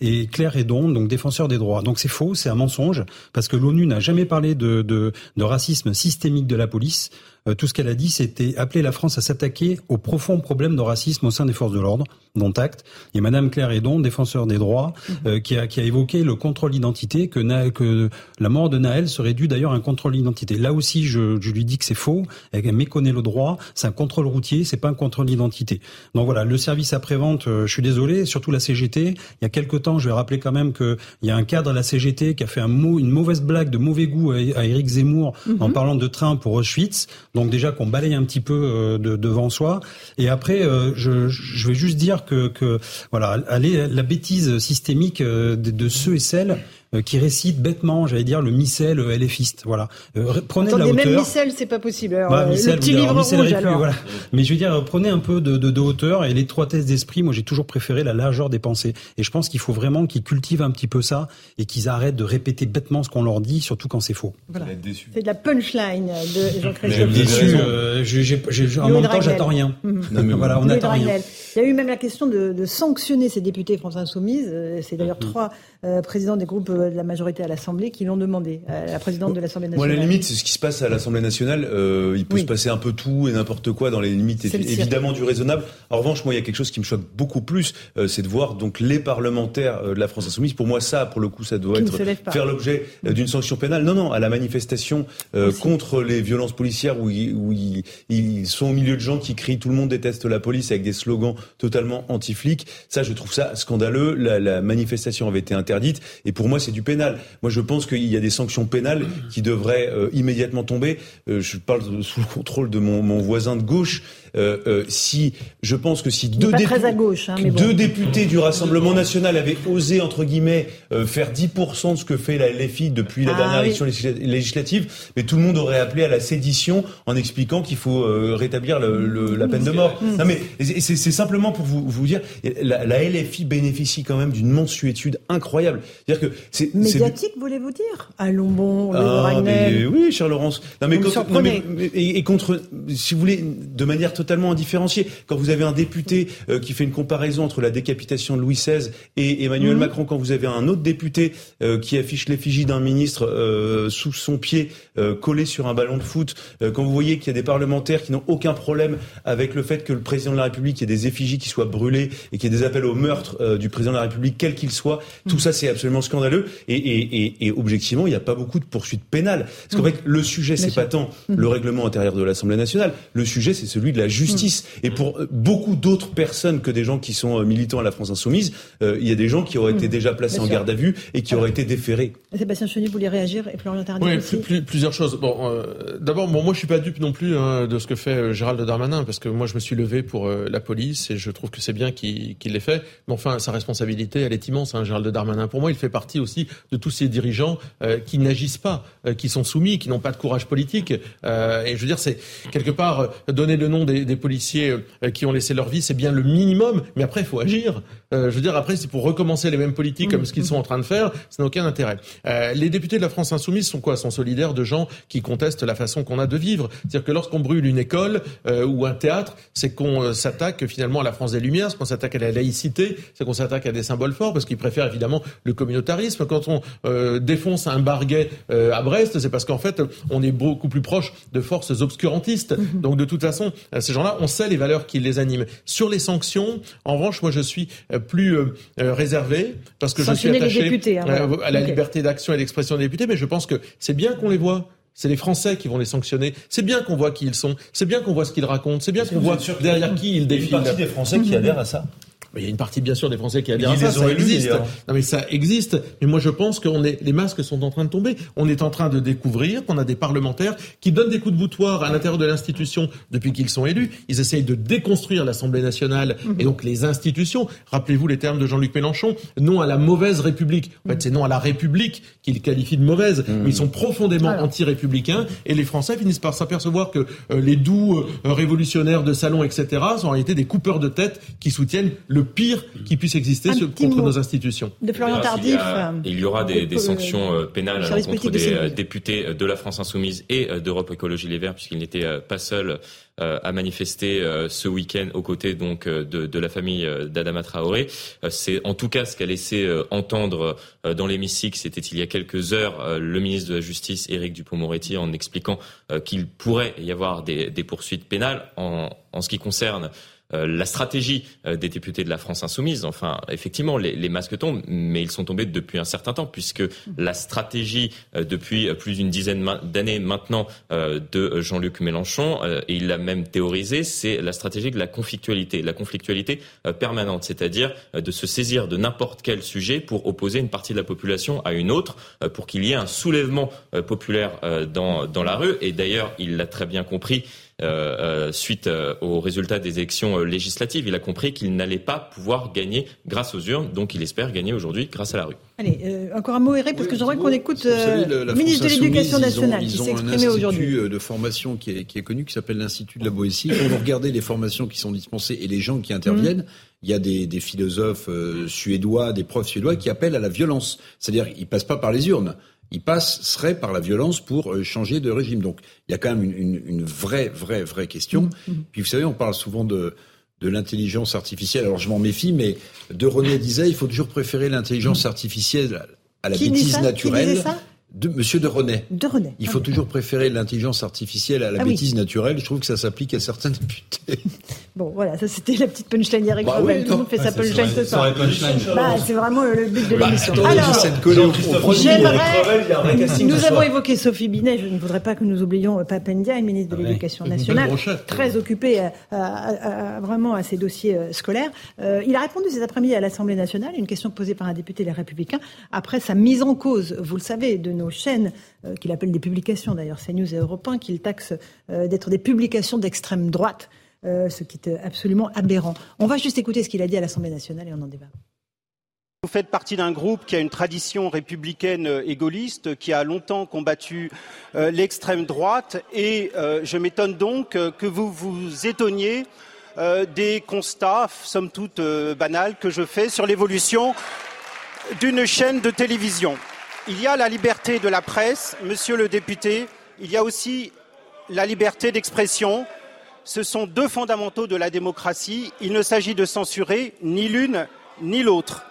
et Claire Edon, donc défenseur des droits. Donc c'est faux, c'est un mensonge parce que l'ONU n'a jamais parlé de, de, de racisme systémique de la police. Euh, tout ce qu'elle a dit, c'était appeler la France à s'attaquer aux profonds problèmes de racisme au sein des forces de l'ordre, dont acte. Et Madame Claire Edon, défenseur des droits, mhm. euh, qui, a, qui, a, évoqué le contrôle d'identité, que, que, la mort de Naël serait due d'ailleurs à un contrôle d'identité. Là aussi, je, je, lui dis que c'est faux, elle méconnaît le droit, c'est un contrôle routier, c'est pas un contrôle d'identité. Donc voilà, le service après-vente, euh, je suis désolé, surtout la CGT, il y a quelque temps, je vais rappeler quand même qu'il y a un cadre à la CGT qui a fait un mot, une mauvaise blague de mauvais goût à, à Éric Zemmour en mhm. parlant de train pour Auschwitz. Donc déjà qu'on balaye un petit peu euh, de, devant soi. Et après, euh, je, je vais juste dire que, que voilà, aller la bêtise systémique de, de ceux et celles qui récite bêtement, j'allais dire, le missel LFiste. Voilà. Euh, prenez Attendez, de la hauteur. même missel, c'est pas possible. Alors, bah, le petit livre rouge, alors. Voilà. Mais je veux dire, prenez un peu de, de, de hauteur et l'étroitesse d'esprit. Moi, j'ai toujours préféré la largeur des pensées. Et je pense qu'il faut vraiment qu'ils cultivent un petit peu ça et qu'ils arrêtent de répéter bêtement ce qu'on leur dit, surtout quand c'est faux. Voilà. C'est de la punchline de Jean-Christophe. Déçu. Euh, en même temps, j'attends rien. Non, mais voilà, on n'attend rien. Il y a eu même la question de, de sanctionner ces députés France Insoumise. C'est d'ailleurs mhm. trois euh, présidents des groupes de la majorité à l'Assemblée qui l'ont demandé, euh, la présidente de l'Assemblée nationale. Moi, à la limite, c'est ce qui se passe à l'Assemblée nationale. Euh, il peut se passer un peu tout et n'importe quoi dans les limites évidemment du raisonnable. En revanche, moi, il y a quelque chose qui me choque beaucoup plus, euh, c'est de voir donc les parlementaires de la France insoumise. Pour moi, ça, pour le coup, ça doit être faire l'objet d'une sanction pénale. Non, non, à la manifestation contre les violences policières où, ils, où ils, ils, sont au milieu de gens qui crient "Tout le monde déteste la police" avec des slogans totalement anti-flics. Ça, je trouve ça scandaleux. La, la manifestation avait été interdite et pour moi, c'est du pénal. Moi, je pense qu'il y a des sanctions pénales qui devraient euh, immédiatement tomber. Euh, je parle sous le contrôle de mon, mon voisin de gauche. Euh, euh, si je pense que si deux, gauche, hein, deux députés du Rassemblement national avaient osé entre guillemets euh, faire 10% de ce que fait la LFI depuis la ah dernière élection législative, mais tout le monde aurait appelé à la sédition en expliquant qu'il faut rétablir le, la peine de mort. Non mais c'est simplement pour vous, vous dire, la, la, LFI bénéficie quand même d'une mensuétude incroyable. C'est-à-dire que c'est médiatique, voulez-vous dire? Allons bon, ah, oui, cher Laurence. Non mais, non, mais et, et, contre, si vous voulez, de manière totalement indifférencié. Quand vous avez un député euh, qui fait une comparaison entre la décapitation de Louis XVI et Emmanuel mhm. Macron, quand vous avez un autre député euh, qui affiche l'effigie d'un ministre euh, sous son pied collé sur un ballon de foot, quand vous voyez qu'il y a des parlementaires qui n'ont aucun problème avec le fait que le président de la République ait des effigies qui soient brûlées et qu'il y ait des appels au meurtre du président de la République, quel qu'il soit, tout mhm. ça c'est absolument scandaleux. Et, et, et, et objectivement, il n'y a pas beaucoup de poursuites pénales. Parce qu'en mhm. fait, le sujet, c'est pas tant le règlement intérieur de l'Assemblée nationale. Le sujet, c'est celui de la justice. Mm. Et pour euh, beaucoup d'autres personnes que des gens qui sont euh, militants à la France insoumise, euh, il y a des gens qui auraient été mm. déjà placés en garde à vue et qui auraient été déférés. Sébastien Chenier voulait réagir et Florian Tardif oui, aussi. plusieurs choses. Bon, d'abord, bon, moi je suis pas dupe non plus hein, de ce que fait Gérald Darmanin parce que moi je me suis levé pour la police et je trouve que c'est bien qu'il l'ait fait. Mais enfin, sa responsabilité, elle est immense, hein, Gérald Darmanin. Pour moi, il fait partie aussi de tous ces dirigeants qui n'agissent pas, qui sont soumis, qui n'ont pas de courage politique. et je veux dire, c'est quelque part donner le nom des des, policiers qui ont laissé leur vie, c'est bien le minimum. Mais après, il faut agir. je veux dire, après, c'est pour recommencer les mêmes politiques comme ce qu'ils sont en train de faire, ça n'a aucun intérêt. les députés de la France insoumise sont quoi? Sont solidaires de gens qui contestent la façon qu'on a de vivre. C'est-à-dire que lorsqu'on brûle une école ou un théâtre, c'est qu'on s'attaque finalement à la France des Lumières, c'est qu'on s'attaque à la laïcité, c'est qu'on s'attaque à des symboles forts, parce qu'ils préfèrent évidemment le communautarisme. Quand on défonce un barguet à Brest, c'est parce qu'en fait, on est beaucoup plus proche de forces obscurantistes. Mhm. Donc de toute façon, ces gens-là, on sait les valeurs qui les animent. Sur les sanctions, en revanche, moi je suis euh, plus euh, euh, réservé parce que je suis attaché hein, à la liberté d'action et d'expression des députés, mais je pense que c'est bien qu'on les voit. C'est les Français qui vont les sanctionner. C'est bien qu'on voit qui ils sont. C'est bien qu'on voit ce qu'ils racontent. C'est bien qu'on voit derrière qui ils défilent. Il y a une partie des Français qui adhèrent à ça? Il y a une partie bien sûr des Français qui adhèrent à ça, ça existe. Non mais ça existe. Mais moi je pense que est, les masques sont en train de tomber. On est en train de découvrir qu'on a des parlementaires qui donnent des coups de boutoir à l'intérieur de l'institution depuis qu'ils sont élus. Ils essayent de déconstruire l'Assemblée nationale et donc les institutions. Rappelez-vous les termes de Jean-Luc Mélenchon non à la mauvaise République. En fait, c'est non à la République qu'il qualifie de mauvaise. Mmh. Mais ils sont profondément anti-républicains et les Français finissent par s'apercevoir que euh, les doux euh, révolutionnaires de salon, etc., sont en réalité des coupeurs de tête qui soutiennent le le pire qui puisse exister contre nos institutions. De Florian Tardif. Il y, aura des, sanctions euh, pénales à l'encontre des euh, députés de la France Insoumise et euh, d'Europe Écologie Les Verts, puisqu'ils n'étaient pas seuls à manifester ce week-end aux côtés donc de, la famille d'Adama Traoré. C'est en tout cas ce qu'a laissé entendre dans l'hémicycle, c'était il y a quelques heures, le ministre de la Justice, Éric Dupond-Moretti, en expliquant qu'il pourrait y avoir des, poursuites pénales en, en ce qui concerne euh, la stratégie euh, des députés de la France insoumise. Enfin, effectivement, les, masques tombent, mais ils sont tombés depuis un certain temps, puisque la stratégie euh, depuis plus d'une dizaine d'années maintenant de Jean-Luc Mélenchon, et il l'a même théorisé, c'est la stratégie de la conflictualité, la conflictualité permanente, c'est-à-dire de se saisir de n'importe quel sujet pour opposer une partie de la population à une autre, pour qu'il y ait un soulèvement populaire dans, dans la rue. Et d'ailleurs, il l'a très bien compris. Euh, euh, suite euh, aux résultats des élections législatives. Il a compris qu'il n'allait pas pouvoir gagner grâce aux urnes, donc il espère gagner aujourd'hui grâce à la rue. Allez, encore un mot, Eric, parce que j'aimerais qu'on écoute le ministre de l'Éducation nationale qui s'est exprimé aujourd'hui. Ils ont un institut de formation qui est, qui est connu, qui s'appelle l'Institut de la Boétie. Quand vous regardez les formations qui sont dispensées et les gens qui interviennent, mmh. il y a des, des philosophes suédois, des profs suédois qui appellent à la violence. C'est-à-dire, ils passent pas par les urnes il passe serait par la violence pour euh, changer de régime. Donc il y a quand même une, une, vraie, vraie, vraie question. Mmh, mmh. Puis vous savez, on parle souvent de, de l'intelligence artificielle. Alors je m'en méfie, mais De René disait il faut toujours préférer l'intelligence mmh. artificielle à la bêtise naturelle de Monsieur de René. De René. Il faut toujours préférer l'intelligence artificielle à la ah bêtise naturelle. Je trouve que ça s'applique à certains députés. Bon, voilà, ça c'était la petite punchline d'Eric bah Tout le monde fait sa punchline ce soir. Bah, c'est vraiment le but de bah, l'émission. Alors, nous avons évoqué Sophie Binet. Je ne voudrais pas que nous oublions Papendia, ministre de ah l'Éducation nationale, très occupé vraiment à ses dossiers euh, scolaires. Euh, il a répondu cet après-midi à l'Assemblée nationale, une question posée par un député Les Républicains, après sa mise en cause, vous le savez, de nos chaînes, euh, qu'il appelle des publications d'ailleurs, CNews et Europe 1, qu'il taxe euh, d'être des publications d'extrême droite, euh, ce qui est absolument aberrant. On va juste écouter ce qu'il a dit à l'Assemblée nationale et on en débat. Vous faites partie d'un groupe qui a une tradition républicaine et gaulliste, qui a longtemps combattu l'extrême droite, et je m'étonne donc que vous vous étonniez des constats, somme toute banals, que je fais sur l'évolution d'une chaîne de télévision. Il y a la liberté de la presse, monsieur le député, il y a aussi la liberté d'expression. Ce sont deux fondamentaux de la démocratie. Il ne s'agit de censurer ni l'une ni l'autre.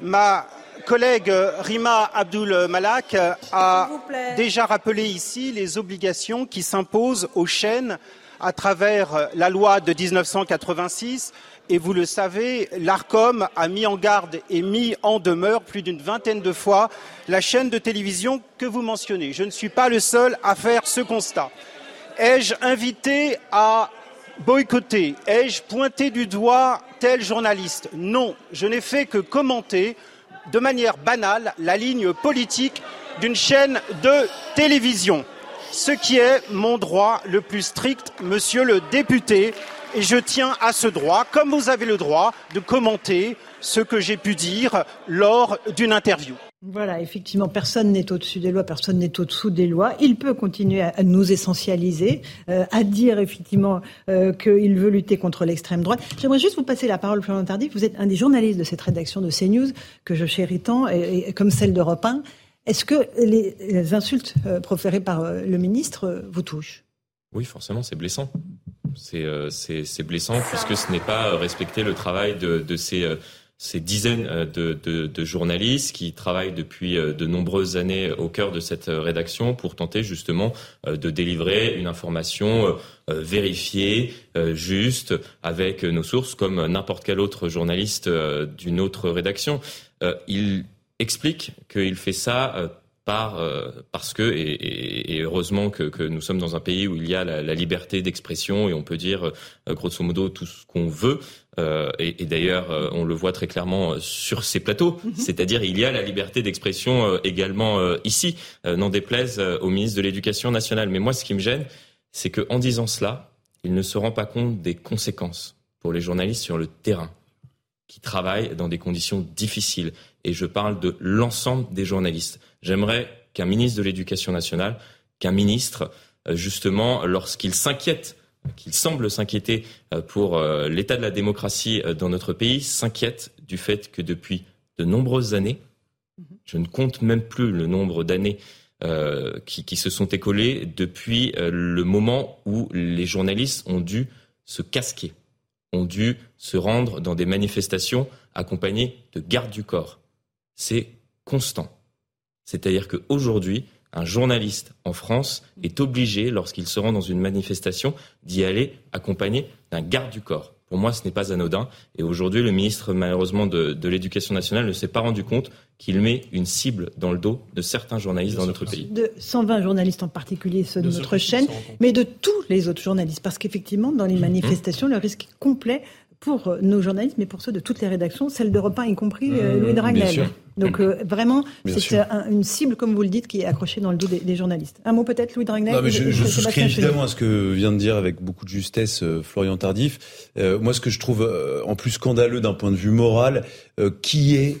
Ma collègue Rima Abdul Malak a déjà rappelé ici les obligations qui s'imposent aux chaînes à travers la loi de 1986 et vous le savez, l'ARCOM a mis en garde et mis en demeure plus d'une vingtaine de fois la chaîne de télévision que vous mentionnez. Je ne suis pas le seul à faire ce constat. Ai-je invité à boycotter Ai-je pointé du doigt tel journaliste Non, je n'ai fait que commenter de manière banale la ligne politique d'une chaîne de télévision, ce qui est mon droit le plus strict, monsieur le député, et je tiens à ce droit, comme vous avez le droit de commenter ce que j'ai pu dire lors d'une interview. Voilà, effectivement, personne n'est au-dessus des lois, personne n'est au-dessous des lois. Il peut continuer à, nous essentialiser, euh, à dire effectivement euh, qu'il veut lutter contre l'extrême droite. J'aimerais juste vous passer la parole, Florian Tardif. Vous êtes un des journalistes de cette rédaction de CNews que je chéris tant, et, comme celle d'Europe 1. Est-ce que les, insultes euh, proférées par le ministre vous touchent? Oui, forcément, c'est blessant. C'est blessant puisque ce n'est pas respecter le travail de, de ces dizaines euh, de, journalistes qui travaillent depuis euh, de nombreuses années au cœur de cette euh, rédaction pour tenter justement de délivrer une information vérifiée, juste, avec nos sources, comme n'importe quel autre journaliste d'une autre rédaction. Il explique qu'il fait ça par, parce que, et, heureusement que, nous sommes dans un pays où il y a la liberté d'expression et on peut dire grosso modo tout ce qu'on veut, euh, et, et d'ailleurs, euh, on le voit très clairement euh, sur ces plateaux. Mhm. C'est-à-dire, il y a la liberté d'expression également ici, n'en déplaise au ministre de l'Éducation nationale. Mais moi, ce qui me gêne, c'est qu'en disant cela, il ne se rend pas compte des conséquences pour les journalistes sur le terrain, qui travaillent dans des conditions difficiles. Et je parle de l'ensemble des journalistes. J'aimerais qu'un ministre de l'Éducation nationale, qu'un ministre, justement, lorsqu'il s'inquiète qu'il semble s'inquiéter euh, pour euh, l'état de la démocratie euh, dans notre pays, s'inquiète du fait que depuis de nombreuses années, mhm. je ne compte même plus le nombre d'années qui, se sont écoulées depuis le moment où les journalistes ont dû se casquer, ont dû se rendre dans des manifestations accompagnées de gardes du corps. C'est constant. C'est-à-dire qu'aujourd'hui, un journaliste en France est obligé, lorsqu'il se rend dans une manifestation, d'y aller accompagné d'un garde du corps. Pour moi, ce n'est pas anodin. Et aujourd'hui, le ministre, malheureusement, de, l'Éducation nationale ne s'est pas rendu compte qu'il met une cible dans le dos de certains journalistes dans notre pays. De 120 journalistes en particulier, ceux de, notre chaîne, mais de tous les autres journalistes. Parce qu'effectivement, dans les mmh. manifestations, le risque complet pour euh, nos journalistes, mais pour ceux de toutes les rédactions, celle d'Europe 1 y compris euh, mmh, Louis Dragnel. Donc euh, vraiment, c'est une cible, comme vous le dites, qui est accrochée dans le dos des, journalistes. Un mot peut-être, Louis Dragnel Non, mais je, je souscris évidemment à ce que vient de dire avec beaucoup de justesse Florian Tardif. moi, ce que je trouve en plus scandaleux d'un point de vue moral, qui est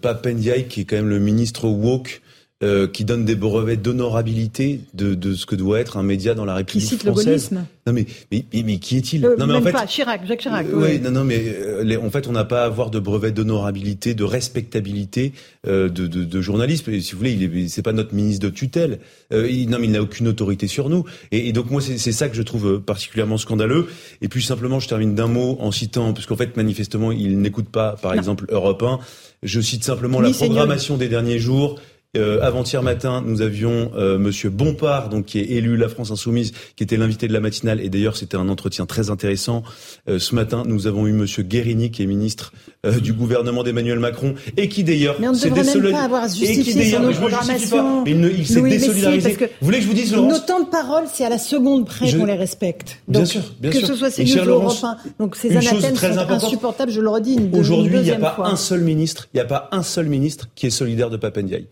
Papendiaï, qui est quand même le ministre woke euh, qui donne des brevets d'honorabilité de, de, ce que doit être un média dans la République qui cite française. Le non mais, mais, mais, qui est-il euh, Non mais en fait, pas Chirac, Jacques Chirac. Euh, oui, non non mais les, en fait on n'a pas à avoir de brevet d'honorabilité, de respectabilité de, de, de, journalisme. Si vous voulez, il c'est pas notre ministre de tutelle. il, non mais il n'a aucune autorité sur nous. Et, et donc moi c'est ça que je trouve particulièrement scandaleux. Et puis simplement je termine d'un mot en citant parce qu'en fait manifestement il n'écoute pas par exemple Europe 1. Je cite simplement la programmation des derniers jours. Euh, avant-hier matin, nous avions euh, Monsieur Bompard, donc qui est élu La France Insoumise, qui était l'invité de la matinale. Et d'ailleurs, c'était un entretien très intéressant. Euh, ce matin, nous avons eu Monsieur Guérini, qui est ministre euh, du gouvernement d'Emmanuel Macron, et qui d'ailleurs s'est désolidarisé. pas avoir justifié sur nos programmations. Il, il s'est désolidarisé. vous voulez que je vous dise, Laurence Nos temps de parole, c'est à la seconde près qu'on les respecte. bien sûr, bien que sûr. ce soit ces news Europe Donc ces anathèmes sont insupportables. Je le redis. Aujourd'hui, il n'y a pas un seul ministre, il n'y a pas un seul ministre qui est solidaire de Papendiaï.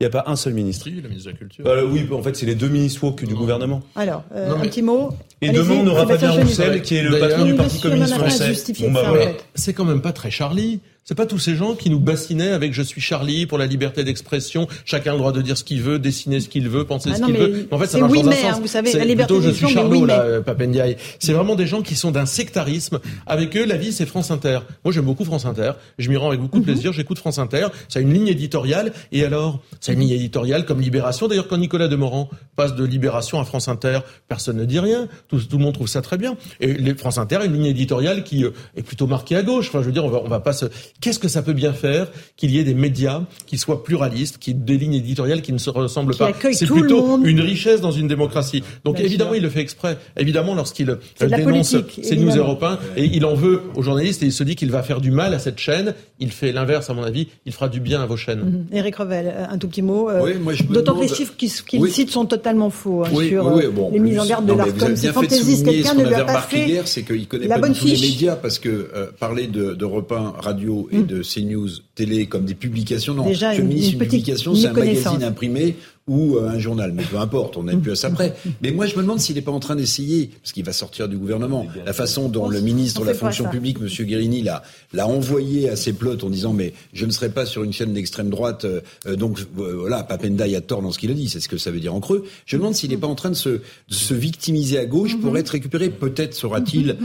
Il n'y a pas un seul ministre. Oui, la ministre de la Culture. Euh, oui, en fait, c'est les deux ministres woke du gouvernement. Alors, euh, un petit mot. Et demain, on n'aura pas bien Roussel, qui est le patron du Parti communiste français. Bon, bah, voilà. C'est quand même pas très Charlie. C'est pas tous ces gens qui nous bassinaient avec je suis Charlie pour la liberté d'expression, chacun a le droit de dire ce qu'il veut, dessiner ce qu'il veut, penser ah ce qu'il veut. En fait, ça marche dans un sens. Hein, vous savez, la liberté plutôt je suis Charlot là, Papendiaï. C'est vraiment des gens qui sont d'un sectarisme. Avec eux, la vie c'est France Inter. Moi, j'aime beaucoup France Inter. Je m'y rends avec beaucoup de mhm. plaisir. J'écoute France Inter. Ça a une ligne éditoriale. Et alors, ça a une ligne éditoriale comme Libération. D'ailleurs, quand Nicolas Demorand passe de Libération à France Inter, personne ne dit rien. Tout, tout le monde trouve ça très bien. Et les France Inter a une ligne éditoriale qui euh, est plutôt marquée à gauche. Enfin, je veux dire, on va, on va pas se. Qu'est-ce que ça peut bien faire qu'il y ait des médias qui soient pluralistes, qui des lignes éditoriales qui ne se ressemblent pas. C'est plutôt une richesse dans une démocratie. Donc évidemment, il le fait exprès. Évidemment, lorsqu'il dénonce ces news européens et il en veut aux journalistes et il se dit qu'il va faire du mal à cette chaîne, il fait l'inverse à mon avis. Il fera du bien à vos chaînes. Eric mhm. Revel, euh, un tout petit mot. Euh, d'autant que les chiffres qu'il cite sont totalement faux hein, sur euh, les mises en garde de l'ARCOM. C'est fantaisiste. Quelqu'un ne lui a pas fait hier, c'est qu'il connaît pas tous les médias parce que parler de, de Radio et de CNews télé comme des publications. Non, Déjà, je une, une publication, c'est un magazine imprimé ou euh, un journal. Mais peu importe, on n'est plus à ça près. Mais moi, je me demande s'il n'est pas en train d'essayer, parce qu'il va sortir du gouvernement, la façon dont le ministre de la fonction publique, M. Guérini, l'a, envoyé à ses plots en disant mais je ne serai pas sur une chaîne d'extrême droite, euh, donc voilà, Papenda a tort dans ce qu'il a dit, c'est ce que ça veut dire en creux. Je me demande s'il n'est pas en train de se, de se victimiser à gauche pour être récupéré. Peut-être sera-t-il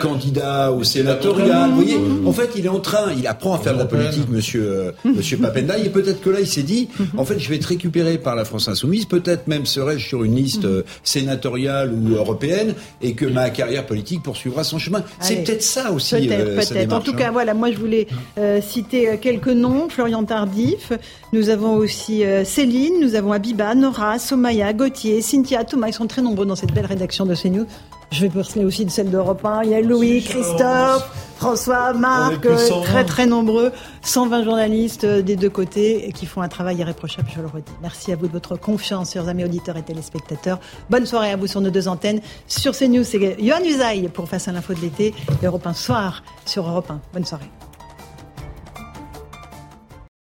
candidat au sénatorial. Vous voyez, en fait, il est en train, il apprend à faire de la politique, Monsieur Monsieur Papenda, et peut-être que là, il s'est dit, en fait, je vais être récupéré par la France insoumise, peut-être même serais-je sur une liste euh, sénatoriale ou européenne, et que ma carrière politique poursuivra son chemin. C'est peut-être ça aussi. Peut-être, euh, peut-être. En tout cas, hein. voilà, moi je voulais euh, citer quelques noms. Florian Tardif, nous avons aussi Céline, nous avons Abiba, Nora, Somaya, Gauthier, Cynthia, Thomas. Ils sont très nombreux dans cette belle rédaction de CNews. Je vais parler aussi de celle d'Europe 1. Il y a Louis, Christophe, François, Marc, très très nombreux. 120 journalistes des deux côtés qui font un travail irréprochable, je le redis. Merci à vous de votre confiance, chers amis auditeurs et téléspectateurs. Bonne soirée à vous sur nos deux antennes. Sur CNews, c'est Yohann Usaï pour Face à l'info de l'été. Europe 1 soir sur Europe 1. Bonne soirée.